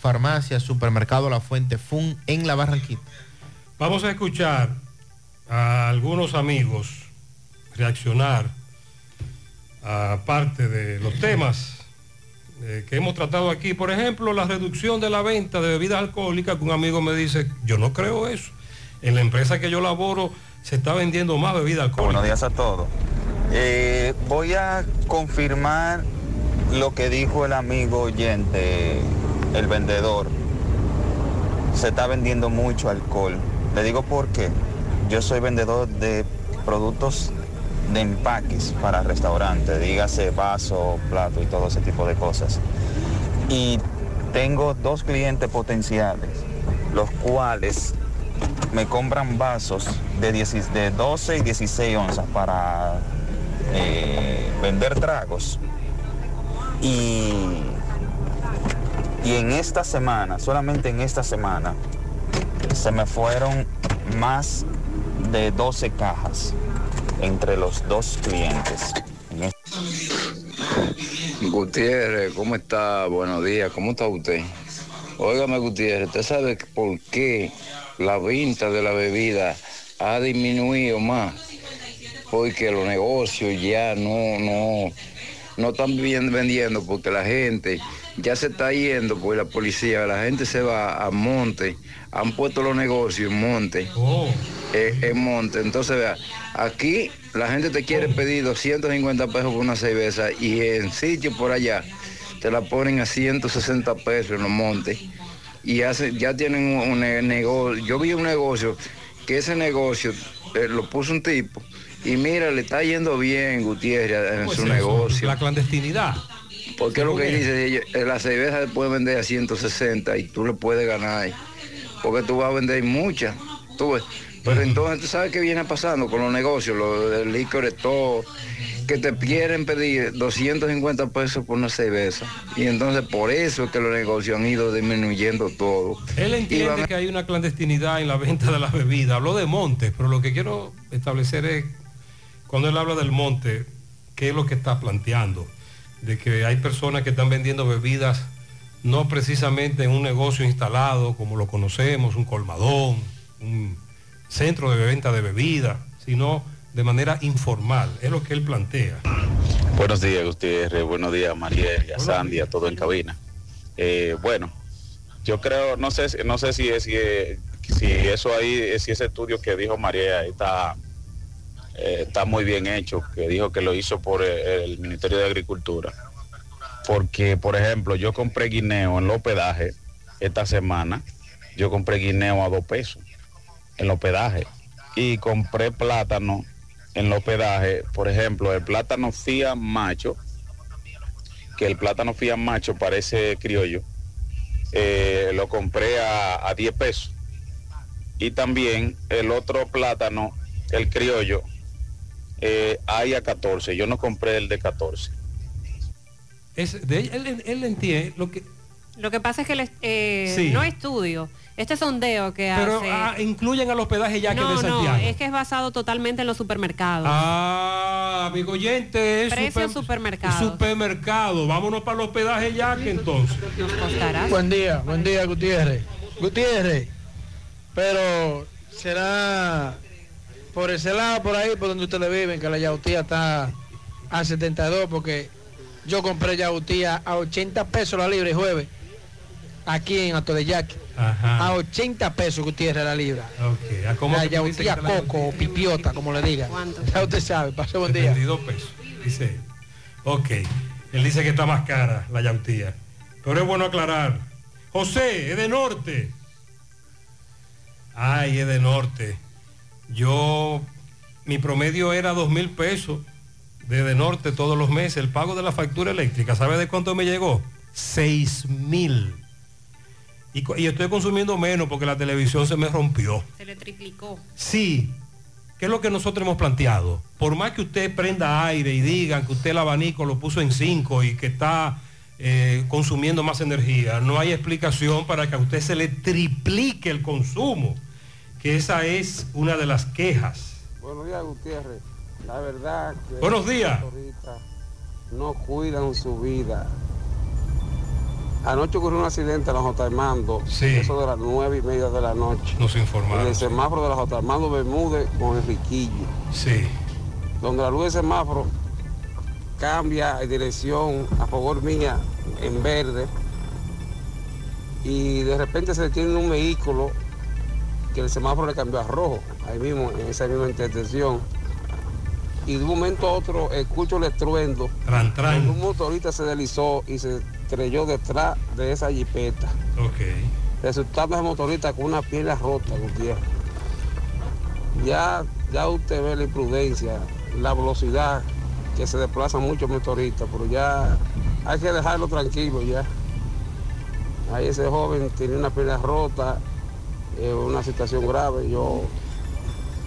Farmacia Supermercado La Fuente Fun en La Barranquita. Vamos a escuchar a algunos amigos reaccionar a parte de los temas eh, que hemos tratado aquí. Por ejemplo, la reducción de la venta de bebidas alcohólicas, que un amigo me dice, yo no creo eso. En la empresa que yo laboro se está vendiendo más bebida alcohólica. Buenos días a todos. Eh, voy a confirmar lo que dijo el amigo oyente, el vendedor. Se está vendiendo mucho alcohol. Le digo por qué. Yo soy vendedor de productos de empaques para restaurantes, dígase vaso, plato y todo ese tipo de cosas. Y tengo dos clientes potenciales, los cuales me compran vasos de, 10 de 12 y 16 onzas para eh, vender tragos. Y, y en esta semana, solamente en esta semana, se me fueron más de 12 cajas entre los dos clientes. En Gutiérrez, ¿cómo está? Buenos días, ¿cómo está usted? Óigame, Gutiérrez, ¿usted sabe por qué la venta de la bebida ha disminuido más? Porque los negocios ya no, no, no están vendiendo porque la gente ya se está yendo por la policía, la gente se va a monte, han puesto los negocios en monte, eh, en monte. Entonces, vea, aquí la gente te quiere pedir 250 pesos por una cerveza y en sitio por allá te la ponen a 160 pesos en los montes y hace, ya tienen un, un ne- negocio. Yo vi un negocio que ese negocio eh, lo puso un tipo y mira, le está yendo bien Gutiérrez en ¿Cómo su es negocio. La clandestinidad. Porque lo que dice, eh, la cerveza se puede vender a 160 y tú le puedes ganar. Porque tú vas a vender muchas. tú ves. Pero entonces, ¿tú sabes qué viene pasando con los negocios, los del licor y todo? Que te quieren pedir 250 pesos por una cerveza. Y entonces por eso es que los negocios han ido disminuyendo todo. Él entiende a- que hay una clandestinidad en la venta de las bebidas. Habló de montes, pero lo que quiero establecer es, cuando él habla del monte, ¿qué es lo que está planteando? De que hay personas que están vendiendo bebidas no precisamente en un negocio instalado como lo conocemos, un colmadón, un centro de venta de bebidas, sino de manera informal. Es lo que él plantea. Buenos días, Gutiérrez. Buenos días, María a Sandy, a todo en cabina. Eh, bueno, yo creo, no sé, no sé si, es, si, si eso ahí, si ese estudio que dijo María está, eh, está muy bien hecho, que dijo que lo hizo por eh, el Ministerio de Agricultura. Porque, por ejemplo, yo compré guineo en el hospedaje esta semana, yo compré guineo a dos pesos en el hospedaje y compré plátano en el hospedaje, por ejemplo, el plátano fía macho, que el plátano fía macho parece criollo, eh, lo compré a, a 10 pesos. Y también el otro plátano, el criollo, eh, hay a 14. Yo no compré el de 14. Es de, él, él- él entiende lo que... Lo que pasa es que eh, Sí. no estudio, este sondeo que Pero hace... ah, incluyen al hospedaje ya que no, de Santiago. no, es que es basado totalmente en los supermercados. Ah, amigo oyente, es Precios super- supermercados. supermercado. Vámonos para el hospedaje ya que entonces. Buen día, buen día Gutiérrez. Gutiérrez, pero será por ese lado, por ahí, por donde ustedes viven, que la yautía está a 72, porque yo compré yautía a 80 pesos la libra el jueves, aquí en Alto de Yaque. A 80 pesos Gutiérrez la libra. Ok, ¿a cómo la que yautía que coco o pipiota, como le diga. Ya usted sabe, pase buen día. 72 pesos, dice. Ok, él dice que está más cara la yautía. Pero es bueno aclarar. José, es de norte. Ay, es de norte. Yo, mi promedio era dos mil pesos desde norte todos los meses. El pago de la factura eléctrica, ¿sabe de cuánto me llegó? Seis mil. Y, estoy consumiendo menos porque la televisión se me rompió. Se le triplicó. Sí, ¿qué es lo que nosotros hemos planteado? Por más que usted prenda aire y digan que usted el abanico lo puso en 5 y que está eh, consumiendo más energía, no hay explicación para que a usted se le triplique el consumo, que esa es una de las quejas. Buenos días, Gutiérrez. La verdad que Buenos días. no cuidan su vida. Anoche ocurrió un accidente en la J. Armando, eso de las nueve y media de la noche. Nos En informaron. el semáforo de la J. Armando Bermúdez con Enriquillo. Sí. Donde la luz de semáforo cambia en dirección a favor mía en verde y de repente se detiene un vehículo que el semáforo le cambió a rojo, ahí mismo, en esa misma intersección. Y de un momento a otro escucho el estruendo. Tran, Un motorista se deslizó y se estrelló detrás de esa jipeta. Ok. Resultando ese motorista con una pierna rota, Gutiérrez. Ya, ya usted ve la imprudencia, la velocidad que se desplazan muchos motoristas, pero ya hay que dejarlo tranquilo ya. Ahí ese joven tiene una pierna rota, eh, una situación grave. Yo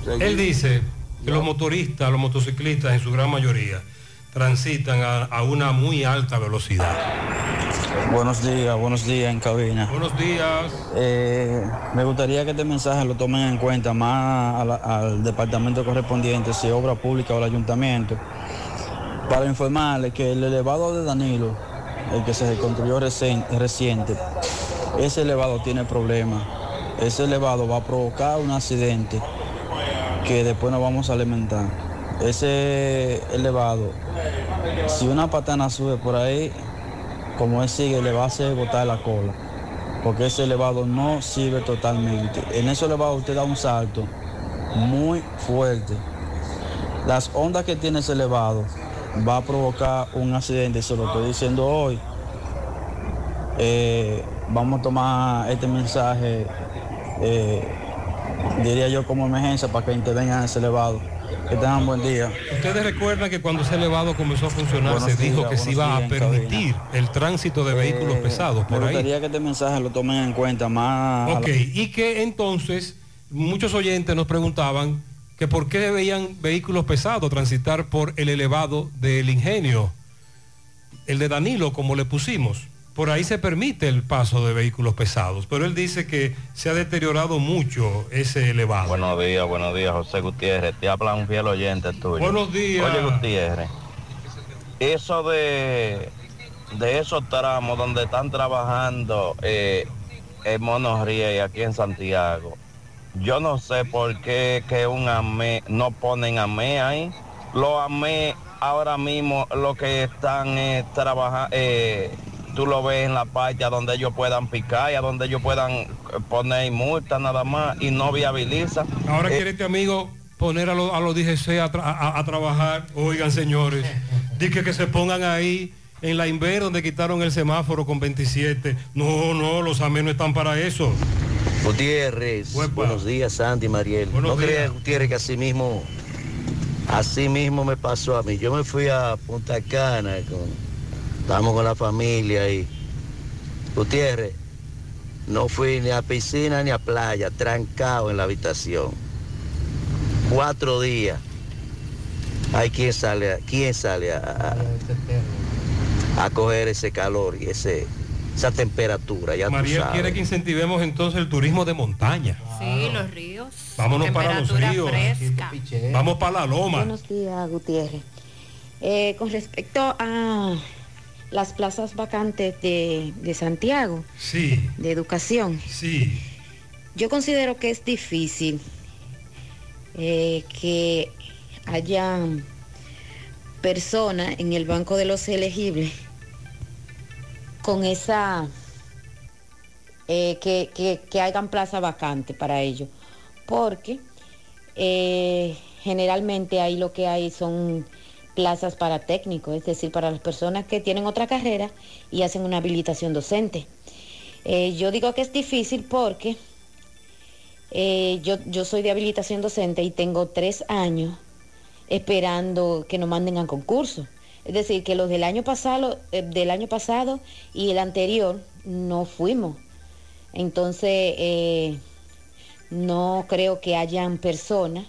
seguí- Él dice que los motoristas, los motociclistas en su gran mayoría, transitan a, a una muy alta velocidad. Buenos días, buenos días en cabina. Buenos días. Eh, me gustaría que este mensaje lo tomen en cuenta más la- al departamento correspondiente, si obra pública o el ayuntamiento, para informarle que el elevado de Danilo, el que se construyó reciente, ese elevado tiene problemas. Ese elevado va a provocar un accidente que después nos vamos a alimentar. Ese elevado, si una patana sube por ahí, como él sigue, le va a hacer botar la cola. Porque ese elevado no sirve totalmente. En ese elevado usted da un salto muy fuerte. Las ondas que tiene ese elevado va a provocar un accidente, se lo estoy diciendo hoy. Eh, vamos a tomar este mensaje, eh, diría yo como emergencia, para que intervengan en ese elevado. Que tengan buen día. Ustedes recuerdan que cuando ese elevado comenzó a funcionar Buenos se dijo que se iba a cabina. permitir el tránsito de vehículos Eh, pesados por Me ahí. gustaría que este mensaje lo tomen en cuenta más. la- Ok, y que entonces muchos oyentes nos preguntaban que por qué veían vehículos pesados transitar por el elevado del ingenio, el de Danilo, como le pusimos. Por ahí se permite el paso de vehículos pesados, pero él dice que se ha deteriorado mucho ese elevado. Buenos días, buenos días, José Gutiérrez. Te habla un fiel oyente tuyo. Buenos días. Oye, Gutiérrez, eso de, de esos tramos donde están trabajando eh, en Monorriel aquí en Santiago, yo no sé por qué que un AME no ponen AME ahí. Los AME ahora mismo lo que están es trabajar, eh, tú lo ves en la parte a donde ellos puedan picar y a donde ellos puedan eh, poner multa nada más y no viabiliza. Ahora Eh, quiere este amigo poner a, los- a los DGC a, tra- a- a trabajar. Oigan, señores, (laughs) dice que se pongan ahí en la Inver donde quitaron el semáforo con 27. No, no, los AME no están para eso. Gutiérrez, buenos días, Sandy Mariel. Buenos no creas, Gutiérrez, que así mismo, así mismo me pasó a mí. Yo me fui a Punta Cana, con, estábamos con la familia y Gutiérrez, no fui ni a piscina ni a playa, trancado en la habitación. Cuatro días. Hay quien sale, a- quién sale a, a, a coger ese calor y ese, esa temperatura, ya tú sabes. quiere que incentivemos entonces el turismo de montaña. Sí, los ríos. Vámonos para los Temperatura ríos. fresca. Vamos para la loma. Buenos días, Gutiérrez. Eh, con respecto a las plazas vacantes de, de Santiago, Sí, de educación, sí. yo considero que es difícil eh, que haya personas en el banco de los elegibles con esa eh, que, que, que hagan plaza vacante para ellos. Porque eh, generalmente ahí lo que hay son plazas para técnicos, es decir, para las personas que tienen otra carrera y hacen una habilitación docente. Eh, yo digo que es difícil porque eh, yo, yo soy de habilitación docente y tengo tres años esperando que nos manden a concurso. Es decir, que los del año pasado, eh, del año pasado y el anterior no fuimos. Entonces, no creo que hayan personas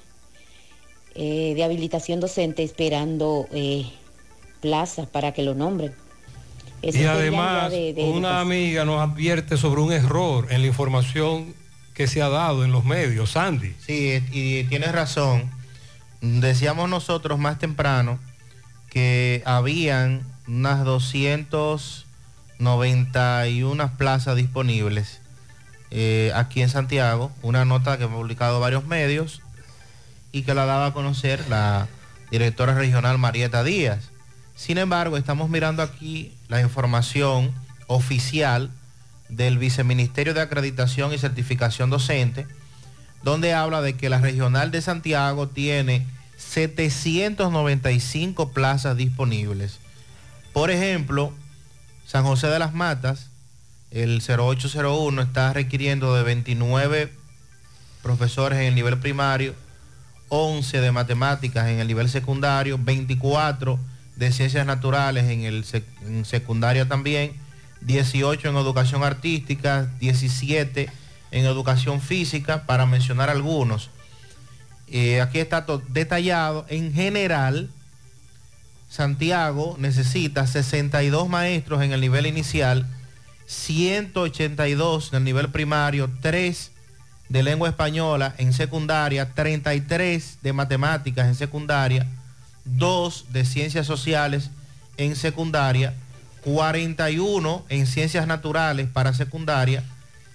eh, de habilitación docente esperando eh, plazas para que lo nombren. Eso Y además, ya de- de una educación. amiga nos advierte sobre un error en la información que se ha dado en los medios, Sandy. Sí, y tienes razón. Decíamos nosotros más temprano que habían unas 291 plazas disponibles eh, aquí en Santiago, una nota que hemos publicado varios medios y que la daba a conocer la directora regional Marieta Díaz. Sin embargo, estamos mirando aquí la información oficial del Viceministerio de Acreditación y Certificación Docente, donde habla de que la regional de Santiago tiene 795 plazas disponibles. Por ejemplo, San José de las Matas, el 0801 está requiriendo de 29 profesores en el nivel primario, 11 de matemáticas en el nivel secundario, 24 de ciencias naturales en el secundaria también, 18 en educación artística, 17 en educación física, para mencionar algunos. Eh, aquí está detallado. En general, Santiago necesita 62 maestros en el nivel inicial, 182 en el nivel primario, 3 de lengua española en secundaria, 33 de matemáticas en secundaria, 2 de ciencias sociales en secundaria, 41 en ciencias naturales para secundaria,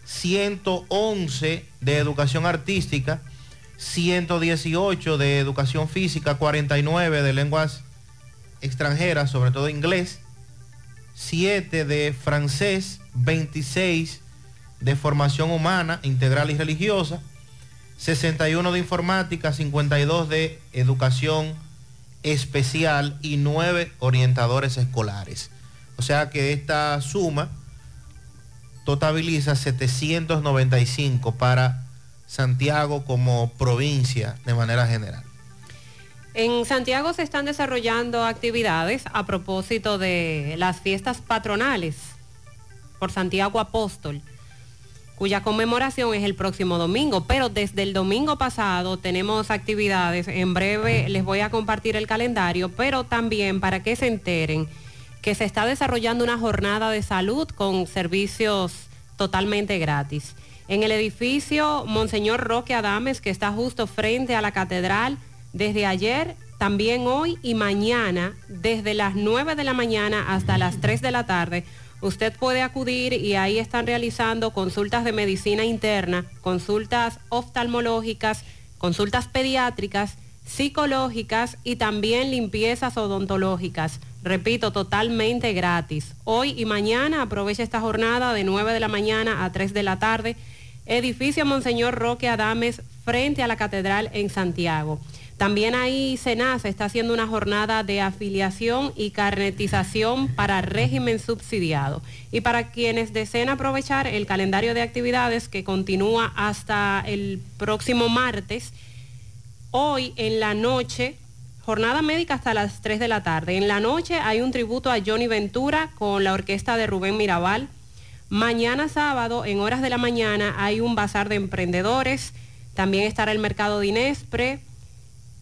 111 de educación artística, 118 de educación física, 49 de lenguas extranjeras, sobre todo inglés, 7 de francés, 26 de formación humana, integral y religiosa, 61 de informática, 52 de educación especial y 9 orientadores escolares. O sea que esta suma totaliza 795 para Santiago como provincia de manera general. En Santiago se están desarrollando actividades a propósito de las fiestas patronales por Santiago Apóstol. Cuya conmemoración es el próximo domingo. Pero desde el domingo pasado tenemos actividades. En breve les voy a compartir el calendario, pero también para que se enteren que se está desarrollando una jornada de salud con servicios totalmente gratis. En el edificio Monseñor Roque Adames, que está justo frente a la catedral, desde ayer, también hoy y mañana, desde las 9 de la mañana hasta las 3 de la tarde, usted puede acudir y ahí están realizando consultas de medicina interna, consultas oftalmológicas, consultas pediátricas, psicológicas y también limpiezas odontológicas. Repito, totalmente gratis. Hoy y mañana aproveche esta jornada de 9 de la mañana a 3 de la tarde. Edificio Monseñor Roque Adames frente a la Catedral en Santiago. También ahí SENASA está haciendo una jornada de afiliación y carnetización para régimen subsidiado. Y para quienes deseen aprovechar el calendario de actividades que continúa hasta el próximo martes, hoy en la noche, jornada médica hasta las 3 de la tarde. En la noche hay un tributo a Johnny Ventura con la orquesta de Rubén Mirabal. Mañana sábado, en horas de la mañana, hay un bazar de emprendedores. También estará el mercado de Inespre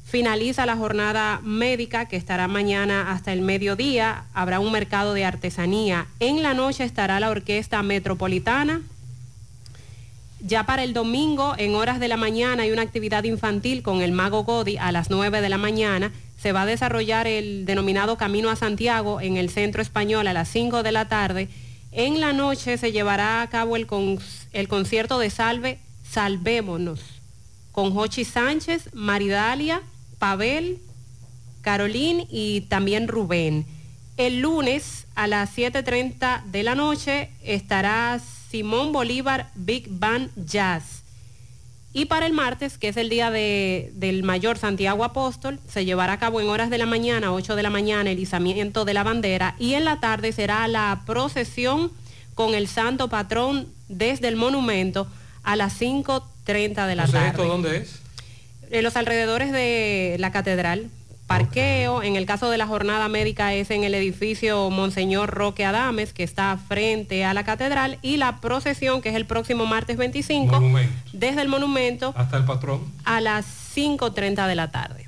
Finaliza la jornada médica que estará mañana hasta el mediodía. Habrá un mercado de artesanía. En la noche estará la Orquesta Metropolitana. Ya para el domingo, en horas de la mañana, hay una actividad infantil con el Mago Godi a las 9 de la mañana. Se va a desarrollar el denominado Camino a Santiago en el Centro Español a las 5 de la tarde. En la noche se llevará a cabo el, el concierto de Salve, Salvémonos, con Jochi Sánchez, Maridalia, Pavel, Carolín y también Rubén. El lunes a las 7.30 de la noche estará Simón Bolívar Big Band Jazz. Y para el martes, que es el día del mayor Santiago Apóstol, se llevará a cabo en horas de la mañana, 8 de la mañana, el izamiento de la bandera y en la tarde será la procesión con el santo patrón desde el monumento a las 5.30 de la tarde. ¿Esto dónde es? En los alrededores de la catedral. Parqueo, en el caso de la jornada médica es en el edificio Monseñor Roque Adames, que está frente a la catedral, y la procesión, que es el próximo martes 25, desde el monumento hasta el patrón, a las 5.30 de la tarde.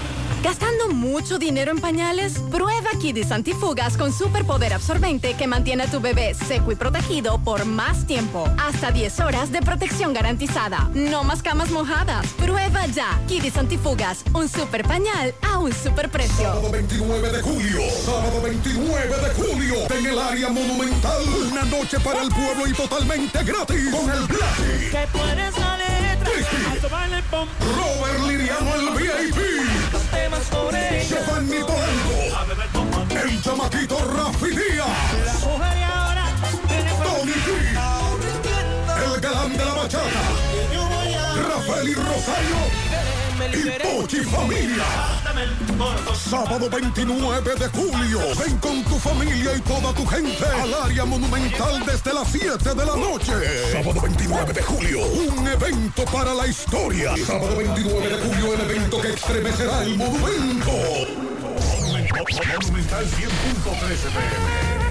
¿Gastando mucho dinero en pañales? Prueba Kidis Antifugas con superpoder absorbente que mantiene a tu bebé seco y protegido por más tiempo. Hasta 10 horas de protección garantizada. No más camas mojadas. Prueba ya Kidis Antifugas, un super pañal a un super precio. Sábado 29 de julio. Sábado 29 de julio. En el área monumental. Una noche para el pueblo y totalmente gratis. Con el Black. Que tú eres la letra. Robert Liriano, el VIP. Giovanni Polanco. El chamaquito Rafi Díaz. Tony G. El galán de la bachata. Rafael y Rosario. Y Pochi Familia. Sábado 29 de julio. Ven con tu familia y toda tu gente al área monumental desde las 7 de la noche. Sábado 29 de julio. Un evento para la historia. Sábado 29 de julio, el evento que estremecerá el monumento. Monumental 100.13 pm.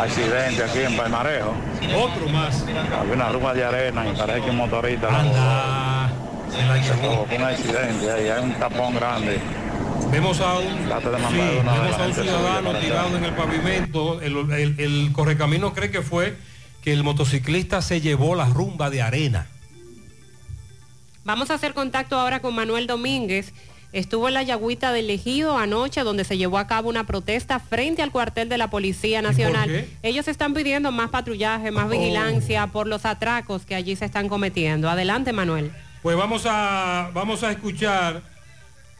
Accidente aquí en Palmarejo. Otro más. Había una rumba de arena y parece que un motorista la Se provocó un accidente ahí, hay un tapón grande. Vemos a un, sí, vemos a ciudadano tirado en el pavimento. El, el- el correcamino cree que fue que el motociclista se llevó la rumba de arena. Vamos a hacer contacto ahora con Manuel Domínguez. Estuvo en la Yagüita del Ejido anoche donde se llevó a cabo una protesta frente al cuartel de la Policía Nacional. Ellos están pidiendo más patrullaje, más Oh. vigilancia por los atracos que allí se están cometiendo. Adelante, Manuel. Pues vamos a, vamos a escuchar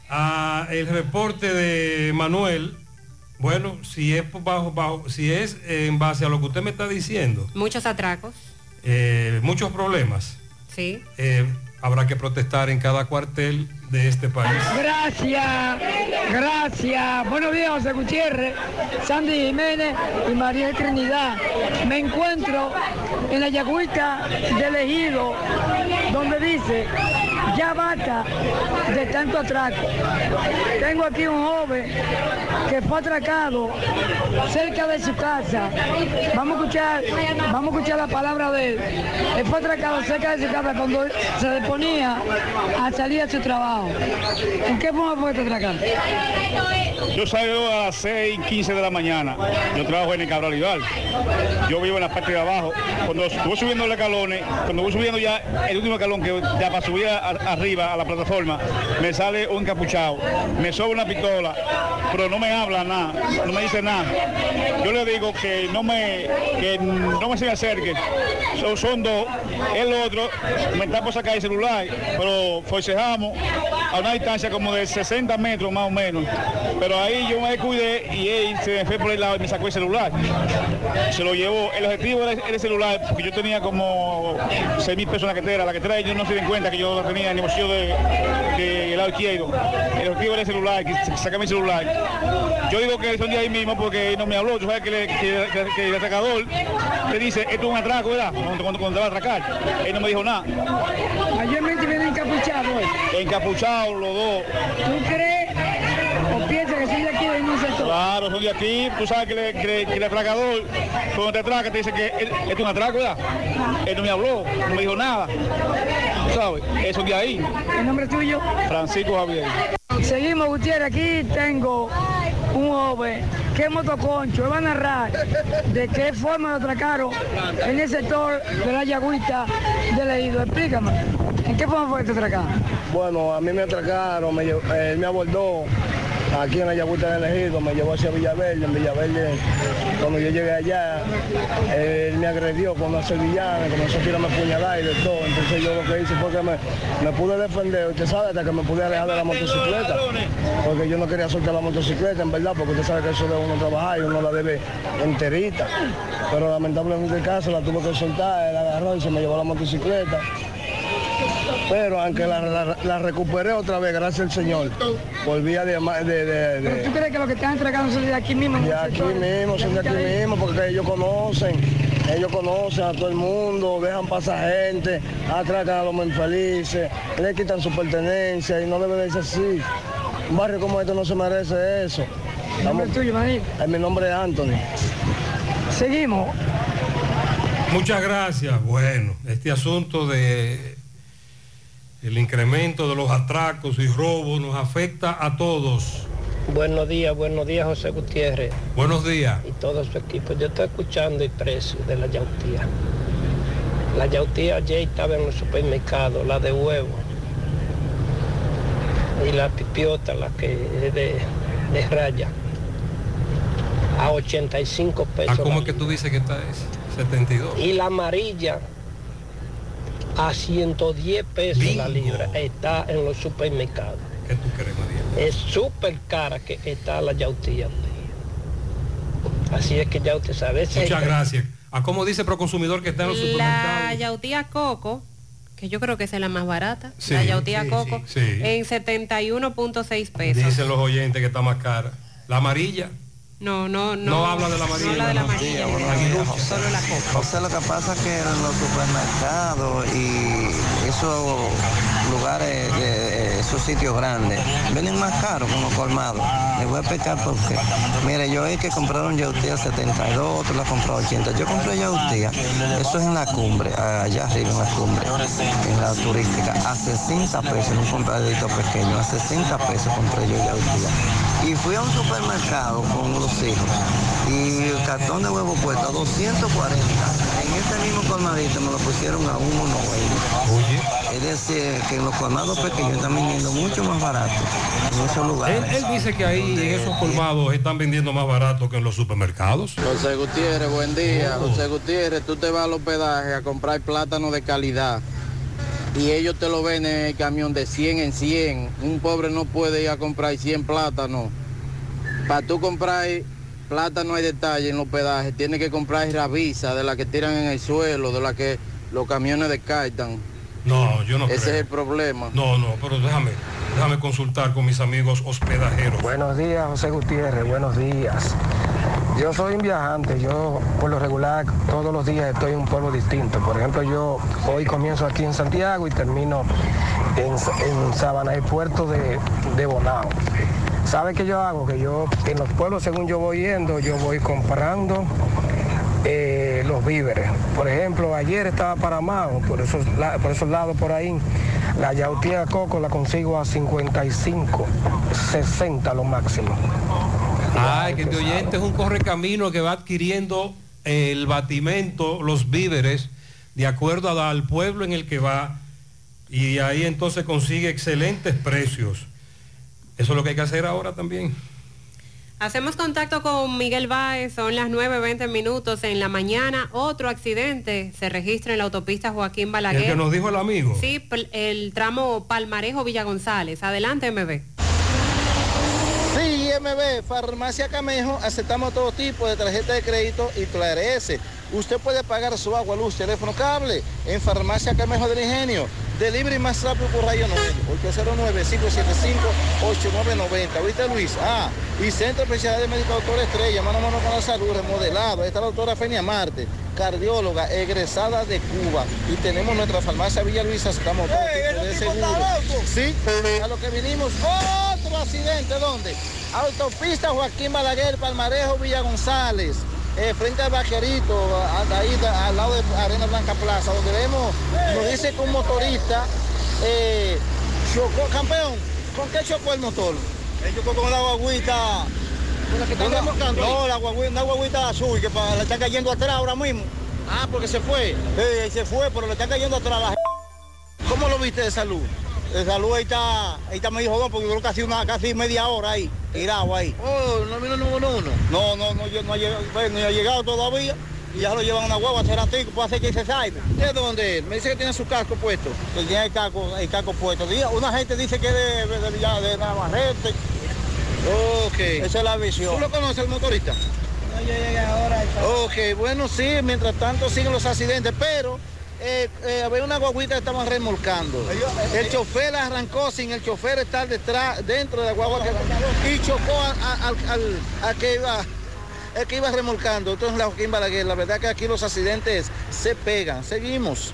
a el reporte de Manuel. Bueno, si es bajo, bajo, si es en base a lo que usted me está diciendo, Muchos atracos, eh, muchos problemas. sí. eh, habrá que protestar en cada cuartel de este país. Gracias, gracias. Buenos días, José Gutiérrez, Sandy Jiménez y María Trinidad. Me encuentro en la Yagüita del Ejido, donde dice, ya basta de tanto atraco. Tengo aquí un joven que fue atracado cerca de su casa. Vamos a escuchar, vamos a escuchar la palabra de él. Él fue atracado cerca de su casa cuando se disponía a salir a su trabajo. ¿En qué forma fue este atracado? Yo salgo a las 6 y 15 de la mañana. Yo trabajo en el Cabral Ibar. Yo vivo en la parte de abajo. Cuando voy subiendo los escalones, cuando voy subiendo ya el último escalón que ya para subir arriba a la plataforma, me sale un encapuchado. Me sobra una pistola, pero no me habla nada, no me dice nada. Yo le digo que no me, que no me se me acerque. Son, son dos. El otro me está por sacar el celular, pero forcejamos a una distancia como de 60 metros más o menos. Pero ahí yo me cuidé y él se me fue por el lado y me sacó el celular. Se lo llevó. El objetivo era el celular, porque yo tenía como 6 mil pesos en la cartera. La cartera ellos no se den cuenta que yo la tenía en el bolsillo de- del lado. El objetivo era el celular, que saca mi celular. Yo digo que son de ahí mismo porque no me habló. Tú sabes que, le- que- que- el atracador te dice, esto es un atraco, ¿verdad? Cuando, cuando- cuando te va a atracar. Él no me dijo nada. Encapuchado. Encapuchados los dos. ¿Tú crees o piensas que son de aquí un sector? Claro, son de aquí. Tú sabes que, le- que que el atracador, cuando te atraca, te dice que es esto es un atraco, ¿verdad? Él no me habló, no me dijo nada. ¿Tú ¿Sabes? Eso de ahí. ¿El nombre tuyo? Francisco Javier. Seguimos, Gutiérrez. Aquí tengo un joven que es motoconcho. Él va a narrar de qué forma lo atracaron en el sector de la Yagüita de Leído. Explícame, ¿en qué forma fue este atracado? Bueno, a mí me atracaron, me llevó- él me abordó aquí en la Yaguita del Ejido, me llevó hacia Villaverde, en Villaverde, cuando yo llegué allá, él me agredió con una sevillana, comenzó a tirarme puñalada y de todo, entonces yo lo que hice fue que me, me pude defender, usted sabe, hasta que me pude alejar de la motocicleta, porque yo no quería soltar la motocicleta, en verdad, porque usted sabe que eso de uno trabajar y uno la debe enterita, pero lamentablemente el caso la tuve que soltar, él agarró y se me llevó la motocicleta. Pero aunque la, la- la recuperé otra vez, gracias al Señor, por vía de... de, de- de- ¿Pero tú crees que los que están atracando son de aquí mismo? de aquí sector? mismo, son de aquí mismo, porque ellos conocen. Ellos conocen a todo el mundo, dejan pasar gente, atracan a los más infelices, le quitan su pertenencia y no debe de ser así. Un barrio como este no se merece eso. ¿El nombre tuyo, Maní? Eh, Mi nombre es Anthony. Seguimos. Muchas gracias. Bueno, este asunto de el incremento de los atracos y robos nos afecta a todos. Buenos días, buenos días José Gutiérrez Buenos días. y todo su equipo. Yo estoy escuchando el precio de la yautía. La yautía ayer estaba en los supermercados, la de huevo. Y la pipiota, la que es de, de raya, a 85 ¿A pesos. cómo la es que tú dices que está ese? 72. y la amarilla a 110 pesos la libra está en los supermercados. ¿Qué tú crees, María? Es súper cara que está la yautía. Así es que ya usted sabe. es Muchas gracias. ¿A cómo dice Proconsumidor que está en los supermercados? La yautía coco, que yo creo que esa es la más barata, Sí, la yautía sí, coco, sí, sí. en 71.6 pesos. Dicen los oyentes que está más cara. La amarilla. No, no, no. No habla de la amarilla. No habla de la amarilla, solo la coco. José, lo que pasa es que en los supermercados y esos lugares, eh, esos sitios grandes, venden más caros los colmados. Les voy a explicar por qué. Mire, yo es que compraron yautía 72, otro la compró 80. Yo compré yautía, eso es en la cumbre, allá arriba en la cumbre, en la turística, a 60 pesos, en un compradito pequeño, a 60 pesos compré yo yautía. Y fui a un supermercado con los hijos y el cartón de huevo cuesta 240. En este mismo colmadito me lo pusieron a 1.90. Es decir, que en los colmados pequeños están vendiendo mucho más barato en esos lugares. Él, él dice que ahí en esos colmados están vendiendo más barato que en los supermercados. José Gutiérrez, buen día. José Gutiérrez, tú te vas al hospedaje a comprar plátano de calidad y ellos te lo venden en el camión de 100 en 100. Un pobre no puede ir a comprar 100 plátanos. Para tú comprar plátano hay detalle en los hospedaje, tienes que comprar rabisa de la que tiran en el suelo, de la que los camiones descartan. No, yo no Ese creo. es el problema. No, no, pero déjame, déjame consultar con mis amigos hospedajeros. Buenos días, José Gutiérrez, buenos días. Yo soy un viajante, yo por lo regular todos los días estoy en un pueblo distinto. Por ejemplo, yo hoy comienzo aquí en Santiago y termino en, en Sabana, el puerto de, de Bonao. ¿Sabe qué yo hago? Que yo en los pueblos, según yo voy yendo, yo voy comprando eh, los víveres. Por ejemplo, ayer estaba para Mao, por esos, por esos lados por ahí. La yautía coco la consigo a 55, 60 lo máximo. Ay, que este oyente es un correcamino que va adquiriendo el batimento, los víveres, de acuerdo a- al pueblo en el que va, y ahí entonces consigue excelentes precios. Eso es lo que hay que hacer ahora también. Hacemos contacto con Miguel Báez, son las 9.20 minutos en la mañana. Otro accidente se registra en la autopista Joaquín El Balaguer. que nos dijo el amigo. Sí, el tramo Palmarejo Villa González. Adelante, MB. IMB, Farmacia Camejo, aceptamos todo tipo de tarjeta de crédito y TRS. Usted puede pagar su agua, luz, teléfono, cable en Farmacia Camejo del Ingenio. Delivery más rápido por Rayo 9, 809-575-8990. ¿Viste Luis? Ah, y Centro Especial de Médico Doctor Estrella, mano a mano con la salud, remodelado. Ahí está la doctora Fenia Marte, cardióloga, egresada de Cuba. Y tenemos nuestra farmacia Villa Luisa, estamos tipo de seguro. Sí, a lo que vinimos, otro accidente, ¿dónde? Autopista Joaquín Balaguer, Palmarejo, Villa González. Eh, frente al vaquerito, a- ahí al lado de Arena Blanca Plaza, donde vemos, nos dice que un motorista eh, chocó, campeón, ¿con qué chocó el motor? Él chocó con la guaguita. ¿Con la que están remolcando? No, la guaguita, una guaguita azul que pa- le están cayendo atrás ahora mismo. Ah, porque se fue. Sí, se fue, pero le están cayendo atrás. La... ¿Cómo lo viste de salud? De salud ahí está, ahí está medio jodón porque duró casi una, casi media hora ahí, tirado ahí. Oh, no vino ninguno uno. No, no, no, yo- no, ha llegado, bueno, no ha llegado todavía. Y ya lo llevan a una guagua, será tico, puede hacer que se salga. ¿De dónde? Me dice que tiene su casco puesto. Él tiene el casco, el casco puesto. Una gente dice que es de, de, de Navarrete. Ok. Esa es la visión. ¿Tú lo conoces el motorista? No, yo llegué ahora. Ok, bueno, sí, mientras tanto siguen los accidentes, pero eh, eh, había una guaguita que estaban remolcando. El chofer la arrancó sin el chofer estar detrás, dentro de la guagua que- y chocó a- a- al, al- a que iba el que iba remolcando, esto es la Joaquín Balaguer. La verdad que aquí los accidentes se pegan. Seguimos.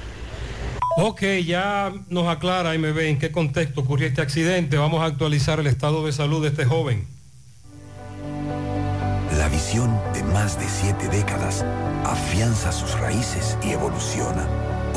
Ok, ya nos aclara MB en qué contexto ocurrió este accidente. Vamos a actualizar el estado de salud de este joven. La visión de más de siete décadas afianza sus raíces y evoluciona.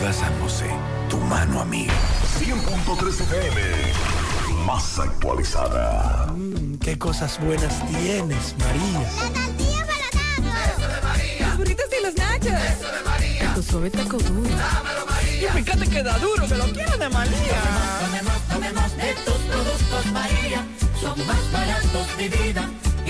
Cooperativa San José, tu mano amiga. 100.3 FM, más actualizada. Mm, qué cosas buenas tienes, María. La tortilla para Eso de María. Los burritos y los nachos. Eso de María. Tu suave taco duro. Dámelo, María. Y fíjate que da duro, que lo quiero de María. Tomemos, tomemos, de tus productos, María. Son más baratos, de vida.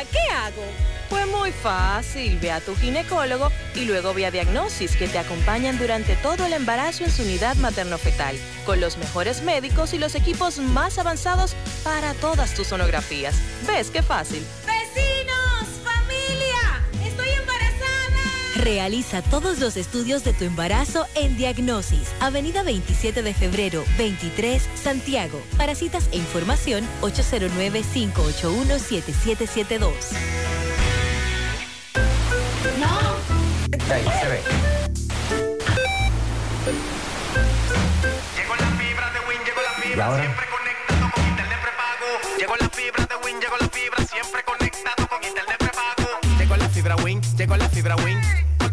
¿Y ahora qué hago? Pues muy fácil, ve a tu ginecólogo y luego ve a Diagnosis que te acompañan durante todo el embarazo en su unidad materno-fetal, con los mejores médicos y los equipos más avanzados para todas tus sonografías. ¿Ves qué fácil? Realiza todos los estudios de tu embarazo en Diagnosis, Avenida 27 de febrero, 23, Santiago. Para citas e información, 809-581-7772. Llegó la fibra de Win, llegó la ¿Y fibra, siempre conectado con internet prepago. Llegó la fibra de Win, llegó la fibra, siempre conectado con internet prepago. Llegó la fibra Win, llegó la fibra Win.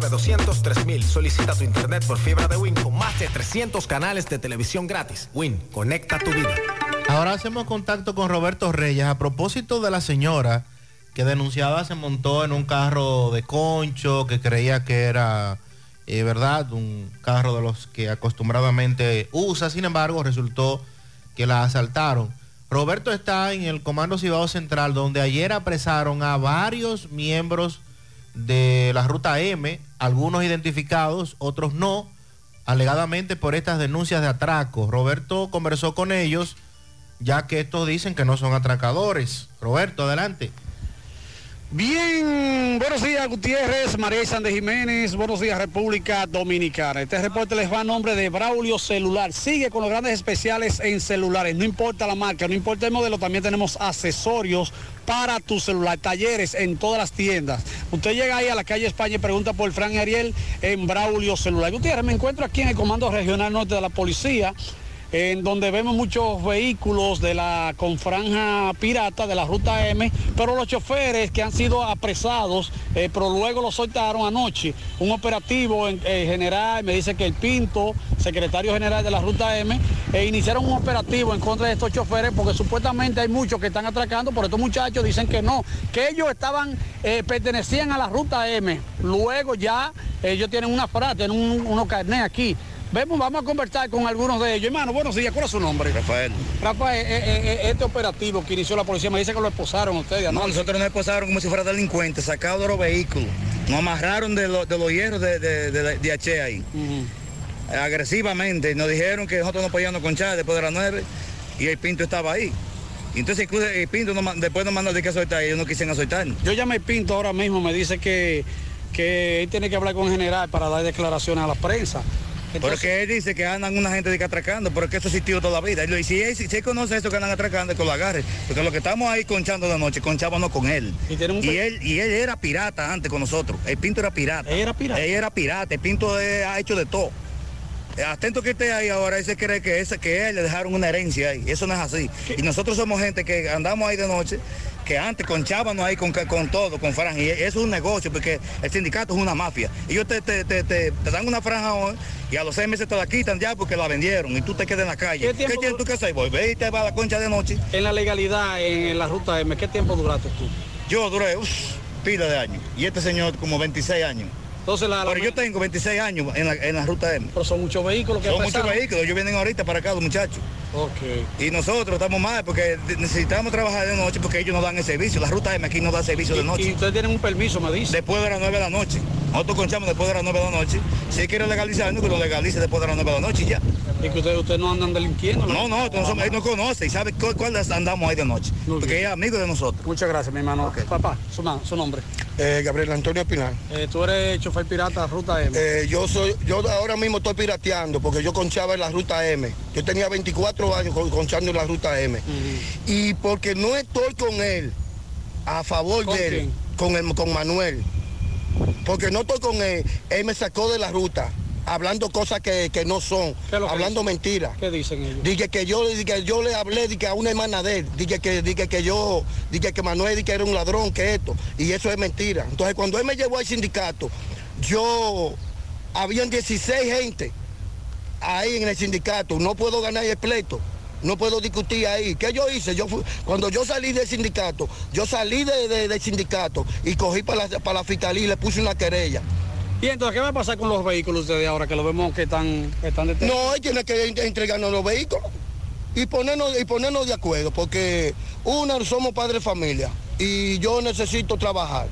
909-203.000. Solicita tu internet por fibra de Win con más de 300 canales de televisión gratis. Win, conecta tu vida. Ahora hacemos contacto con Roberto Reyes a propósito de la señora que denunciada se montó en un carro de concho que creía que era, eh, ¿verdad?, un carro de los que acostumbradamente usa. Sin embargo, resultó que la asaltaron. Roberto está en el Comando Cibao Central, donde ayer apresaron a varios miembros de la Ruta M, algunos identificados, otros no, alegadamente por estas denuncias de atraco. Roberto conversó con ellos, ya que estos dicen que no son atracadores. Roberto, adelante. Bien, buenos días Gutiérrez, María Isande Jiménez, buenos días República Dominicana. Este reporte les va a nombre de Braulio Celular. Sigue con los grandes especiales en celulares, no importa la marca, no importa el modelo, también tenemos accesorios para tu celular, talleres en todas las tiendas. Usted llega ahí a la calle España y pregunta por Fran Ariel en Braulio Celular. Gutiérrez, me encuentro aquí en el Comando Regional Norte de la Policía en donde vemos muchos vehículos de la con franja pirata de la ruta M, pero los choferes que han sido apresados, eh, pero luego los soltaron anoche. Un operativo en, eh, general, me dice que el Pinto, secretario general de la ruta M, eh, iniciaron un operativo en contra de estos choferes porque supuestamente hay muchos que están atracando, pero estos muchachos dicen que no, que ellos estaban, pertenecían a la ruta M. Luego ya ellos tienen una frase, tienen un, unos carnet aquí Vemos, vamos a conversar con algunos de ellos. Hermano, buenos días, ¿cuál es su nombre? Rafael. Rafael, eh, eh, eh, este operativo que inició la policía me dice que lo esposaron ustedes. No, nosotros nos esposaron como si fuera delincuentes, sacados de los vehículos. Nos amarraron de, lo- de los hierros de, de, de, de H ahí. Agresivamente. Nos dijeron que nosotros no podíamos conchar después de las 9 y el Pinto estaba ahí. Entonces incluso el Pinto después nos mandó de que soltar y ellos no quisieron soltar. Yo llamé a Pinto ahora mismo, me dice que, que él tiene que hablar con el general para dar declaraciones a la prensa. Porque él dice que andan una gente de que atracando, pero es que eso ha existido toda la vida. Y si él, si él conoce eso que andan atracando, que lo agarre. Porque lo que estamos ahí conchando de noche, conchábamos con él. Y, él y él era pirata antes con nosotros. El Pinto era pirata. Él era pirata. Él era pirata. El Pinto eh, ha hecho de todo. Eh, Atento que esté ahí ahora, él se cree que, ese, que él le dejaron una herencia ahí. Eso no es así. Y nosotros somos gente que andamos ahí de noche, que antes conchábamos ahí con, con todo, con franja. Y eso es un negocio, porque el sindicato es una mafia. Ellos te, te, te, te- te dan una franja hoy y a los seis meses te la quitan ya porque la vendieron y tú te quedas en la calle. ¿Qué, tienes tú que hacer? Volver y te vas a la concha de noche. En la legalidad, en la ruta M, ¿qué tiempo duraste tú? Yo duré pila de años. Y este señor como 26 años. Entonces la, Pero yo tengo 26 años en la, en la ruta M. Pero son muchos vehículos que Son muchos vehículos. Ellos vienen ahorita para acá, los muchachos. Ok. Y nosotros estamos mal porque necesitamos trabajar de noche porque ellos no dan el servicio. La ruta M aquí no da servicio de noche. Y ustedes tienen un permiso, me dice. Después de las 9 de la noche. Nosotros conchamos después de las 9 de la noche. Si él quiere legalizarnos, que lo legalice después de las 9 de la noche y ya. Y que ustedes ustedes no andan delinquiendo. No, no, somos- él nos conoce y sabe cu- cuál andamos ahí de noche. Porque es amigo de nosotros. Muchas gracias, mi hermano. Papá, su, ma- su nombre. Eh, Gabriel Antonio Pilar. Eh, tú eres chofer pirata ruta M. Eh, yo soy, yo ahora mismo estoy pirateando porque yo conchaba en la ruta M. Yo tenía 24 años con- conchando en la ruta M. Y porque no estoy con él, a favor ¿Con de él, quién? con, el- con Manuel. Porque no estoy con él, él me sacó de la ruta, hablando cosas que, que no son, hablando mentiras. ¿Qué dicen ellos? Dije que yo, dije que yo le hablé dije, a una hermana de él, dije que, dije que yo, dije que Manuel dije que era un ladrón, que esto, y eso es mentira. Entonces cuando él me llevó al sindicato, yo, habían 16 gente ahí en el sindicato, no puedo ganar el pleito. No puedo discutir ahí. ¿Qué yo hice? Yo fui- cuando yo salí del sindicato, yo salí de- de- del sindicato y cogí para la, para la fiscalía y le puse una querella. Y entonces, ¿qué va a pasar con los vehículos de ahora que lo vemos que están, que están detenidos? No, él tiene que en- entregarnos los vehículos y ponernos, y ponernos de acuerdo, porque una, somos padres de familia y yo necesito trabajar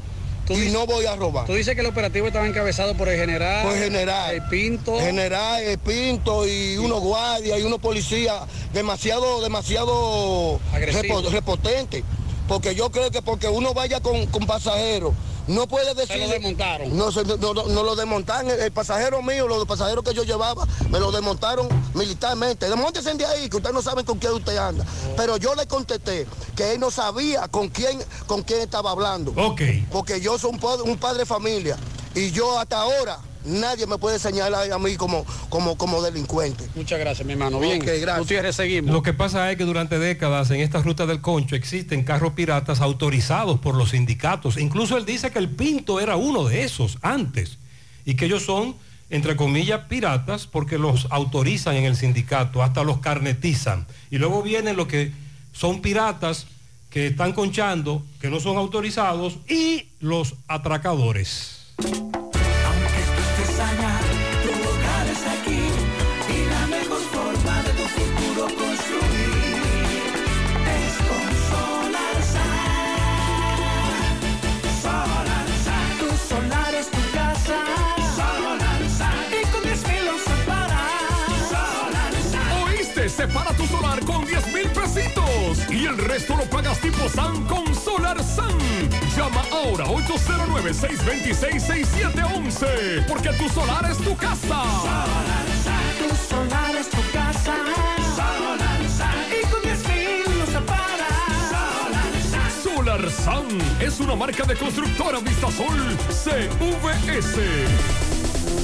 y no voy a robar. Tú dices que el operativo estaba encabezado por el general. Por general. El Pinto. General, el Pinto y unos guardias y unos policías demasiado, demasiado repotentes. Porque yo creo que porque uno vaya con, con pasajeros, no puede decir... lo desmontaron. No, se- no, no- no lo desmontaron. El, el pasajero mío, los pasajeros que yo llevaba, me lo desmontaron militarmente. Desmontense de ahí, que ustedes no saben con quién usted anda. Pero yo le contesté que él no sabía con quién, con quién estaba hablando. Ok. Porque yo soy un, un padre de familia y yo hasta ahora nadie me puede señalar a mí como, como, como delincuente. Muchas gracias, mi hermano. Bien, Ok, gracias. Gutiérrez, seguimos. Lo que pasa es que durante décadas en esta ruta del concho existen carros piratas autorizados por los sindicatos. Incluso él dice que el Pinto era uno de esos antes y que ellos son, entre comillas, piratas porque los autorizan en el sindicato, hasta los carnetizan. Y luego vienen los que son piratas que están conchando, que no son autorizados y los atracadores. Resto lo pagas tipo SAN con Solar SAN. Llama ahora 809-626-6711 porque tu solar es tu casa. Tu solar es tu casa. Solar Sun. Y con 10 mil usas para Solar Sun. Solar SAN es una marca de constructora Vistasol CVS.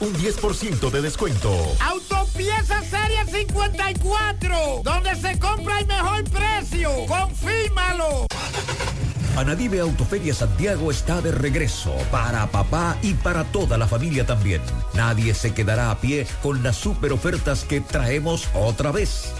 un 10% de descuento. Autopieza Serie 54, donde se compra el mejor precio. Confírmalo. Anadive Autoferia Santiago está de regreso para papá y para toda la familia también. Nadie se quedará a pie con las super ofertas que traemos otra vez.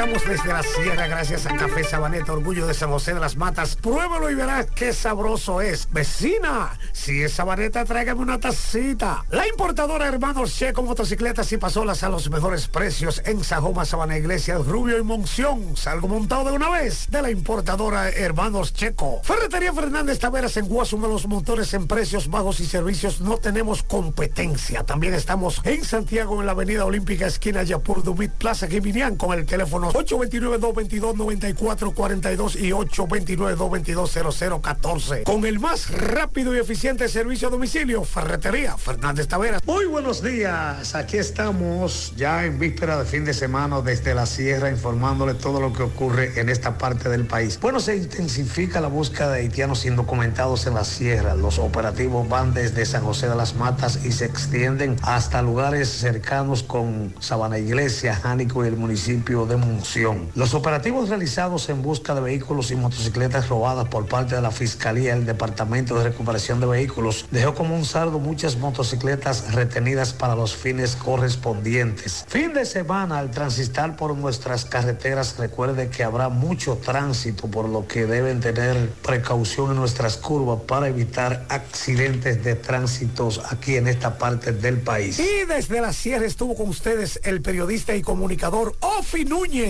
Estamos desde la sierra gracias a Café Sabaneta, orgullo de San José de las Matas. Pruébalo y verás qué sabroso es. Vecina, si es Sabaneta, tráigame una tacita. La importadora Hermanos Checo Motocicletas y Pasolas a los mejores precios en Sajoma, Sabana Iglesia, Rubio y Monción. Salgo montado de una vez de la importadora Hermanos Checo. Ferretería Fernández Taveras en Guasuma, los motores en precios bajos y servicios. No tenemos competencia. También estamos en Santiago, en la Avenida Olímpica, esquina Yapur Dumit, Plaza Geminián, con el teléfono 829-222-9442 y 829-222-0014. Con el más rápido y eficiente servicio a domicilio, Ferretería Fernández Taveras. Muy buenos días, aquí estamos ya en víspera de fin de semana desde la sierra informándole todo lo que ocurre en esta parte del país. Bueno, se intensifica la búsqueda de haitianos indocumentados en la sierra. Los operativos van desde San José de las Matas y se extienden hasta lugares cercanos con Sabana Iglesia, Jánico y el municipio de Los operativos realizados en busca de vehículos y motocicletas robadas por parte de la Fiscalía del Departamento de Recuperación de Vehículos dejó como un saldo muchas motocicletas retenidas para los fines correspondientes. Fin de semana al transitar por nuestras carreteras recuerde que habrá mucho tránsito por lo que deben tener precaución en nuestras curvas para evitar accidentes de tránsitos aquí en esta parte del país. Y desde la sierra estuvo con ustedes el periodista y comunicador Ofi Núñez.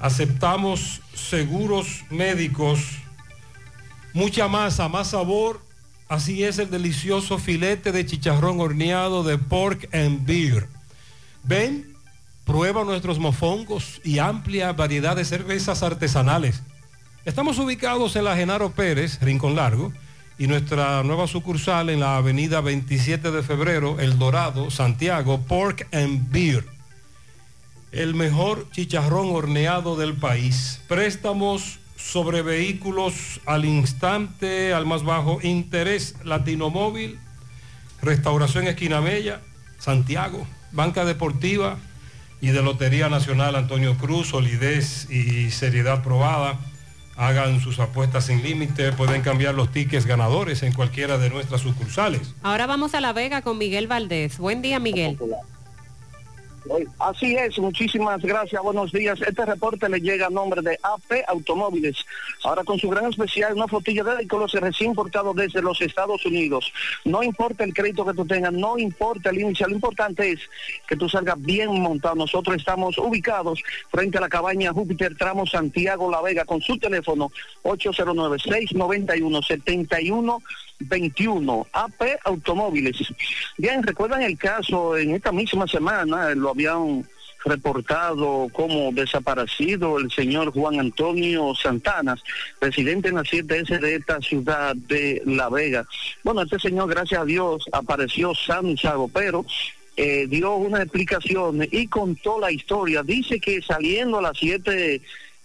Aceptamos seguros médicos, mucha masa, más sabor. Así es el delicioso filete de chicharrón horneado de pork and beer. Ven, prueba nuestros mofongos y amplia variedad de cervezas artesanales. Estamos ubicados en la Genaro Pérez, Rincón Largo, y nuestra nueva sucursal en la avenida 27 de febrero, El Dorado, Santiago, Pork and Beer. El mejor chicharrón horneado del país. Préstamos sobre vehículos al instante, al más bajo interés, Latino Móvil, Restauración Esquina Mella, Santiago, Banca Deportiva y de Lotería Nacional Antonio Cruz, solidez y seriedad probada. Hagan sus apuestas sin límite, pueden cambiar los tickets ganadores en cualquiera de nuestras sucursales. Ahora vamos a La Vega con Miguel Valdés. Buen día, Miguel. Así es, muchísimas gracias, buenos días. Este reporte le llega a nombre de AP Automóviles. Ahora con su gran especial, una flotilla de vehículos recién importados desde los Estados Unidos. No importa el crédito que tú tengas, no importa el índice, lo importante es que tú salgas bien montado. Nosotros estamos ubicados frente a la cabaña Júpiter Tramo Santiago La Vega con su teléfono 809-691-71. 21 AP Automóviles. Bien, recuerdan el caso en esta misma semana, lo habían reportado como desaparecido el señor Juan Antonio Santanas, residente en la 7S de esta ciudad de La Vega. Bueno, este señor, gracias a Dios, apareció salvo, pero eh, dio una explicación y contó la historia. Dice que saliendo a las 7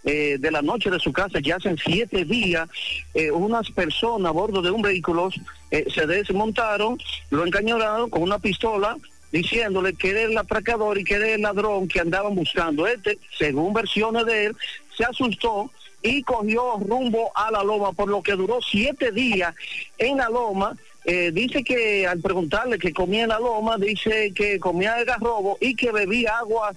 eh, de la noche de su casa, ya hace siete días, eh, unas personas a bordo de un vehículo eh, se desmontaron, lo encañonaron con una pistola, diciéndole que era el atracador y que era el ladrón que andaban buscando. Este, según versiones de él, se asustó y cogió rumbo a la loma, por lo que duró siete días en la loma. Eh, dice que al preguntarle que comía en la loma, dice que comía el garrobo y que bebía agua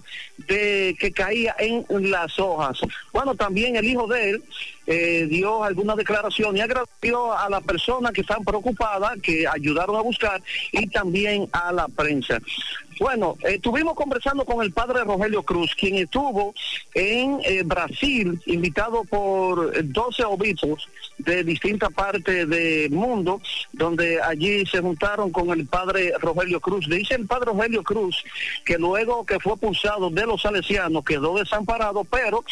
de que caía en las hojas. Bueno, también el hijo de él eh, dio alguna declaración y agradeció a las personas que están preocupadas, que ayudaron a buscar, y también a la prensa. Bueno, estuvimos conversando con el padre Rogelio Cruz, quien estuvo en eh, Brasil, invitado por 12 obispos de distintas partes del mundo, donde allí se juntaron con el padre Rogelio Cruz. Dice el padre Rogelio Cruz que luego que fue expulsado de los salesianos quedó desamparado, pero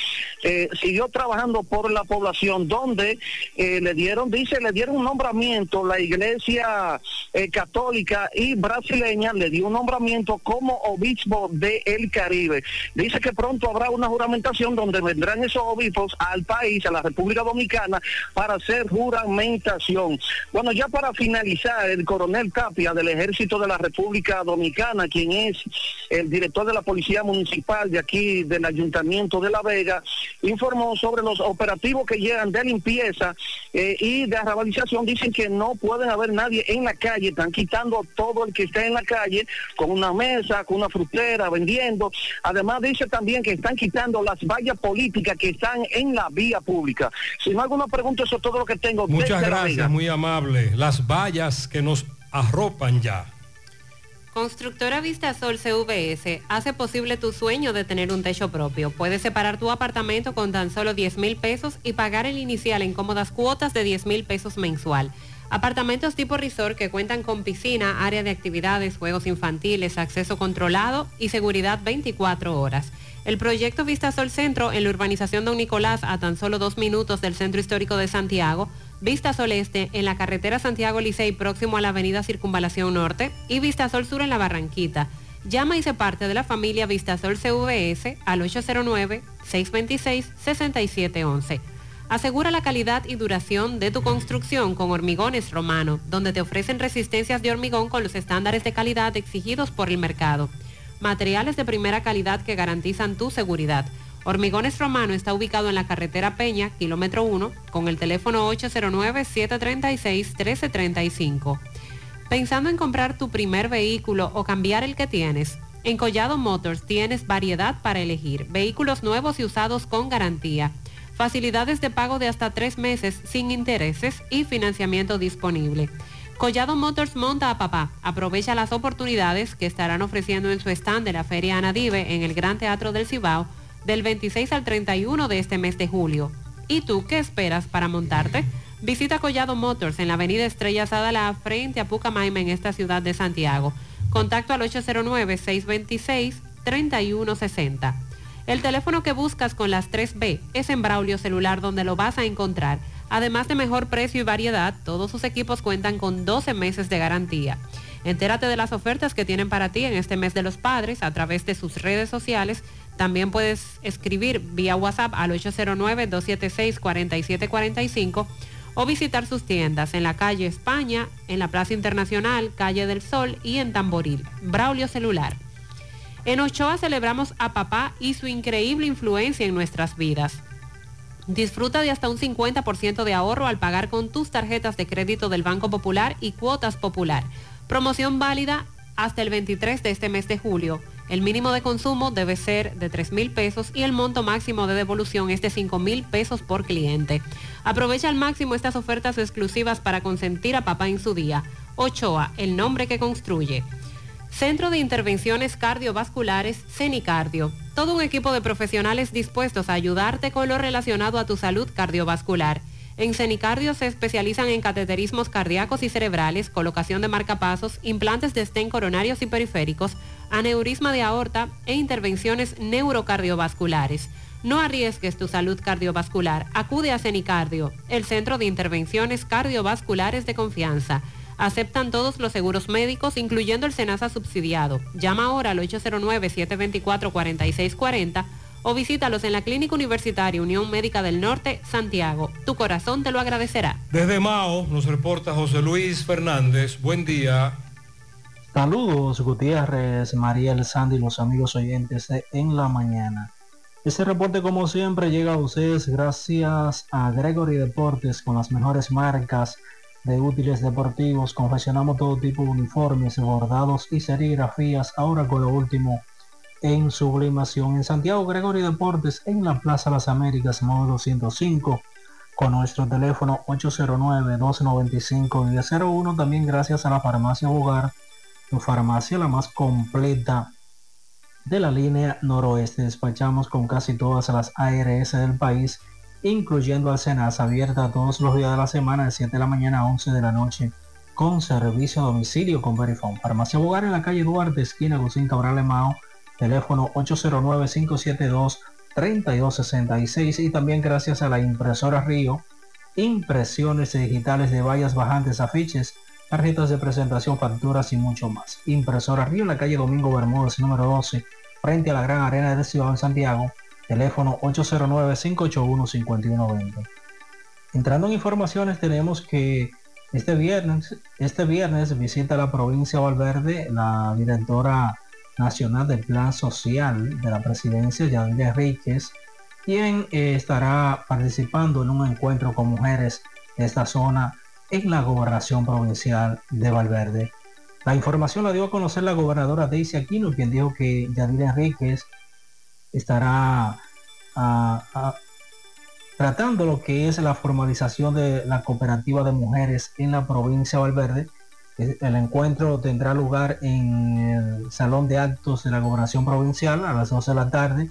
eh, siguió trabajando por la población, donde eh, le dieron, dice, le dieron un nombramiento, la iglesia eh, católica y brasileña le dio un nombramiento como obispo de el Caribe. Dice que pronto habrá una juramentación donde vendrán esos obispos al país, a la República Dominicana, para hacer juramentación. Bueno, ya para finalizar, el coronel Tapia del Ejército de la República Dominicana, quien es el director de la Policía Municipal de aquí del Ayuntamiento de La Vega, informó sobre los operativos que llegan de limpieza eh, y de arrabalización. Dicen que no pueden haber nadie en la calle, están quitando todo el que esté en la calle con una mesa, con una frutera, vendiendo. Además dice también que están quitando las vallas políticas que están en la vía pública. Si no alguna pregunta, eso es todo lo que tengo. Muchas gracias, muy amable. Las vallas que nos arropan ya. Constructora Vistasol CVS hace posible tu sueño de tener un techo propio. Puedes separar tu apartamento con tan solo 10 mil pesos y pagar el inicial en cómodas cuotas de 10 mil pesos mensual. Apartamentos tipo resort que cuentan con piscina, área de actividades, juegos infantiles, acceso controlado y seguridad 24 horas. El proyecto Vistasol Centro en la urbanización Don Nicolás a tan solo dos minutos del centro histórico de Santiago, Vistasol Este en la carretera Santiago Licey próximo a la avenida Circunvalación Norte y Vistasol Sur en la Barranquita. Llama y se parte de la familia Vistasol CVS al 809-626-6711. Asegura la calidad y duración de tu construcción con Hormigones Romano, donde te ofrecen resistencias de hormigón con los estándares de calidad exigidos por el mercado. Materiales de primera calidad que garantizan tu seguridad. Hormigones Romano está ubicado en la carretera Peña, kilómetro 1, con el teléfono 809-736-1335. Pensando en comprar tu primer vehículo o cambiar el que tienes, en Collado Motors tienes variedad para elegir, vehículos nuevos y usados con garantía, facilidades de pago de hasta tres meses sin intereses y financiamiento disponible. Collado Motors monta a papá. Aprovecha las oportunidades que estarán ofreciendo en su stand de la Feria Anadive en el Gran Teatro del Cibao del 26 al 31 de este mes de julio. ¿Y tú qué esperas para montarte? Visita Collado Motors en la avenida Estrella Sadala frente a Pucamaima en esta ciudad de Santiago. Contacto al 809-626-3160. El teléfono que buscas con las 3B es en Braulio Celular donde lo vas a encontrar. Además de mejor precio y variedad, todos sus equipos cuentan con 12 meses de garantía. Entérate de las ofertas que tienen para ti en este mes de los padres a través de sus redes sociales. También puedes escribir vía WhatsApp al 809-276-4745 o visitar sus tiendas en la calle España, en la Plaza Internacional, Calle del Sol y en Tamboril. Braulio Celular. En Ochoa celebramos a papá y su increíble influencia en nuestras vidas. Disfruta de hasta un 50% de ahorro al pagar con tus tarjetas de crédito del Banco Popular y Cuotas Popular. Promoción válida hasta el 23 de este mes de julio. El mínimo de consumo debe ser de 3 mil pesos y el monto máximo de devolución es de 5 mil pesos por cliente. Aprovecha al máximo estas ofertas exclusivas para consentir a papá en su día. Ochoa, el nombre que construye. Centro de Intervenciones Cardiovasculares, CENICardio. Todo un equipo de profesionales dispuestos a ayudarte con lo relacionado a tu salud cardiovascular. En Cenicardio se especializan en cateterismos cardíacos y cerebrales, colocación de marcapasos, implantes de estén coronarios y periféricos, aneurisma de aorta e intervenciones neurocardiovasculares. No arriesgues tu salud cardiovascular. Acude a Cenicardio, el centro de intervenciones cardiovasculares de confianza. Aceptan todos los seguros médicos, incluyendo el SENASA subsidiado. Llama ahora al 809-724-4640 o visítalos en la Clínica Universitaria Unión Médica del Norte, Santiago. Tu corazón te lo agradecerá. Desde Mao nos reporta José Luis Fernández. Buen día. Saludos Gutiérrez, Mariel Sandy y los amigos oyentes de En la Mañana. Este reporte como siempre llega a ustedes gracias a Gregory Deportes con las mejores marcas de útiles deportivos. Confeccionamos todo tipo de uniformes, bordados y serigrafías. Ahora con lo último en sublimación en Santiago Gregory Deportes en la Plaza Las Américas, módulo 105 con nuestro teléfono 809-295-1001. También gracias a la farmacia Hogar, tu farmacia la más completa de la línea noroeste. Despachamos con casi todas las ARS del país incluyendo Alcenas, abierta todos los días de la semana de 7 de la mañana a 11 de la noche, con servicio a domicilio con Verifone. Farmacia Bogar en la calle Duarte, esquina Lucín Cabral Mao, teléfono 809-572-3266 y también gracias a la impresora Río, impresiones digitales de vallas bajantes, afiches, tarjetas de presentación, facturas y mucho más. Impresora Río en la calle Domingo Bermúdez, número 12, frente a la Gran Arena de Ciudad en Santiago, teléfono 809-581-5120. Entrando en informaciones tenemos que este viernes, este viernes visita la provincia de Valverde la directora nacional del Plan Social de la Presidencia, Yadira Enríquez, quien eh, estará participando en un encuentro con mujeres de esta zona en la gobernación provincial de Valverde. La información la dio a conocer la gobernadora Daisy Aquino, quien dijo que Yadira Enríquez estará tratando lo que es la formalización de la cooperativa de mujeres en la provincia de Valverde. El encuentro tendrá lugar en el Salón de Actos de la Gobernación Provincial a las 12 de la tarde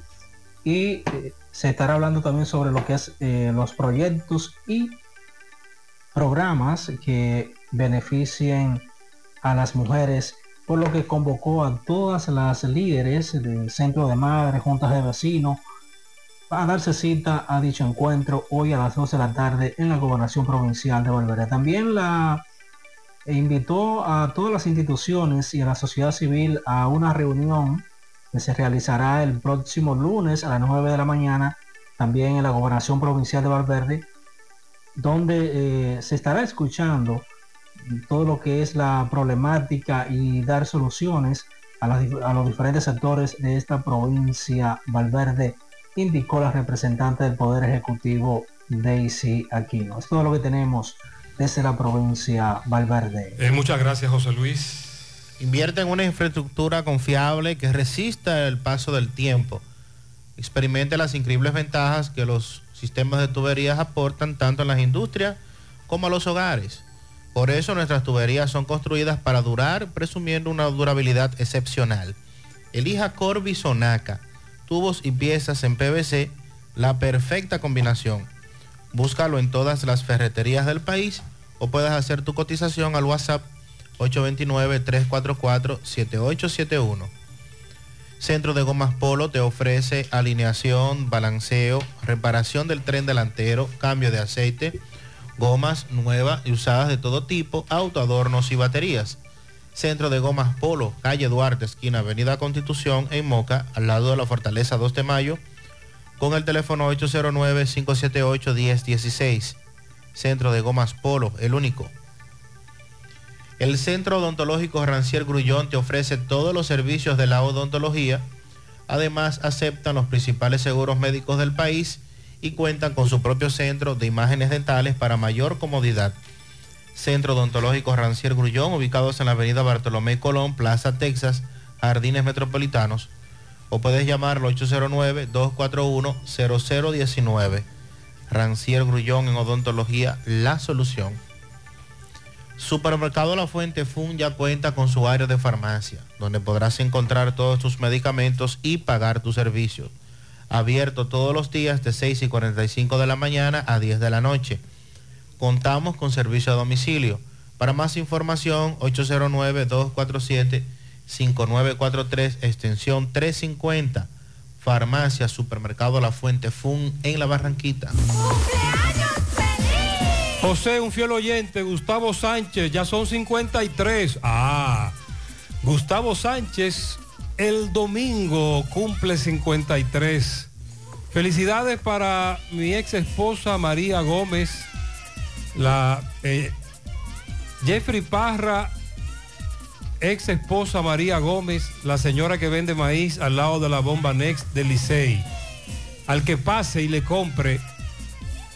y eh, se estará hablando también sobre lo que es eh, los proyectos y programas que beneficien a las mujeres por lo que convocó a todas las líderes del Centro de Madres, Juntas de Vecinos, a darse cita a dicho encuentro hoy a las 12 de la tarde en la Gobernación Provincial de Valverde. También la invitó a todas las instituciones y a la sociedad civil a una reunión que se realizará el próximo lunes a las 9 de la mañana, también en la Gobernación Provincial de Valverde, donde eh, se estará escuchando todo lo que es la problemática y dar soluciones a, los diferentes sectores de esta provincia Valverde, indicó la representante del Poder Ejecutivo Daisy Aquino. Es todo lo que tenemos desde la provincia Valverde. Eh, muchas gracias José Luis. Invierte en una infraestructura confiable que resista el paso del tiempo. Experimente las increíbles ventajas que los sistemas de tuberías aportan tanto en las industrias como a los hogares. Por eso nuestras tuberías son construidas para durar, presumiendo una durabilidad excepcional. Elija Corby Sonaca, tubos y piezas en PVC, la perfecta combinación. Búscalo en todas las ferreterías del país o puedes hacer tu cotización al WhatsApp 829-344-7871. Centro de Gomas Polo te ofrece alineación, balanceo, reparación del tren delantero, cambio de aceite, gomas nuevas y usadas de todo tipo, autoadornos y baterías. Centro de Gomas Polo, calle Duarte, esquina Avenida Constitución, en Moca, al lado de la Fortaleza 2 de Mayo, con el teléfono 809-578-1016. Centro de Gomas Polo, el único. El Centro Odontológico Rancier Grullón te ofrece todos los servicios de la odontología. Además, aceptan los principales seguros médicos del país y cuentan con su propio centro de imágenes dentales para mayor comodidad. Centro Odontológico Rancier Grullón, ubicados en la avenida Bartolomé Colón, Plaza Texas, Jardines Metropolitanos, o puedes llamarlo 809-241-0019. Rancier Grullón en Odontología, la solución. Supermercado La Fuente Fun ya cuenta con su área de farmacia, donde podrás encontrar todos tus medicamentos y pagar tus servicios. Abierto todos los días de 6 y 45 de la mañana a 10 de la noche. Contamos con servicio a domicilio. Para más información, 809-247-5943, extensión 350. Farmacia Supermercado La Fuente Fun en La Barranquita. José, un fiel oyente, Gustavo Sánchez, ya son 53. Ah, Gustavo Sánchez, el domingo cumple 53. Felicidades para mi ex esposa María Gómez, la eh, Jeffrey Parra, ex esposa María Gómez, la señora que vende maíz al lado de la bomba Next del Licey. Al que pase y le compre,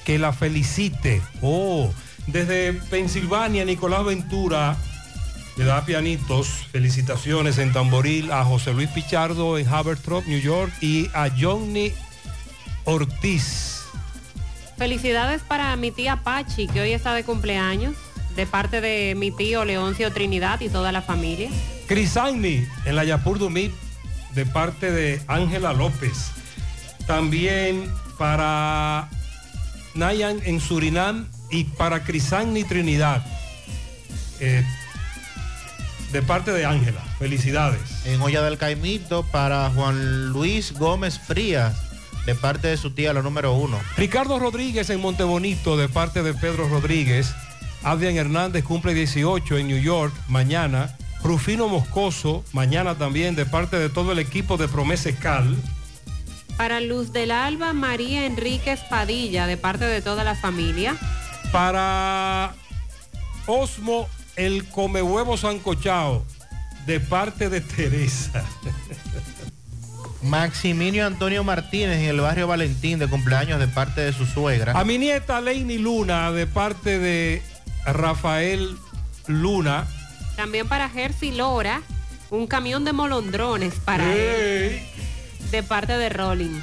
que la felicite. Oh, desde Pensilvania, Nicolás Ventura le da pianitos. Felicitaciones en Tamboril a José Luis Pichardo en Havertrop, New York y a Johnny Ortiz. Felicidades para mi tía Pachi, que hoy está de cumpleaños, de parte de mi tío Leoncio Trinidad y toda la familia. Crisani en la Yapur Dumit de parte de Ángela López. También para Nayan en Surinam y para Crisani Trinidad. eh, de parte de Ángela. Felicidades. En Olla del Caimito para Juan Luis Gómez Frías, de parte de su tía, la número uno. Ricardo Rodríguez en Montebonito de parte de Pedro Rodríguez. Adrián Hernández cumple 18 en New York mañana. Rufino Moscoso mañana también de parte de todo el equipo de Promese Cal. Para Luz del Alba, María Enríquez Padilla, de parte de toda la familia. Para Osmo el come huevo sancochao de parte de Teresa. Maximilio Antonio Martínez en el barrio Valentín de cumpleaños de parte de su suegra. A mi nieta Leini Luna de parte de Rafael Luna. También para Jersey Lora, un camión de molondrones para él, de parte de Rolling.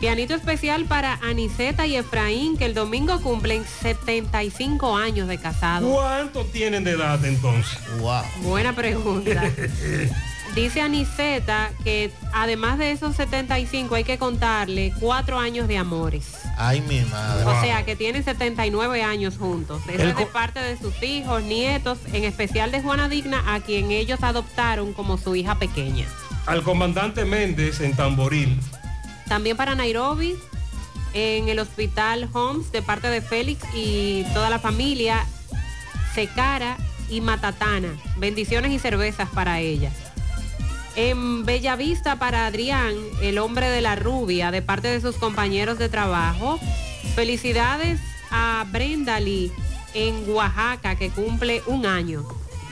Pianito especial para Aniceta y Efraín, que el domingo cumplen 75 años de casado. ¿Cuánto tienen de edad entonces? Wow. Buena pregunta. (laughs) Dice Aniceta que además de esos 75 hay que contarle cuatro años de amores. Ay, mi madre. O sea que tienen 79 años juntos. Eso El es de parte de sus hijos, nietos, en especial de Juana Digna, a quien ellos adoptaron como su hija pequeña. Al comandante Méndez en Tamboril. También para Nairobi, en el hospital Homes, de parte de Félix y toda la familia, Secara y Matatana. Bendiciones y cervezas para ella. En Bellavista para Adrián, el hombre de la rubia, de parte de sus compañeros de trabajo. Felicidades a Brenda Lee en Oaxaca, que cumple un año.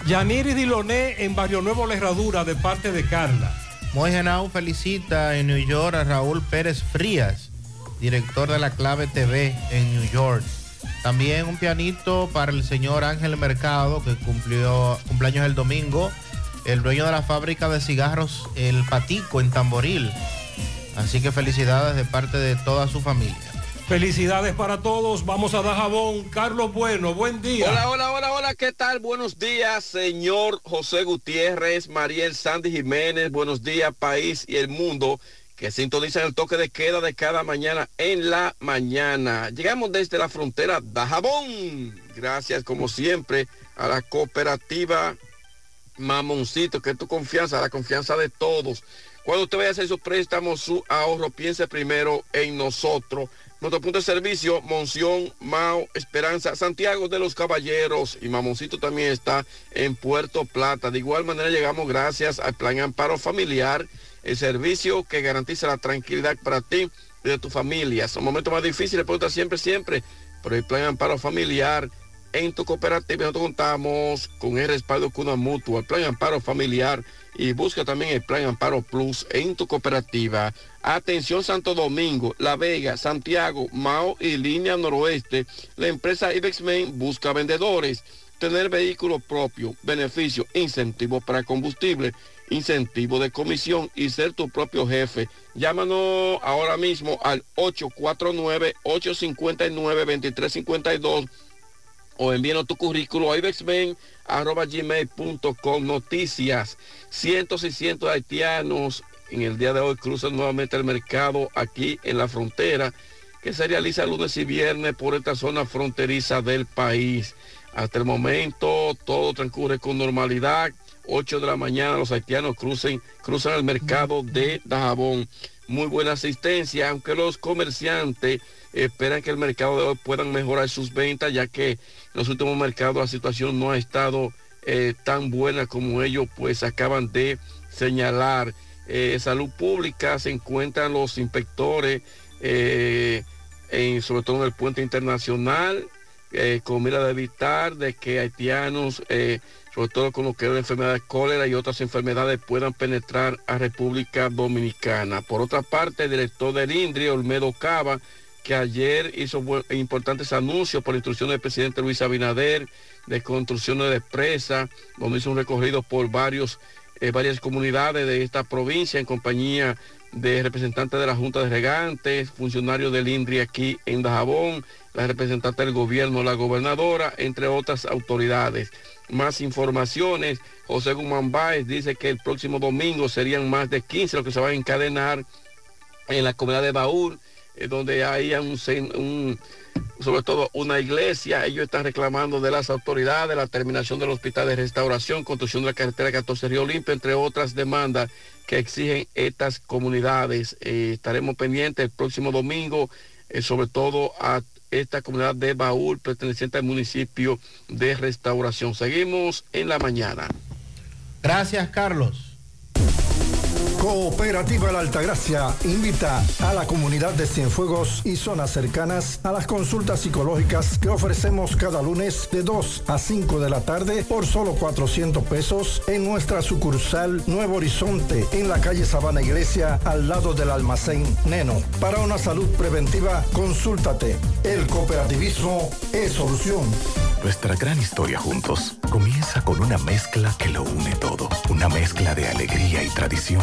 Yaniris Diloné en Barrio Nuevo La Herradura de parte de Carla. Moy Genao felicita en New York a Raúl Pérez Frías, director de la Clave TV en New York. También un pianito para el señor Ángel Mercado, que cumplió cumpleaños el domingo, el dueño de la fábrica de cigarros El Patico en Tamboril. Así que felicidades de parte de toda su familia. Felicidades para todos. Vamos a dar jabón. Carlos Bueno, buen día. Hola, hola, hola, hola, ¿qué tal? Buenos días, señor José Gutiérrez, Mariel Sandy Jiménez, buenos días, país y el mundo que sintonizan el toque de queda de cada mañana en la mañana. Llegamos desde la frontera Dajabón. Gracias, como siempre, a la cooperativa Mamoncito, que es tu confianza, la confianza de todos. Cuando usted vaya a hacer su préstamo, su ahorro, piense primero en nosotros. Nuestro punto de servicio, Monción, Mao, Esperanza, Santiago de los Caballeros y Mamoncito también está en Puerto Plata. De igual manera llegamos gracias al Plan Amparo Familiar, el servicio que garantiza la tranquilidad para ti y de tu familia. Son momentos más difíciles, pero siempre, siempre, pero el Plan Amparo Familiar en tu cooperativa nosotros contamos con el respaldo de una mutua, el plan amparo familiar y busca también el plan amparo plus en tu cooperativa. Atención Santo Domingo, La Vega, Santiago, Mao y línea noroeste. La empresa Ibexmen busca vendedores. Tener vehículo propio, beneficio, incentivos para combustible incentivo de comisión y ser tu propio jefe. Llámanos ahora mismo al 849-859-2352 o envíanos tu currículo a ibexmen.gmail.com Noticias. Cientos y cientos de haitianos en el día de hoy cruzan nuevamente el mercado aquí en la frontera que se realiza lunes y viernes por esta zona fronteriza del país. Hasta el momento todo transcurre con normalidad. 8 de la mañana los haitianos crucen, cruzan el mercado de Dajabón. Muy buena asistencia, aunque los comerciantes esperan que el mercado de hoy puedan mejorar sus ventas, ya que en los últimos mercados la situación no ha estado eh, tan buena como ellos pues acaban de señalar. Eh, salud pública se encuentran los inspectores, eh, en, sobre todo en el puente internacional, con mira de evitar de que haitianos, sobre todo con lo que es la enfermedad de cólera y otras enfermedades, puedan penetrar a República Dominicana. Por otra parte, el director del INDRI, Olmedo Cava, que ayer hizo importantes anuncios por instrucción del presidente Luis Abinader de construcciones de presas, donde hizo un recorrido por varios, eh, varias comunidades de esta provincia en compañía de representantes de la Junta de Regantes, funcionarios del INDRI aquí en Dajabón, la representante del gobierno, la gobernadora, entre otras autoridades. Más informaciones, José Guzmán Báez dice que el próximo domingo serían más de 15 los que se van a encadenar en la comunidad de Baúl, eh, donde hay un, sobre todo una iglesia. Ellos están reclamando de las autoridades la terminación del hospital de restauración, construcción de la carretera 14 Río Limpio, entre otras demandas que exigen estas comunidades. Eh, estaremos pendientes el próximo domingo, eh, sobre todo a esta comunidad de Baúl perteneciente al municipio de Restauración. Seguimos en la mañana. Gracias, Carlos. Cooperativa La Altagracia invita a la comunidad de Cienfuegos y zonas cercanas a las consultas psicológicas que ofrecemos cada lunes de 2 a 5 de la tarde por solo 400 pesos en nuestra sucursal Nuevo Horizonte en la calle Sabana Iglesia al lado del almacén Neno. Para una salud preventiva, consúltate. El cooperativismo es solución. Nuestra gran historia juntos comienza con una mezcla que lo une todo. Una mezcla de alegría y tradición.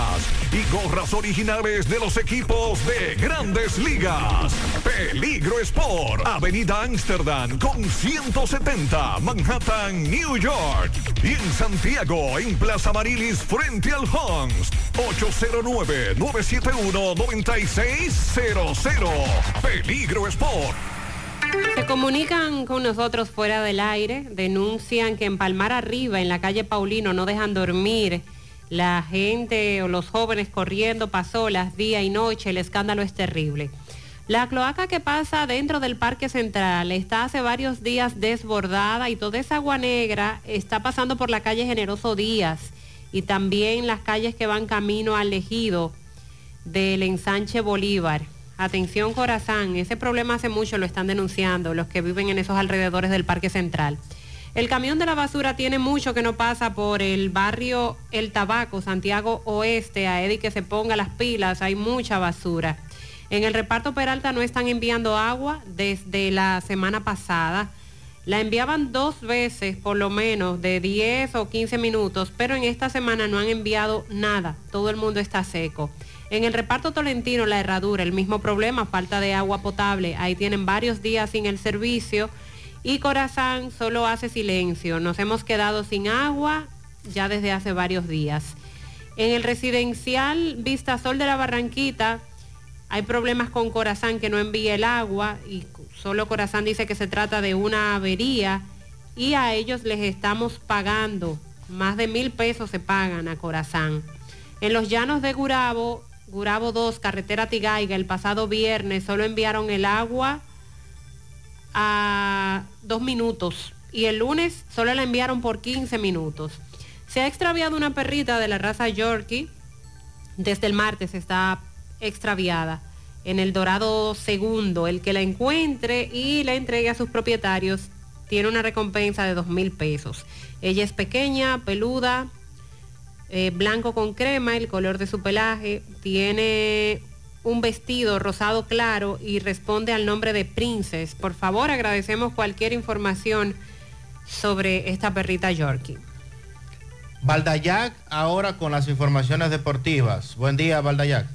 y gorras originales de los equipos de grandes ligas. Peligro Sport, Avenida Amsterdam con 170, Manhattan, New York. Y en Santiago, en Plaza Marilis, frente al Hans, 809-971-9600. Peligro Sport. Se comunican con nosotros fuera del aire, denuncian que en Palmar Arriba, en la calle Paulino, no dejan dormir la gente o los jóvenes corriendo pasolas día y noche, el escándalo es terrible. La cloaca que pasa dentro del Parque Central está hace varios días desbordada y toda esa agua negra está pasando por la calle Generoso Díaz y también las calles que van camino al ejido del ensanche Bolívar. Atención Corazán, ese problema hace mucho lo están denunciando los que viven en esos alrededores del Parque Central. El camión de la basura tiene mucho que no pasa por el barrio El Tabaco, Santiago Oeste, a Eddie que se ponga las pilas, hay mucha basura. En el reparto Peralta no están enviando agua desde la semana pasada. La enviaban dos veces por lo menos de 10 o 15 minutos, pero en esta semana no han enviado nada. Todo el mundo está seco. En el reparto Tolentino, la herradura, el mismo problema, falta de agua potable. Ahí tienen varios días sin el servicio y Corazán solo hace silencio. Nos hemos quedado sin agua ya desde hace varios días. En el residencial Vista Sol de la Barranquita hay problemas con Corazán que no envía el agua y solo Corazán dice que se trata de una avería y a ellos les estamos pagando. Más de mil pesos se pagan a Corazán. En los llanos de Gurabo, Gurabo 2, carretera Tigaiga, el pasado viernes solo enviaron el agua a dos minutos y el lunes solo la enviaron por 15 minutos. Se ha extraviado una perrita de la raza Yorkie. Desde el martes está extraviada en el Dorado Segundo. El que la encuentre y la entregue a sus propietarios tiene una recompensa de dos mil pesos. Ella es pequeña, peluda, eh, blanco con crema, el color de su pelaje, tiene un vestido rosado claro y responde al nombre de Princess. Por favor, agradecemos cualquier información sobre esta perrita Yorkie. Valdayac ahora con las informaciones deportivas. Buen día, Valdayac.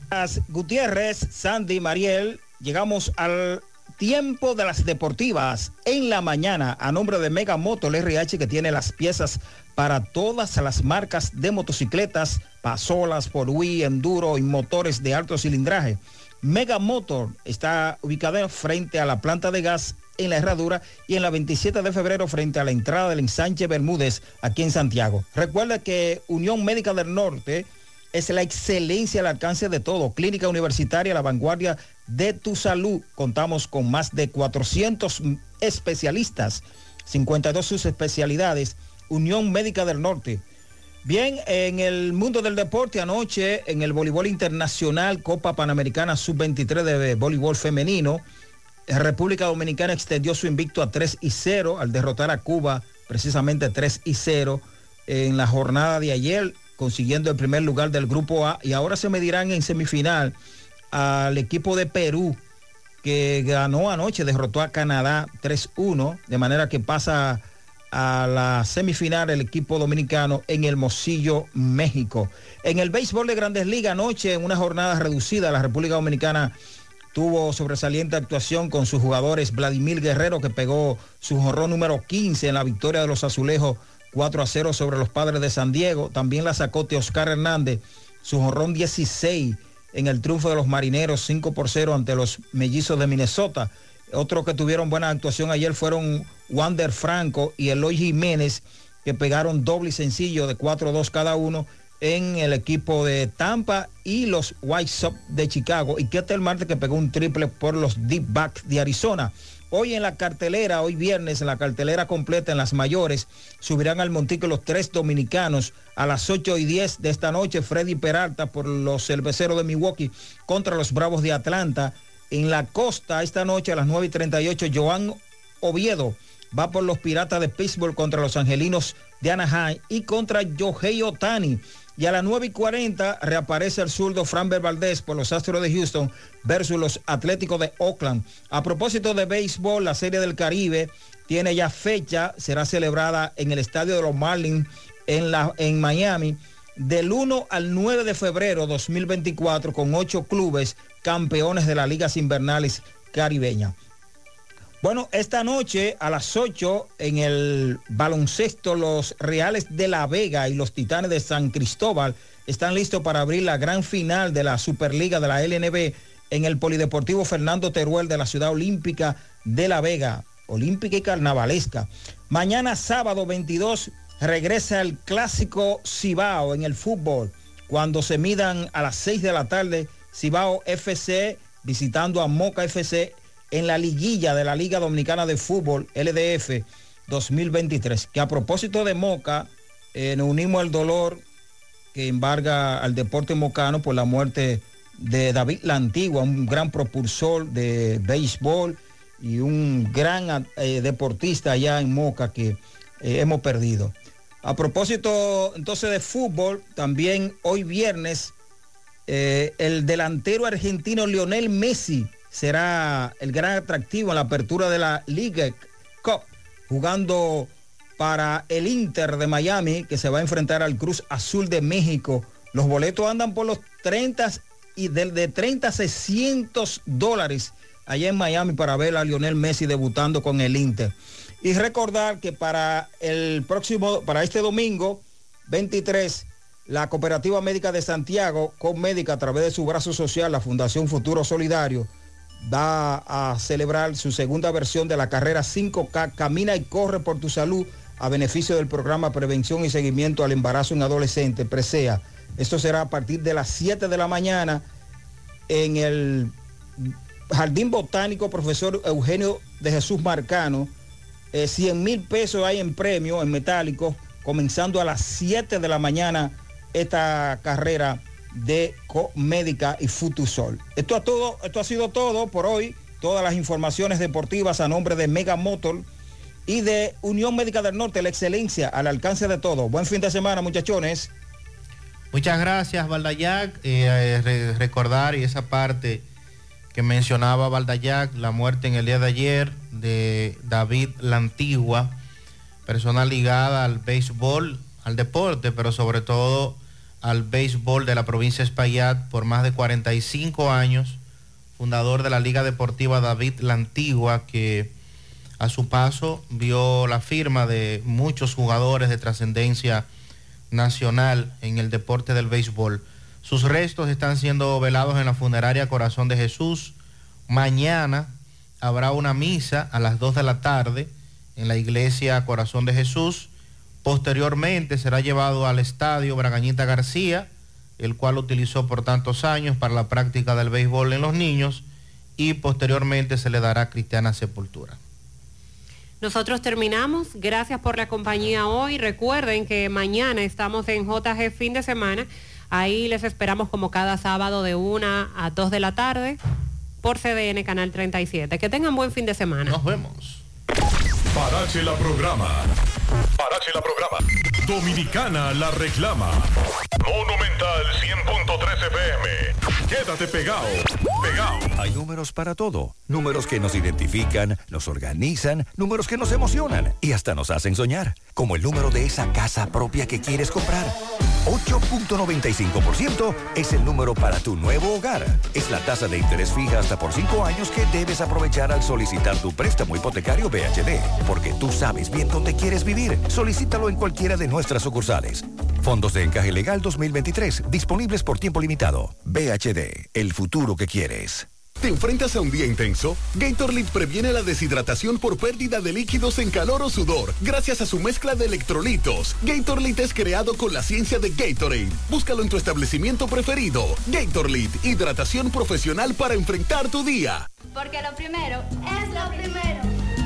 Gutiérrez, Sandy, Mariel, llegamos al tiempo de las deportivas en la mañana a nombre de Mega Moto, RH que tiene las piezas para todas las marcas de motocicletas, pasolas, por Wii, enduro y motores de alto cilindraje. Mega Motor está ubicada frente a la planta de gas en la herradura y en la 27 de febrero frente a la entrada del ensanche Bermúdez aquí en Santiago. Recuerda que Unión Médica del Norte es la excelencia al alcance de todo. Clínica universitaria, la vanguardia de tu salud. Contamos con más de 400 especialistas, 52 sus especialidades. Unión Médica del Norte. Bien, en el mundo del deporte anoche, en el voleibol internacional, Copa Panamericana Sub-23 de voleibol femenino, República Dominicana extendió su invicto a 3 y 0 al derrotar a Cuba precisamente 3 y 0 en la jornada de ayer, consiguiendo el primer lugar del grupo A y ahora se medirán en semifinal al equipo de Perú que ganó anoche, derrotó a Canadá 3-1, de manera que pasa a la semifinal el equipo dominicano en el Mocillo, México. En el béisbol de Grandes Ligas anoche, en una jornada reducida, la República Dominicana tuvo sobresaliente actuación con sus jugadores Vladimir Guerrero, que pegó su jorrón número 15 en la victoria de los azulejos 4 a 0 sobre los padres de San Diego. También la sacó Oscar Hernández, su jorrón 16 en el triunfo de los marineros 5 por 0 ante los mellizos de Minnesota. Otros que tuvieron buena actuación ayer fueron Wander Franco y Eloy Jiménez, que pegaron doble y sencillo de 4-2 cada uno en el equipo de Tampa y los White Sox de Chicago. Y el Marte que pegó un triple por los Deep Backs de Arizona. Hoy en la cartelera, hoy viernes, en la cartelera completa en las mayores, subirán al Montico los tres dominicanos a las 8 y 10 de esta noche. Freddy Peralta por los cerveceros de Milwaukee contra los Bravos de Atlanta. En la costa esta noche a las 9 y 38, Joan Oviedo va por los Piratas de Pittsburgh contra los Angelinos de Anaheim y contra Yohei Otani. Y a las 9 y 40 reaparece el zurdo Franber Valdés por los Astros de Houston versus los Atléticos de Oakland. A propósito de béisbol, la Serie del Caribe tiene ya fecha, será celebrada en el Estadio de los Marlins en, la, en Miami del 1 al 9 de febrero 2024 con ocho clubes campeones de las ligas invernales caribeñas. Bueno, esta noche a las 8 en el baloncesto, los Reales de La Vega y los Titanes de San Cristóbal están listos para abrir la gran final de la Superliga de la LNB en el Polideportivo Fernando Teruel de la Ciudad Olímpica de La Vega, olímpica y carnavalesca. Mañana sábado 22 regresa el clásico Cibao en el fútbol, cuando se midan a las 6 de la tarde Cibao FC visitando a Moca FC en la liguilla de la Liga Dominicana de Fútbol LDF 2023. Que a propósito de Moca, eh, nos unimos al dolor que embarga al deporte mocano por la muerte de David La Antigua, un gran propulsor de béisbol y un gran eh, deportista allá en Moca que eh, hemos perdido. A propósito entonces de fútbol, también hoy viernes el delantero argentino Lionel Messi será el gran atractivo en la apertura de la Liga Cup, jugando para el Inter de Miami, que se va a enfrentar al Cruz Azul de México. Los boletos andan por los 30 y de, de 30 a 600 dólares allá en Miami para ver a Lionel Messi debutando con el Inter. Y recordar que para el próximo, para este domingo 23, la Cooperativa Médica de Santiago, con Médica a través de su brazo social, la Fundación Futuro Solidario, va a celebrar su segunda versión de la carrera 5K, Camina y Corre por tu Salud, a beneficio del programa Prevención y Seguimiento al Embarazo en Adolescente, Presea. Esto será a partir de las 7 de la mañana en el Jardín Botánico Profesor Eugenio de Jesús Marcano. 100 eh, mil pesos hay en premio, en metálico, comenzando a las 7 de la mañana esta carrera de Comédica y Futusol. Esto, todo, esto ha sido todo por hoy. Todas las informaciones deportivas a nombre de Mega Motor y de Unión Médica del Norte, la excelencia al alcance de todo. Buen fin de semana, muchachones. Muchas gracias, Valdayac. Eh, eh, recordar y esa parte que mencionaba Valdayac, la muerte en el día de ayer de David La Antigua, persona ligada al béisbol, al deporte, pero sobre todo al béisbol de la provincia de Espaillat por más de 45 años, fundador de la Liga Deportiva David La Antigua, que a su paso vio la firma de muchos jugadores de trascendencia nacional en el deporte del béisbol. Sus restos están siendo velados en la funeraria Corazón de Jesús. Mañana habrá una misa a las 2 de la tarde en la iglesia Corazón de Jesús. Posteriormente será llevado al estadio Bragañita García, el cual utilizó por tantos años para la práctica del béisbol en los niños, y posteriormente se le dará cristiana sepultura. Nosotros terminamos. Gracias por la compañía hoy. Recuerden que mañana estamos en JG fin de semana. Ahí les esperamos como cada sábado de 1 a 2 de la tarde por CDN Canal 37. Que tengan buen fin de semana. Nos vemos. Parache la programa. Parache la programa. Dominicana la reclama. Monumental 100.13 FM. Quédate pegado. Pegado. Hay números para todo. Números que nos identifican, nos organizan, números que nos emocionan y hasta nos hacen soñar. Como el número de esa casa propia que quieres comprar. 8.95% es el número para tu nuevo hogar. Es la tasa de interés fija hasta por 5 años que debes aprovechar al solicitar tu préstamo hipotecario BHD. Porque tú sabes bien dónde quieres vivir. Solicítalo en cualquiera de nuestras sucursales. Fondos de encaje legal 2023, disponibles por tiempo limitado. BHD, el futuro que quieres. ¿Te enfrentas a un día intenso? Gatorade previene la deshidratación por pérdida de líquidos en calor o sudor gracias a su mezcla de electrolitos. Gatorade es creado con la ciencia de Gatorade. Búscalo en tu establecimiento preferido. Gatorade, hidratación profesional para enfrentar tu día. Porque lo primero es lo primero.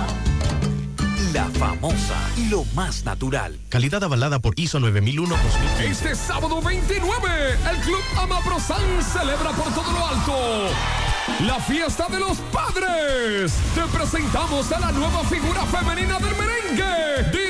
La famosa y lo más natural. Calidad avalada por ISO 9001 Este sábado 29, el Club Amaprosan celebra por todo lo alto. La fiesta de los padres. Te presentamos a la nueva figura femenina del merengue.